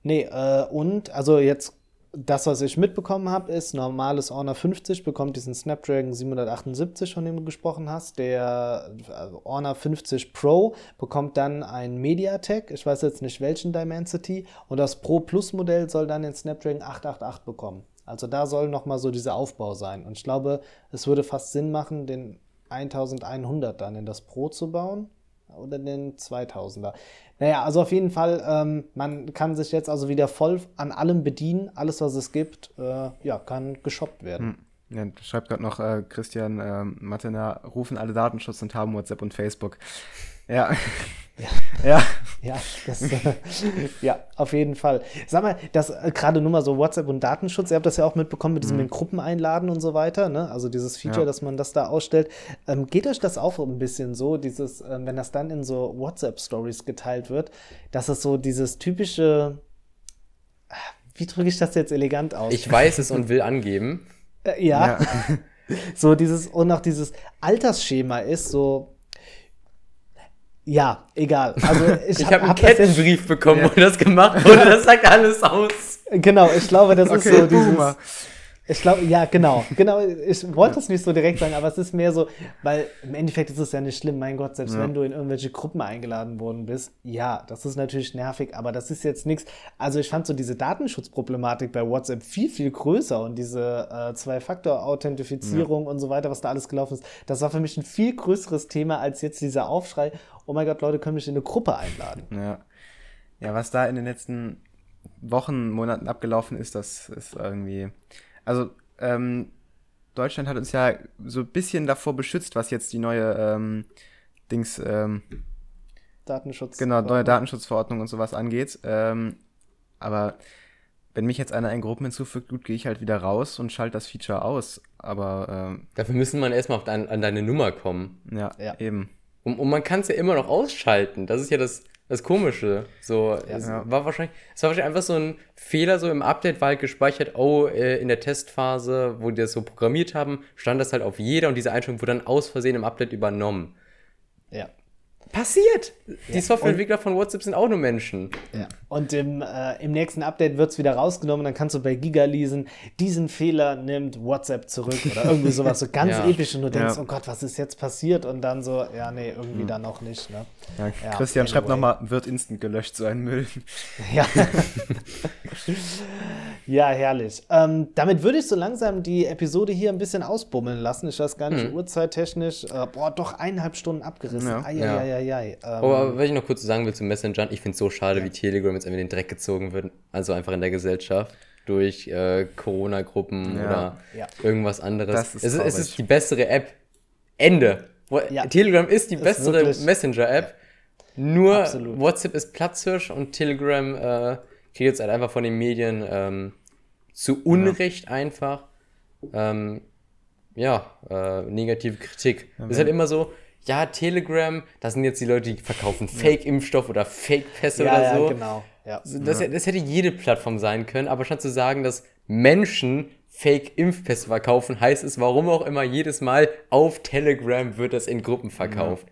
Nee, äh, und also jetzt das, was ich mitbekommen habe, ist, normales Honor 50 bekommt diesen Snapdragon 778, von dem du gesprochen hast. Der äh, Honor 50 Pro bekommt dann ein MediaTek, ich weiß jetzt nicht welchen Dimensity, und das Pro Plus Modell soll dann den Snapdragon 888 bekommen. Also da soll nochmal so dieser Aufbau sein. Und ich glaube, es würde fast Sinn machen, den 1100 dann in das Pro zu bauen oder den 2000er. Naja, also auf jeden Fall, ähm, man kann sich jetzt also wieder voll an allem bedienen. Alles, was es gibt, äh, ja, kann geshoppt werden. Hm. Ja, schreibt gerade noch äh, Christian äh, Matena, rufen alle Datenschutz und haben WhatsApp und Facebook. Ja. Ja. ja. Ja, das, äh, ja, auf jeden Fall. Sag mal, das äh, gerade nur mal so WhatsApp und Datenschutz, ihr habt das ja auch mitbekommen mit diesem mhm. Gruppen einladen und so weiter, ne? Also dieses Feature, ja. dass man das da ausstellt. Ähm, geht euch das auch ein bisschen so, dieses, ähm, wenn das dann in so WhatsApp-Stories geteilt wird, dass es so dieses typische, wie drücke ich das jetzt elegant aus? Ich weiß es und will angeben. Äh, ja. ja. so dieses, und auch dieses Altersschema ist so, Ja, egal. Also ich, Ich hab- habe einen hab jetzt- Kettenbrief bekommen, wo das gemacht wurde. Das sagt alles aus. Genau, ich glaube, das ist so dieses. Boomer. Ich glaube, ja, genau. Genau, ich wollte es nicht so direkt sagen, aber es ist mehr so, weil im Endeffekt ist es ja nicht schlimm, mein Gott, selbst Ja. wenn du in irgendwelche Gruppen eingeladen worden bist, ja, das ist natürlich nervig, aber das ist jetzt nichts. Also ich fand so diese Datenschutzproblematik bei WhatsApp viel, viel größer und diese äh, Zwei-Faktor-Authentifizierung und so weiter, was da alles gelaufen ist, das war für mich ein viel größeres Thema als jetzt dieser Aufschrei, oh mein Gott, Leute können mich in eine Gruppe einladen. Ja. ja, was da in den letzten Wochen, Monaten abgelaufen ist, das ist irgendwie. Also, ähm, Deutschland hat uns ja so ein bisschen davor beschützt, was jetzt die neue ähm, Dings, ähm, Datenschutz. genau, neue Datenschutzverordnung und sowas angeht. Ähm, aber wenn mich jetzt einer in Gruppen hinzufügt, gut, gehe ich halt wieder raus und schalte das Feature aus. Aber ähm, Dafür müssen man erstmal auf dein, an deine Nummer kommen. ja, Ja. eben. Und, und man kann es ja immer noch ausschalten. Das ist ja das, das Komische. So, es Ja. war wahrscheinlich, es war wahrscheinlich einfach so ein Fehler, so im Update war halt gespeichert, oh, äh, in der Testphase, wo die das so programmiert haben, stand das halt auf jeder und diese Einstellung wurde dann aus Versehen im Update übernommen. Ja. Passiert! Die Ja, Softwareentwickler von WhatsApp sind auch nur Menschen. Ja. Und im, äh, im nächsten Update wird es wieder rausgenommen. Dann kannst du bei Giga lesen, diesen Fehler nimmt WhatsApp zurück oder irgendwie sowas so ganz Ja. episch und du denkst, Ja. oh Gott, was ist jetzt passiert? Und dann so, ja, nee, irgendwie dann noch nicht. Ne? Christian schreibt anyway. nochmal, wird instant gelöscht, so ein Müll. Ja. ja, herrlich. Ähm, damit würde ich so langsam die Episode hier ein bisschen ausbummeln lassen. Ich weiß gar nicht, uhrzeittechnisch. Äh, boah, doch eineinhalb Stunden abgerissen. Ja. Eieieiei. Ähm, Aber was ich noch kurz sagen will zu Messengern, ich finde es so schade, wie Telegram jetzt einfach in den Dreck gezogen wird. Also einfach in der Gesellschaft. Durch äh, Corona-Gruppen Ja. oder Ja. irgendwas anderes. Das ist es, ist, es ist die bessere App. Ende. Wo- Ja. Telegram ist die Ist bessere Messenger-App. Nur Absolut. WhatsApp ist Platzhirsch und Telegram äh, kriegt jetzt halt einfach von den Medien ähm, zu Unrecht einfach ähm, ja, äh, negative Kritik. ist halt immer so, ja, Telegram, das sind jetzt die Leute, die verkaufen Fake-Impfstoff oder Fake-Pässe ja, oder ja, so. genau. Ja. Das, das hätte jede Plattform sein können, aber statt zu sagen, dass Menschen Fake-Impfpässe verkaufen, heißt es, warum auch immer, jedes Mal auf Telegram wird das in Gruppen verkauft.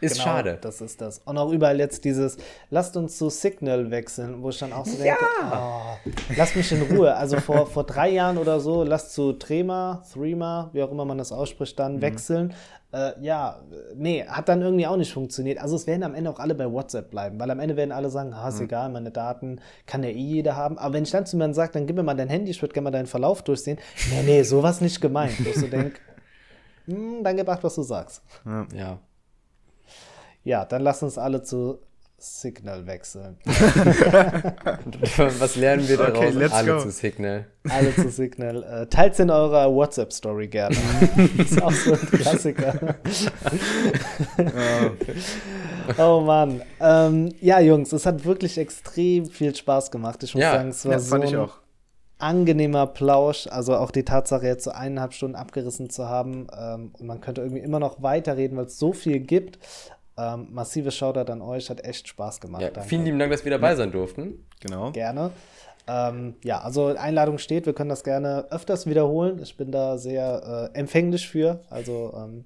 Ist Genau, schade. Das ist das. Und auch überall jetzt dieses, lasst uns zu Signal wechseln, wo ich dann auch so denke, oh, lasst mich in Ruhe. Also vor, vor drei Jahren oder so, lasst zu Trema, Threema, wie auch immer man das ausspricht, Mhm. dann wechseln. Äh, ja, nee, hat dann irgendwie auch nicht funktioniert. Also es werden am Ende auch alle bei WhatsApp bleiben, weil am Ende werden alle sagen, ah, ist Mhm. egal, meine Daten kann ja eh jeder haben. Aber wenn ich dann zu jemandem sage, dann gib mir mal dein Handy, ich würde gerne mal deinen Verlauf durchsehen. Nee, nee, sowas nicht gemeint. Wo ich so denk, hm, acht, was du sagst. Ja. Ja, dann lass uns alle zu Signal wechseln. Was lernen wir daraus? Okay, let's Alle go. zu Signal. Alle zu Signal. Äh, Teilt in eurer WhatsApp-Story gerne. ist auch so ein Klassiker. oh Mann. Ähm, ja, Jungs, es hat wirklich extrem viel Spaß gemacht. Ich muss Ja, sagen, es war Das so fand ich ein auch. angenehmer Plausch. Also auch die Tatsache, jetzt so eineinhalb Stunden abgerissen zu haben. Ähm, und man könnte irgendwie immer noch weiterreden, weil es so viel gibt. Ähm, massives Shoutout an euch, hat echt Spaß gemacht. Ja, Danke. vielen lieben Dank, dass wir dabei sein durften. Genau. Gerne. Ähm, ja, also Einladung steht, wir können das gerne öfters wiederholen. Ich bin da sehr äh, empfänglich für. Also ähm,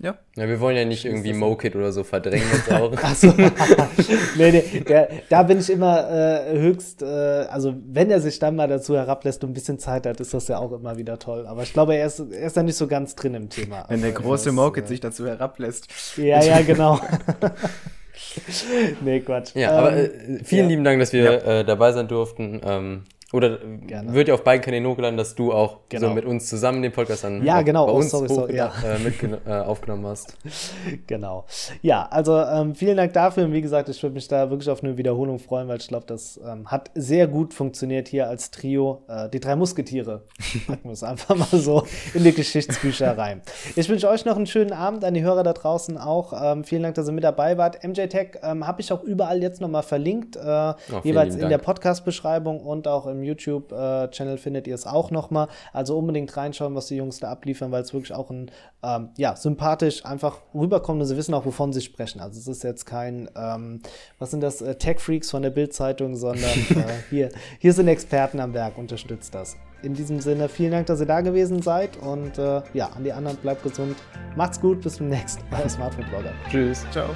ja. Ja. Ja, wir wollen ja nicht irgendwie Mokit oder so verdrängen jetzt auch. Achso. nee, nee, der, da bin ich immer äh, höchst, äh, also wenn er sich dann mal dazu herablässt und ein bisschen Zeit hat, ist das ja auch immer wieder toll. Aber ich glaube, er ist, er ist da nicht so ganz drin im Thema. Wenn der Also, große Mokit sich dazu herablässt. Ja, ja, genau. nee, Quatsch. Ja, aber Ähm, äh, vielen ja. lieben Dank, dass wir äh, dabei sein durften. Ähm, oder Gerne. wird ja auf beiden Kanälen hochgeladen, dass du auch Genau. so mit uns zusammen den Podcast dann Ja, genau. bei Oh, uns sorry, sorry, hochgela- äh, mitgeno- äh, aufgenommen hast. Genau. Ja, also ähm, vielen Dank dafür. Und wie gesagt, ich würde mich da wirklich auf eine Wiederholung freuen, weil ich glaube, das ähm, hat sehr gut funktioniert hier als Trio. Äh, die drei Musketiere. Packen wir es einfach mal so in die Geschichtsbücher rein. Ich wünsche euch noch einen schönen Abend, an die Hörer da draußen auch. Ähm, vielen Dank, dass ihr mit dabei wart. MJ Tech ähm, habe ich auch überall jetzt nochmal verlinkt. Äh, vielen jeweils in der. Podcast-Beschreibung und auch im unserem YouTube-Channel findet ihr es auch nochmal. Also unbedingt reinschauen, was die Jungs da abliefern, weil es wirklich auch ein, ähm, ja, sympathisch einfach rüberkommt und sie wissen auch, wovon sie sprechen. Also es ist jetzt kein, ähm, was sind das, äh, Tech-Freaks von der Bild-Zeitung, sondern äh, hier, hier sind Experten am Werk, unterstützt das. In diesem Sinne, vielen Dank, dass ihr da gewesen seid und äh, ja, an die anderen bleibt gesund. Macht's gut, bis zum nächsten Mal, Smartphone-Blogger. Tschüss. Ciao.